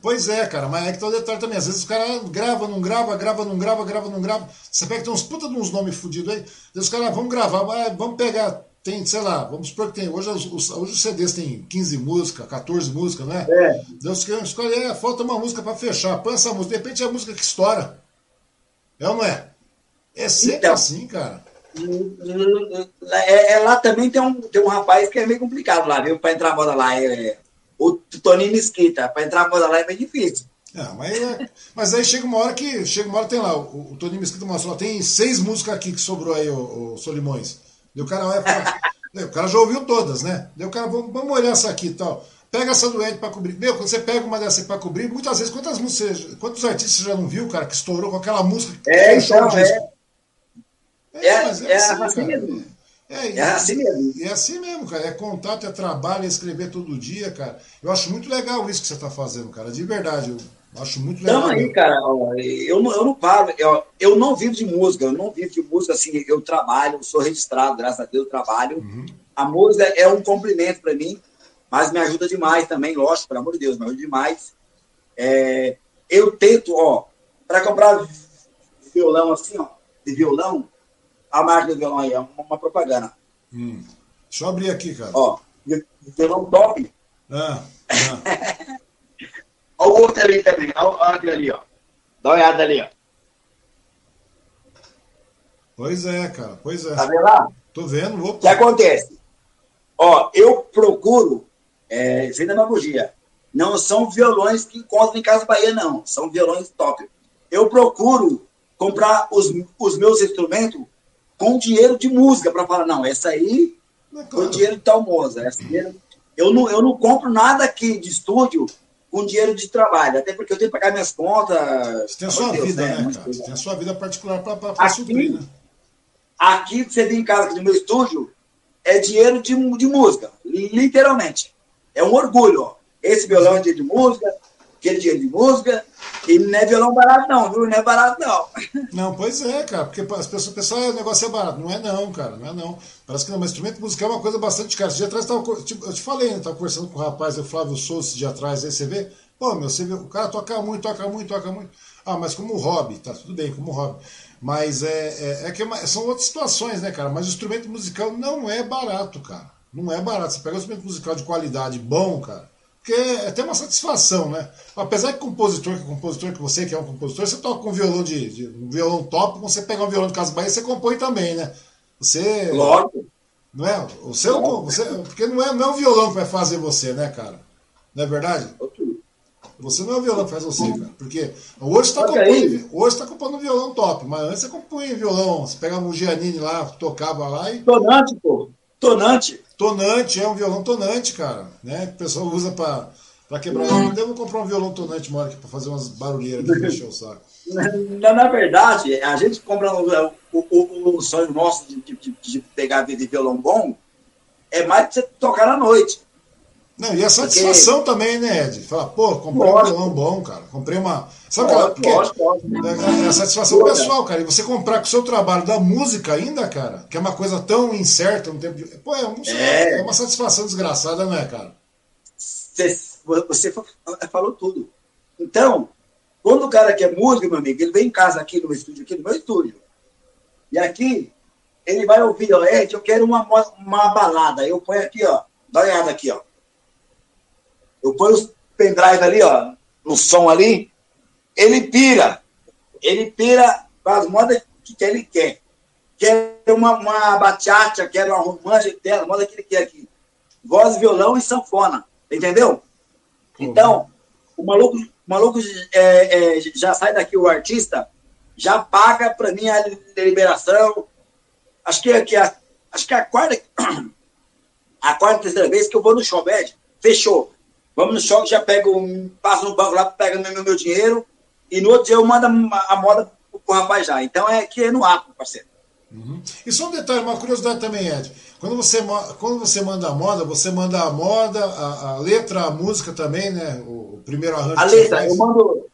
Pois é, cara, mas é que tá o detalhe também. Às vezes o cara grava, não grava, grava, não grava, grava, não grava. Você pega que tem uns puta de uns nomes fodidos aí. Os caras, vamos gravar, vamos pegar tem, sei lá, vamos supor que tem. Hoje os, hoje os CDs tem 15 músicas, 14 músicas, né? É. Deus que escolher, é, falta uma música para fechar. Põe essa música, de repente é a música que estoura. É ou não é? É sempre então, assim, cara. É, é, lá também tem um, tem um rapaz que é meio complicado lá, viu? Para entrar a moda lá. É, o Toninho Mesquita. Para entrar a moda lá é meio difícil. É, mas, é, mas aí chega uma hora que. Chega uma hora tem lá. O, o Toninho Mesquita mostrou, tem seis músicas aqui que sobrou aí, o, o Solimões. E o cara falar. o cara já ouviu todas, né? Daí o cara, vamos, vamos olhar essa aqui e tal. Pega essa do Ed pra cobrir. Meu, quando você pega uma dessa pra cobrir, muitas vezes, quantas músicas, quantos artistas você já não viu, cara, que estourou com aquela música que é, então, disco? É, é, é, é assim, mesmo. É, é assim mesmo. É assim mesmo, cara. É contato, é trabalho, é escrever todo dia, cara. Eu acho muito legal isso que você está fazendo, cara. De verdade. Eu Acho muito legal. Então aí, cara, eu não, eu não paro, eu, eu não vivo de música, eu não vivo de música assim, eu trabalho, sou registrado, graças a Deus, eu trabalho. Uhum. A música é um complemento para mim, mas me ajuda demais também, lógico, pelo amor de Deus, me ajuda demais. É, eu tento, ó, para comprar violão assim, ó, de violão, a marca do violão aí, é uma, propaganda. Hum. Deixa eu abrir aqui, cara. Ó, violão top. Ah, ah. Olha o outro ali também, olha aquele ali, ó. Dá uma olhada ali, ó. Pois é, cara, pois é. Tá vendo lá? Tô vendo, O que acontece? Ó, eu procuro, é, sem demagogia, não são violões que encontram em Casa Bahia, não. São violões top. Eu procuro comprar os, os meus instrumentos com dinheiro de música, para falar, não, essa aí é claro. foi dinheiro de tal moça. Essa dinheiro... eu, não, eu não compro nada aqui de estúdio com dinheiro de trabalho, até porque eu tenho que pagar minhas contas. Você tem a sua Deus, vida, né, né cara? Você tem a sua vida particular para suprir, né? Aqui, você vem em casa, no meu estúdio, é dinheiro de, de música, literalmente. É um orgulho, ó. Esse violão é dinheiro de música, aquele dinheiro de música, e não é violão barato, não, viu? Não é barato, não. Não, pois é, cara, porque as pessoas pensam, ah, o negócio é barato. Não é, não, cara, não é, não. Parece que não, mas instrumento musical é uma coisa bastante cara. Esse dia atrás, tava, tipo, eu te falei, né? Tava conversando com o rapaz, o Flávio Souza, esse dia atrás, aí você vê, pô, meu, você vê, o cara toca muito, toca muito, toca muito. Ah, mas como hobby, tá tudo bem, como hobby. Mas é, é, é que é são outras situações, né, cara? Mas o instrumento musical não é barato, cara. Não é barato. Você pega um instrumento musical de qualidade bom, cara, porque é até uma satisfação, né? Apesar que compositor, que é compositor, que você que é um compositor, você toca com um violão de, de um violão top, você pega um violão de Casa Bahia, você compõe também, né? Você. Lógico. Não é? Você, você, porque não é, não é o violão que vai fazer você, né, cara? Não é verdade? Você não é o violão que faz você, cara. Porque hoje está compondo, hoje tá compondo um violão top, mas antes você compunha violão. Você pegava um Giannini lá, tocava lá e. Tonante, pô. Tonante. Tonante, é um violão tonante, cara. Né? Que o pessoal usa para para quebrar. Eu devo comprar um violão tonante uma hora para fazer umas barulheiras de encher o saco. Na, na, verdade, a gente compra o, o, o, o sonho nosso de, de, de pegar de violão bom é mais de você tocar à noite. Não, e a satisfação porque... também, né, Ed? Falar, pô, comprei lógico. um violão bom, cara. Comprei uma. Sabe lógico, aquela. Lógico, lógico. É, é, a satisfação pessoal, cara. E você comprar com o seu trabalho da música ainda, cara, que é uma coisa tão incerta no tempo de. Pô, é, um... é. é uma satisfação desgraçada, não é, cara? Você, você falou tudo. Então, quando o cara quer música, meu amigo, ele vem em casa aqui no estúdio, aqui no meu estúdio. E aqui, ele vai ouvir, ó, Ed, eu quero uma, uma balada. Eu ponho aqui, ó. Dá uma olhada aqui, ó. Eu ponho os pendrive ali, ó, no som ali, ele pira. Ele pira com as modas que, que ele quer. Quer uma, uma bachata, quer uma romântica, quer a moda que ele quer aqui. Voz, violão e sanfona. Entendeu? Então, o maluco, o maluco é, é, já sai daqui, o artista, já paga para mim a liberação. Acho que, que a, acho que a quarta, a quarta, terceira vez que eu vou no show, fechou. Vamos no choque, já pego, passo no banco lá, pega meu, meu dinheiro, e no outro dia eu mando a, moda pro rapaz já. Então é que é no ar, parceiro. Uhum. E só um detalhe, uma curiosidade também, Ed. Quando você, quando você manda a moda, você manda a moda, a, a letra, a música também, né? O, primeiro arranjo. A letra, eu mando.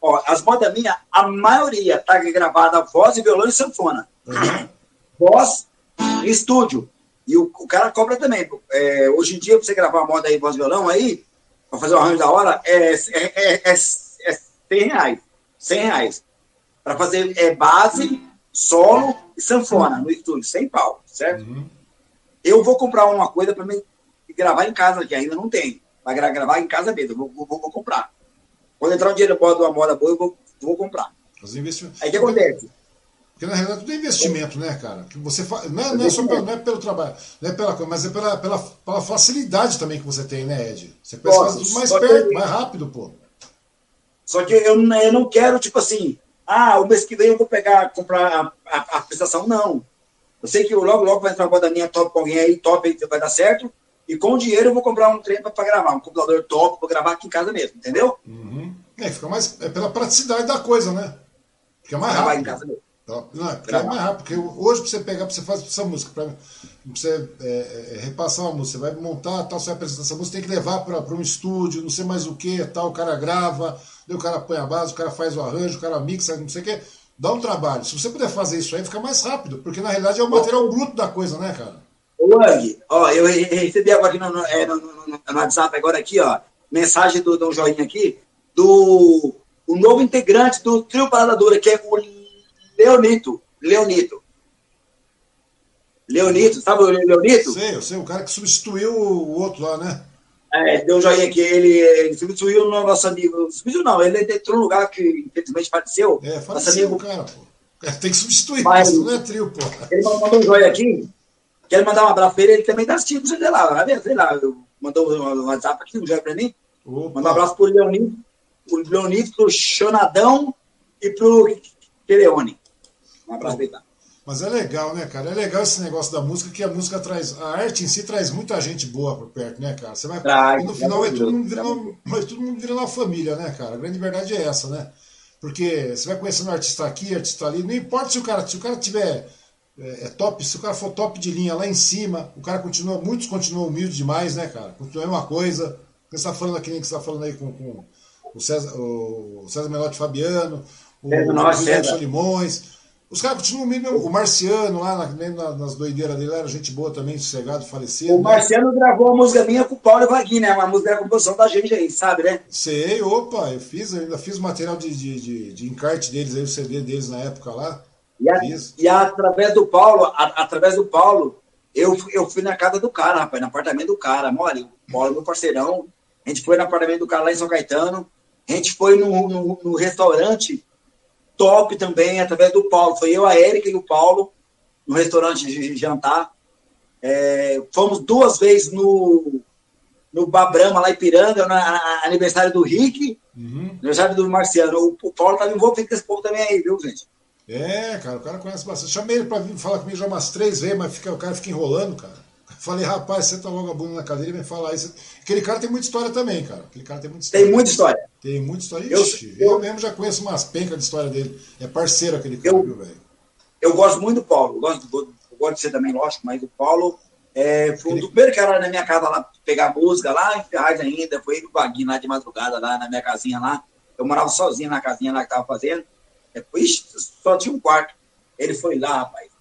Ó, as modas minhas, a maioria tá gravada voz, violão e sanfona. Uhum. Voz e estúdio. E o, o cara cobra também. É, hoje em dia, pra você gravar a moda aí, voz e violão aí, para fazer o arranjo da hora, é, é, é, é, 100 reais. 100 reais. Para fazer é, base, solo e sanfona no estúdio, sem pau, certo? Uhum. Eu vou comprar uma coisa para gravar em casa, que ainda não tem. Vai gravar em casa mesmo, eu vou, vou, vou comprar. Quando entrar um dinheiro de uma moda boa, eu vou, vou comprar. Aí o que acontece? Porque na realidade tudo é investimento, né, cara? Que você fa... não, é, não, é só pelo, não é pelo trabalho, não é pela coisa, mas é pela, pela, pela facilidade também que você tem, né, Ed? Você pensa tudo mais perto, mais rápido, pô. Só que eu, eu não quero, tipo assim, ah, o mês que vem eu vou pegar, comprar a, a, a prestação. Não. Eu sei que logo, logo vai entrar uma minha top com alguém aí, top aí, vai dar certo. E com o dinheiro eu vou comprar um trem para gravar, um computador top, para gravar aqui em casa mesmo, entendeu? Uhum. É, fica mais. É pela praticidade da coisa, né? Fica mais rápido. Em casa mesmo. Tá? Não, é, é mais rápido, porque hoje para você pegar, para você fazer essa música, para você é, é, repassar uma música, você vai montar, tal, você vai apresentar essa música, tem que levar para um estúdio, não sei mais o que, tal, o cara grava, daí o cara põe a base, o cara faz o arranjo, o cara mixa, não sei o que, dá um trabalho. Se você puder fazer isso aí, fica mais rápido, porque na realidade é o material bruto da coisa, né, cara? Ô, Ang, ó, eu recebi agora aqui no, no, no, no, no WhatsApp, agora aqui, ó, mensagem do, do Joinha aqui, do o novo integrante do Trio Parada Dura, que é o Leonito. Leonito. Leonito, sabe o Leonito? Sei, eu sei, o cara que substituiu o outro lá, né? É, deu um joinha aqui, ele, ele substituiu o nosso amigo. Substituiu não, ele entrou no lugar que infelizmente faleceu. É, faleceu amigo, cara, pô. É, tem que substituir, mas, não é trio, pô. Ele mandou um joinha aqui, quero mandar um abraço pra ele, ele também tá assistindo, sei lá, sei lá, mandou um WhatsApp aqui, um joinha pra mim. Opa. Mandar um abraço pro Leonito, pro Leonito, pro Chonadão e pro Quereone. Um abraço lá. Mas é legal, né, cara? É legal esse negócio da música, que a música traz. A arte em si traz muita gente boa por perto, né, cara? Você vai. e no final vai todo, mundo virando, vai todo mundo virando uma família, né, cara? A grande verdade é essa, né? Porque você vai conhecendo um artista aqui, artista ali, não importa se o cara, se o cara tiver. É, é top, se o cara for top de linha lá em cima, o cara continua, muitos continuam humildes demais, né, cara? Continua a mesma coisa. Você está falando aqui, que você está falando aí com, com o César, o César Melotti Fabiano, o, é, o. Os caras continuam mesmo. O Marciano lá na, nas doideiras dele era gente boa também, sossegado, falecido. O né? Marciano gravou uma música minha com o Paulo Vaguinho, né? Uma música da composição da gente aí, sabe, né? Sei, opa, eu fiz, eu ainda fiz o material de, de, de, de, encarte deles aí, o CD deles na época lá. E, a, e através do Paulo, a, através do Paulo, eu, eu fui na casa do cara, rapaz, no apartamento do cara. Olha, o Paulo é meu parceirão. A gente foi no apartamento do cara lá em São Caetano. A gente foi no, no, no restaurante top também, através do Paulo. Foi eu, a Érica e o Paulo, no restaurante de jantar. É, fomos duas vezes no, no Babrama, lá em Piranga, no aniversário do Rick, uhum. aniversário do Marciano. O, o Paulo tá envolvido com esse povo também aí, viu, gente? É, cara, o cara conhece bastante. Chamei ele pra vir falar comigo já umas três vezes, mas fica, o cara fica enrolando, cara. Falei, rapaz, senta logo a bunda na cadeira e vem falar isso. Aquele cara tem muita história também, cara. Aquele cara tem muita história. Tem muita história. Tem muita história. Ixi, eu, eu, eu mesmo já conheço umas pencas de história dele. É parceiro aquele cara, eu, viu, velho? Eu gosto muito do Paulo. Gosto, eu gosto de ser também, lógico, mas o Paulo é, foi aquele... o primeiro cara na minha casa lá pegar música lá em Ferraz ainda. Foi ele o Vaguinho lá de madrugada, lá na minha casinha lá. Eu morava sozinho na casinha lá que tava fazendo. Depois só tinha um quarto. Ele foi lá, rapaz.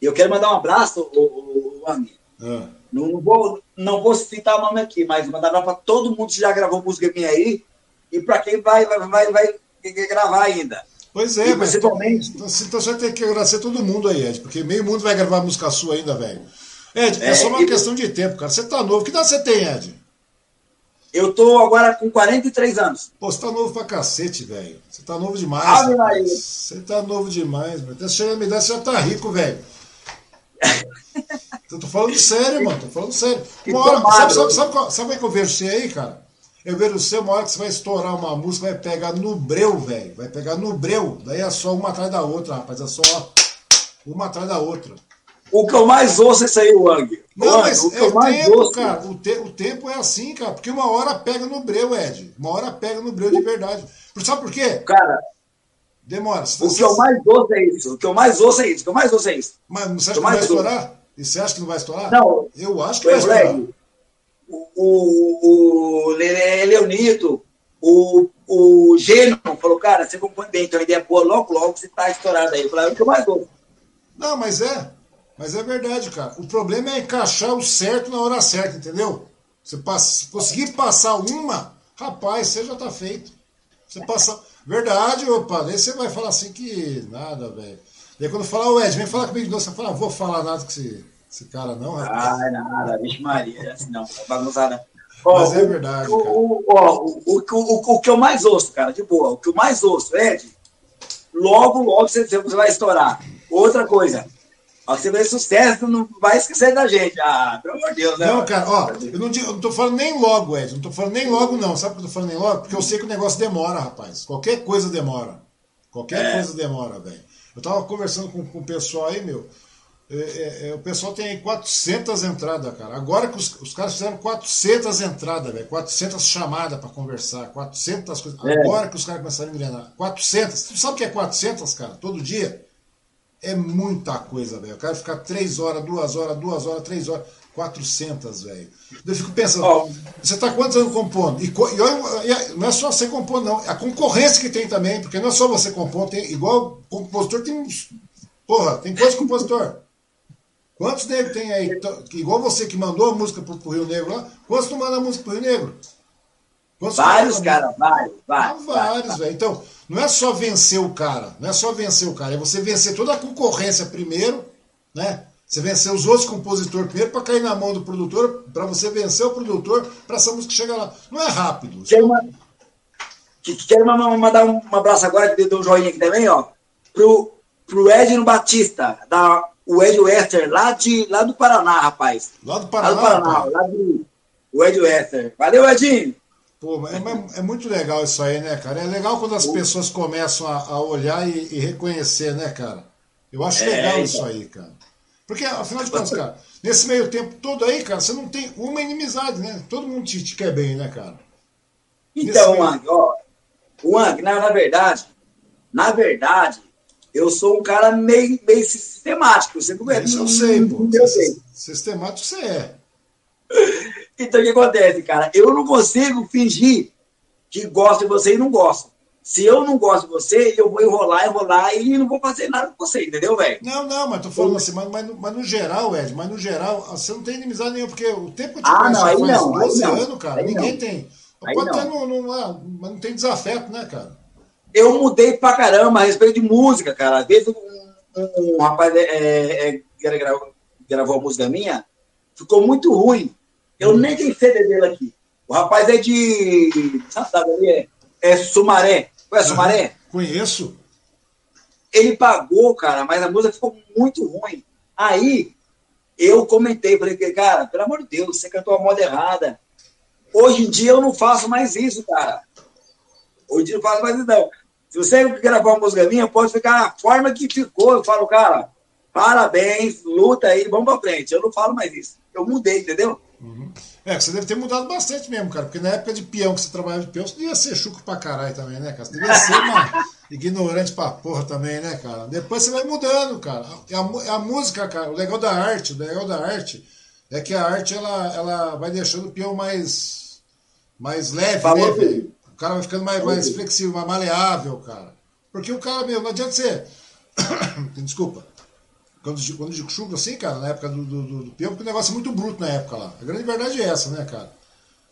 E eu quero mandar um abraço, o, o, o ah. Não, vou, não vou citar o nome aqui, mas mandar para todo mundo que já gravou música minha aí e para quem vai, vai, vai, vai gravar ainda. Pois é, e mas principalmente. Então, então você tem que agradecer todo mundo aí, Ed, porque meio mundo vai gravar música sua ainda, velho. Ed, é, é, só uma e... questão de tempo, cara. Você tá novo. Que idade você tem, Ed? Eu tô agora com 43 anos. Pô, você tá novo pra cacete, velho. Você tá novo demais. Ah, você tá novo demais, meu. Até chegando a minha idade, você já tá rico, velho. Eu tô falando sério, mano. Tô falando sério. Uma hora, sabe, sabe, sabe, sabe, sabe como é que eu vejo você aí, cara? Eu vejo você uma hora que você vai estourar uma música, vai pegar no breu, velho. Vai pegar no breu. Daí é só uma atrás da outra, rapaz. É só uma atrás da outra. O que eu mais ouço é isso aí, Wang. Não, mas o, é o tempo, ouço, cara. O, te, o tempo é assim, cara. Porque uma hora pega no breu, Ed. Uma hora pega no breu de verdade. Sabe por quê? Cara, Demora. o que eu mais ouço é isso. O que eu mais ouço é isso. O que eu mais ouço é isso. Mas você acha que, que vai estourar? E você acha que não vai estourar? Não. Eu acho que vai estourar. O, o, o Leonito, o, o Gênio falou, cara, você compõe bem, então a ideia é boa, logo, logo você tá estourado aí. Eu falei, é o que eu mais ouço. Não, mas é. Mas é verdade, cara. O problema é encaixar o certo na hora certa, entendeu? Você passa, conseguir passar uma, rapaz, você já tá feito. Você passa. Verdade, opa. Daí você vai falar assim que nada, velho. Daí quando falar, o Ed, vem falar comigo de novo, você fala, ah, vou falar nada com esse, esse cara, não, rapaz. Ah, nada, vixe Maria, é assim não, bagunçada. Mas é verdade. O, o, o, o, o, o, que eu mais ouço, cara, de boa, o que eu mais ouço, Ed, logo, logo você, você vai estourar. Outra coisa, você vê sucesso, não vai esquecer da gente. Ah, pelo amor de Deus, né? Não, cara, ó, eu não, eu não tô falando nem logo, Ed. Não tô falando nem logo, não. Sabe por que eu tô falando nem logo? Porque eu sei que o negócio demora, rapaz. Qualquer coisa demora. Qualquer é. coisa demora, velho. Eu tava conversando com, com o pessoal aí, meu. É, é, é o pessoal tem aí 400 entradas, cara. Agora que os, os caras fizeram 400 entradas, velho. 400 chamadas para conversar. 400 coisas. É. Agora que os caras começaram a engrenar. 400. Tu sabe o que é 400, cara? Todo dia? É muita coisa, velho. Eu quero ficar 3 horas, 2 horas, 2 horas, 3 horas. 400, velho. Eu fico pensando, oh. você está quantos anos compondo? E, e, não é só você compor, não. A concorrência que tem também, porque não é só você compor, tem, igual compositor tem uns. Porra, tem quantos compositor? Quantos negros tem aí? Igual você que mandou a música pro, pro Rio Negro lá, quantos não manda a música pro Rio Negro? Quantos vários, cara, vários, vários. Ah, vários, velho. Então, não é só vencer o cara, não é só vencer o cara, é você vencer toda a concorrência primeiro, né? Você vencer os outros compositores primeiro para cair na mão do produtor, para você vencer o produtor, para essa música chegar lá. Não é rápido. Quero, uma, quero mandar um abraço agora, que deu um joinha aqui também, ó, pro, pro Edno Batista, da, o Ed Wester, lá, de, lá do Paraná, rapaz. Lá do Paraná? Lá do Paraná, lá do, o Ed Wester. Valeu, Edinho! Pô, é, é, muito legal isso aí, né, cara? É legal quando as pessoas começam a, a olhar e, e, reconhecer, né, cara? Eu acho é, legal então. isso aí, cara. Porque, afinal de contas, cara, nesse meio tempo todo aí, cara, você não tem uma inimizade, né? Todo mundo te, te quer bem, né, cara? Então, meio... Wang, ó, Wang, na, na verdade, na verdade, eu sou um cara meio, meio sistemático. Você não é. Isso eu sei, pô. Eu sei. Sistemático você é. Então, o que acontece, cara? Eu não consigo fingir que gosto de você e não gosto. Se eu não gosto de você, eu vou enrolar, enrolar e não vou fazer nada com você, entendeu, velho? Não, não, mas tô falando assim, mas, mas, mas, no geral, Ed, mas no geral, você não tem inimizade nenhuma, porque o tempo que eu te ah, não, faz não, 12 anos, cara, ninguém não. tem. Pode ter, não, não, não, mas não tem desafeto, né, cara? Eu mudei pra caramba a respeito de música, cara. Às vezes um, um, um rapaz é, é, é gravou, gravou a música minha, ficou muito ruim. Eu hum. nem tenho CD dele aqui. O rapaz é de. Sabe ali? É, é Sumaré. Conhece Sumaré? Conheço. Ele pagou, cara, mas a música ficou muito ruim. Aí eu comentei, falei, cara, pelo amor de Deus, você cantou a moda errada. Hoje em dia eu não faço mais isso, cara. Hoje em dia eu não faço mais isso, não. Se você gravar uma música minha, pode ficar a forma que ficou. Eu falo, cara, parabéns, luta aí, vamos pra frente. Eu não falo mais isso. Eu mudei, entendeu? Uhum. É, que você deve ter mudado bastante mesmo, cara. Porque na época de peão que você trabalhava de peão, você devia ser chuco pra caralho também, né, cara? Você devia ser uma ignorante pra porra também, né, cara? Depois você vai mudando, cara. É a, é a música, cara. O legal da arte, o legal da arte é que a arte ela, ela vai deixando o peão mais, mais leve, Falou né? O cara vai ficando mais, mais flexível, mais maleável, cara. Porque o cara, meu, não adianta você. Desculpa. Quando, quando digo chuva assim, cara, na época do, do, do, do peão, porque o negócio é muito bruto na época lá. A grande verdade é essa, né, cara?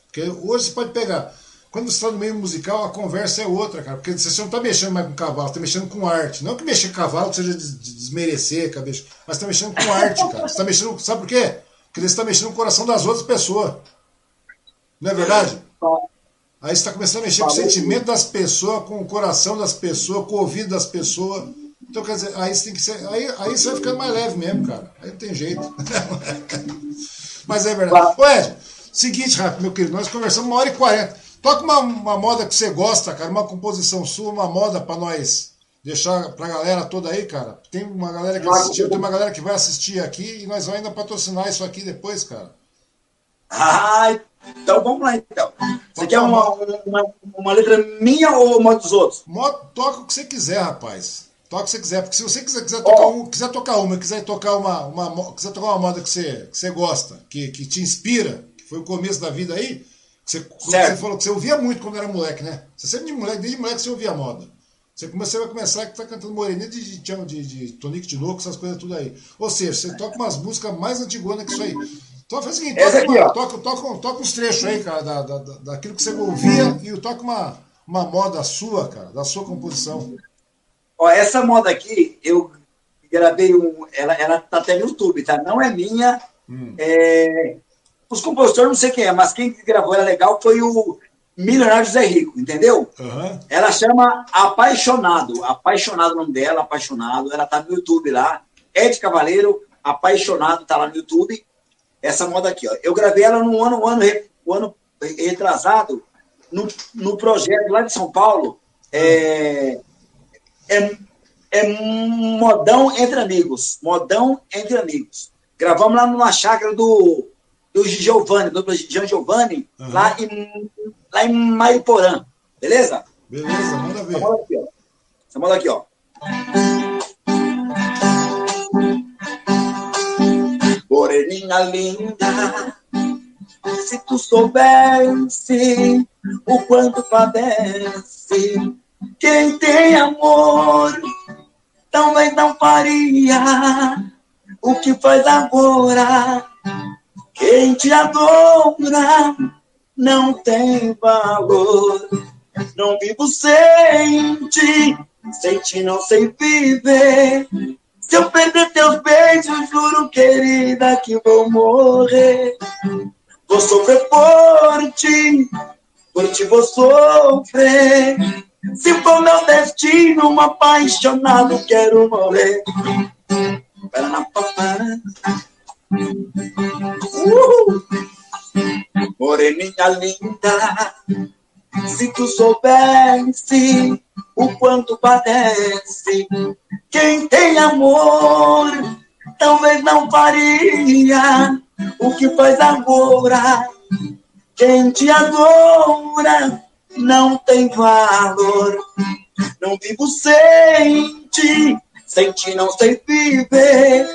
Porque hoje você pode pegar. Quando você está no meio musical, a conversa é outra, cara. Porque você não está mexendo mais com cavalo, está mexendo com arte. Não que mexer com cavalo seja desmerecer, cabeça, mas está mexendo com arte, cara. Você está mexendo. Sabe por quê? Porque você está mexendo no coração das outras pessoas. Não é verdade? Aí você está começando a mexer com o sentimento das pessoas, com o coração das pessoas, com o ouvido das pessoas. Então, quer dizer, aí você tem que ser. Aí, aí você vai ficando mais leve mesmo, cara. Aí não tem jeito. Mas é verdade. Ô, Ed, seguinte, Rafa, meu querido, nós conversamos uma hora e quarenta. Toca uma, uma moda que você gosta, cara, uma composição sua, uma moda para nós deixar pra galera toda aí, cara. Tem uma galera que assistiu, tem uma galera que vai assistir aqui e nós vamos ainda patrocinar isso aqui depois, cara. Ah, então vamos lá então. Você quer uma, uma, uma, letra minha ou uma dos outros? Toca o que você quiser, rapaz. Toca o que você quiser, porque se você quiser, quiser tocar, oh. um, quiser tocar uma, quiser tocar uma, uma, quiser tocar uma moda que você, que você gosta, que, que te inspira, que foi o começo da vida aí, você, você falou que você ouvia muito quando era moleque, né? Você sempre de moleque, desde moleque você ouvia moda. Você, começou, vai começar que tá cantando moreninha de, de, de, de, de Tonique de Louco, essas coisas tudo aí. Ou seja, você toca umas músicas mais antiguas que isso aí. Então faz o seguinte, toca, aqui, uma, toca, toca, toca, uns trechos aí, cara, da, da, daquilo que você ouvia e toca uma, uma moda sua, cara, da sua composição. Ó, essa moda aqui, eu gravei um. Ela, ela tá até no YouTube, tá? Não é minha. Hum. É, os compositores não sei quem é, mas quem gravou ela legal foi o Milionário José Rico, entendeu? Uhum. Ela chama Apaixonado. Apaixonado o nome dela, Apaixonado. Ela tá no YouTube lá. Ed Cavaleiro, Apaixonado, tá lá no YouTube. Essa moda aqui, ó. Eu gravei ela no ano, ano, ano retrasado, no, no projeto lá de São Paulo. É, é, é modão entre amigos. Modão entre amigos. Gravamos lá numa chácara do, do Giovanni, do Jean Giovanni, uhum. lá, em, lá em Mariporã. Beleza? Beleza, manda ver. Essa moda aqui, ó. Moreninha linda, se tu soubesse o quanto padece quem tem amor também não faria o que faz agora. Quem te adora não tem valor. Não vivo sem ti, sem ti não sei viver. Se eu perder teus beijos, juro, querida, que vou morrer. Vou sofrer por ti, por ti vou sofrer. Se for meu destino, um apaixonado, quero morrer. Uh! Moreninha linda, se tu soubesse o quanto padece, quem tem amor talvez não faria o que faz agora. Quem te adora não tem valor. Não vivo sem ti, sem ti não sei viver.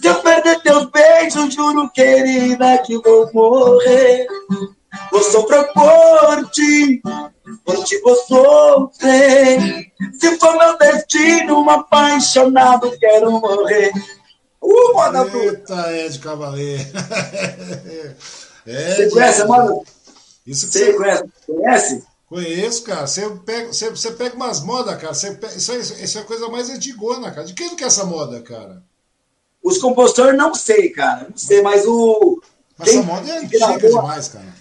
Se eu perder teus beijos, juro, querida, que vou morrer. Vou sofrer por ti, por ti vou sofrer. Se for meu destino, um apaixonado, quero morrer. Uh, moda Eita, Ed Cavaleiro. Ed, Você conhece, mano? Isso que você, você conhece? Conhece? Conheço, cara. Você pega, você, você pega umas modas, cara. Você pega, isso, é, isso é a coisa mais antigona, cara. De quem que é essa moda, cara? Os compositores não sei, cara. Não sei, mas o. Mas quem, essa moda é antiga gravou, demais, cara.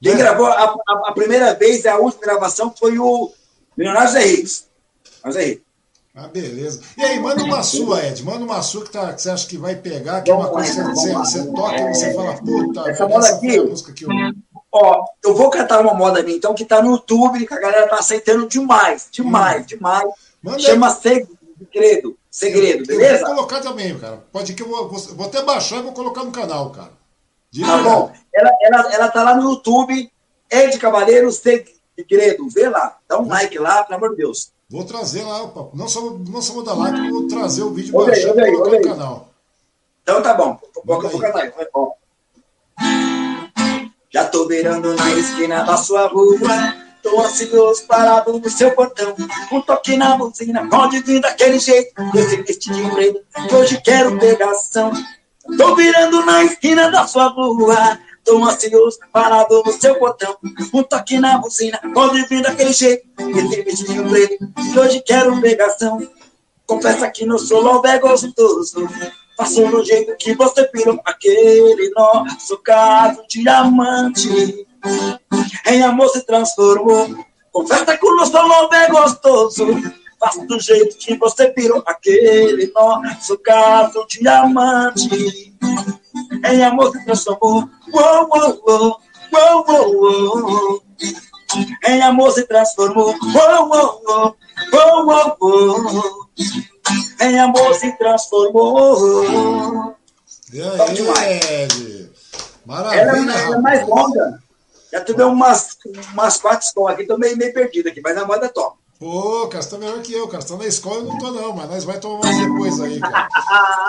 Quem é? gravou a, a, a, primeira vez, a última gravação, foi o Leonardo Zé Ricos. Zé Ricos. Ah, beleza. E aí, manda uma sua, Ed. Manda uma sua que, tá, que você acha que vai pegar, que é uma coisa que você, você, toca e você fala, puta, essa moda aqui. música que eu... Ó, eu vou cantar uma moda minha, então, que tá no YouTube, que a galera tá aceitando demais, demais, hum. demais. Manda Chama aí. Segredo. Segredo, beleza? Eu vou colocar também, cara. Pode que eu vou, vou até baixar e vou colocar no canal, cara. De tá bom. Ela, ela, ela tá lá no YouTube, Ed Cavaleiro Segredo. Vê lá. Dá um like lá, pelo amor de Deus. Vou trazer lá, não só, não só vou dar like, vou trazer o vídeo baixar e colocar no canal. Então tá bom. Vou colocar no canal. Já tô virando na esquina da sua rua. Tô ansioso parado no seu portão. Um toque na buzina, pode vir daquele jeito. Esse vestidinho preto, hoje quero pegação. Tô virando na esquina da sua rua. Tô ansioso parado no seu portão. Um toque na buzina, pode vir daquele jeito. Esse vestidinho preto, hoje quero pegação. Confessa que no solo é gostoso. Passou no jeito que você pirou aquele nosso caso diamante. Em amor se transformou. Confessa que o nosso é gostoso. Faça do jeito que você pirou aquele nosso caso diamante. Em amor se transformou. Uou, uou, uou, uou, uou, uou. Em amor se transformou. Uou, uou, uou, uou, uou, uou em amor se transformou. E aí, Ed? Maravilha. Ela, é mais longa. Já tive umas, umas quatro escolas aqui, tô meio, meio perdido aqui, mas a moda é top. Pô, cara, você tá melhor que eu, cara. Você tá na escola, eu não tô não, mas nós vai tomar mais depois aí, cara.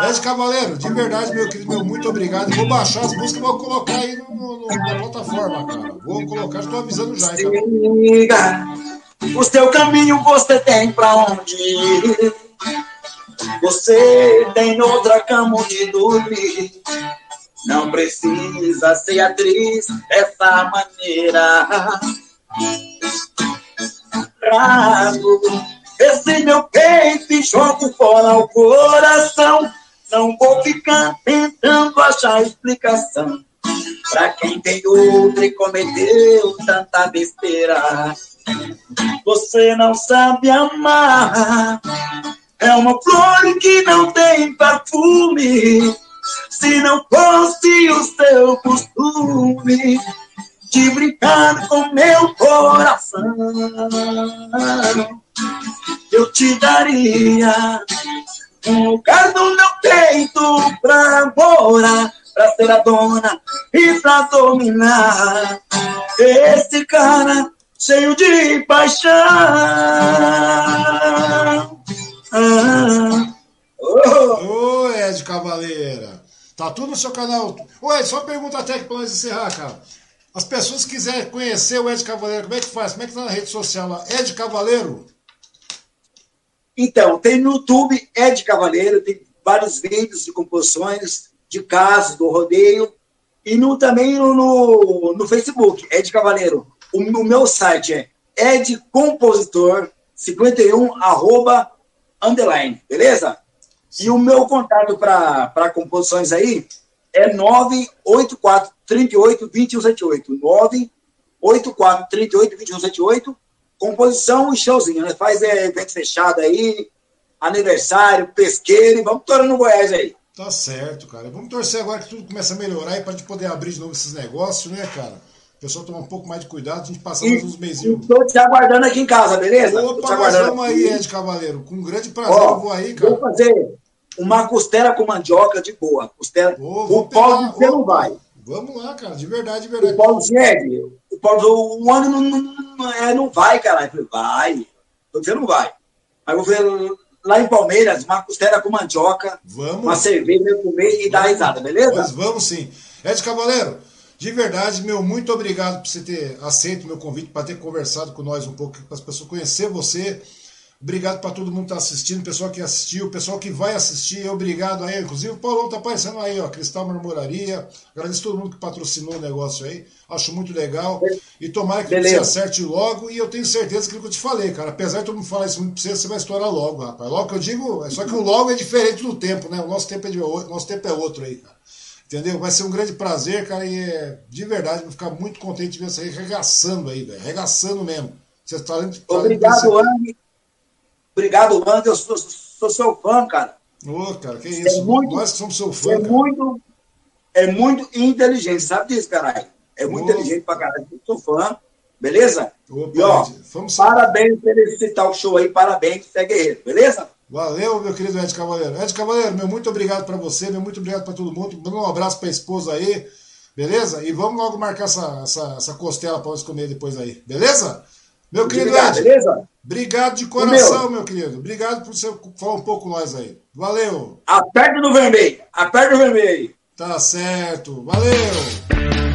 Ed Cavaleiro, de verdade, meu querido, meu, muito obrigado. Vou baixar as músicas e vou colocar aí no, no, na plataforma, cara. Vou colocar, já tô avisando já, hein, cara. O seu caminho você tem pra onde ir. Você tem outra cama onde dormir. Não precisa ser atriz dessa maneira. Trago esse meu peito e jogo fora o coração. Não vou ficar tentando achar explicação. Pra quem tem outra e cometeu tanta besteira. Você não sabe amar. É uma flor que não tem perfume. Se não fosse o seu costume de brincar com meu coração, eu te daria um lugar no meu peito pra morar, pra ser a dona e pra dominar esse cara cheio de paixão. Ah, oh. Ô, Ed Cavaleira. Tá tudo no seu canal. Ô, Ed, só pergunta até pra nós encerrar, cara. As pessoas que quiserem conhecer o Ed Cavaleiro, como é que faz? Como é que tá na rede social lá? Ed Cavaleiro? Então, tem no YouTube Ed Cavaleiro, tem vários vídeos de composições, de casos do rodeio, e no, também no, no Facebook, Ed Cavaleiro. O, o meu site é edcompositor51, arroba underline, beleza? E o meu contato para composições aí é 984 38 2178. 984 38 2178. Composição e showzinho, né? Faz é, evento fechado aí, aniversário, pesqueiro, e vamos torando no Goiás aí. Tá certo, cara. Vamos torcer agora que tudo começa a melhorar e para gente poder abrir de novo esses negócios, né, cara? O pessoal tomar um pouco mais de cuidado, a gente passa mais uns mesinhos. Estou te aguardando aqui em casa, beleza? Opa, nós vamos aí, Ed Cavaleiro. Com um grande prazer Ó, eu vou aí, cara. Vou fazer uma costela com mandioca de boa. Costela. O Paulo você não vai. Vamos lá, cara, de verdade, de verdade. O Paulo Ed, o Paulo, o ano não, não, não, é, não vai, cara. Eu falei, vai. Você não vai. Aí eu vou ver lá em Palmeiras, uma costela com mandioca, vamos. uma cerveja, comer e dar risada, beleza? Mas vamos sim. Ed Cavaleiro, de verdade, meu, muito obrigado por você ter aceito o meu convite, para ter conversado com nós um pouco, para as pessoas conhecer você. Obrigado para todo mundo que está assistindo, pessoal que assistiu, pessoal que vai assistir, obrigado aí. Inclusive o Paulão tá aparecendo aí, ó, Cristal Marmoraria. Agradeço todo mundo que patrocinou o negócio aí. Acho muito legal. E tomara que Beleza. você acerte logo. E eu tenho certeza que eu te falei, cara. Apesar de todo mundo falar isso muito pra você, você vai estourar logo, rapaz. Logo que eu digo, é só que o logo é diferente do tempo, né? O nosso tempo é, de, nosso tempo é outro aí, cara. Entendeu? Vai ser um grande prazer, cara. E é, de verdade, vou ficar muito contente de ver você arregaçando aí, velho. Arregaçando mesmo. Você tá, tá Obrigado, Andy. Obrigado, Wander. Eu sou, sou seu fã, cara. Ô, oh, cara, que é isso. É muito, Nós somos seu fã. É cara. muito, é muito inteligente, sabe disso, caralho? É muito oh. inteligente pra caralho. Eu sou fã, beleza? Opa, e ó, parabéns pelo esse tal show aí, parabéns, Fé Guerreiro, beleza? Valeu, meu querido Ed Cavaleiro. Ed Cavaleiro, meu muito obrigado para você, meu muito obrigado para todo mundo. Manda um abraço para a esposa aí, beleza? E vamos logo marcar essa, essa, essa costela para nós comer depois aí, beleza? Meu querido Ed, beleza? obrigado de coração, meu. meu. querido. Obrigado por você falar um pouco nós aí. Valeu. Aperta no vermelho. Aperta no vermelho. Tá certo. Valeu.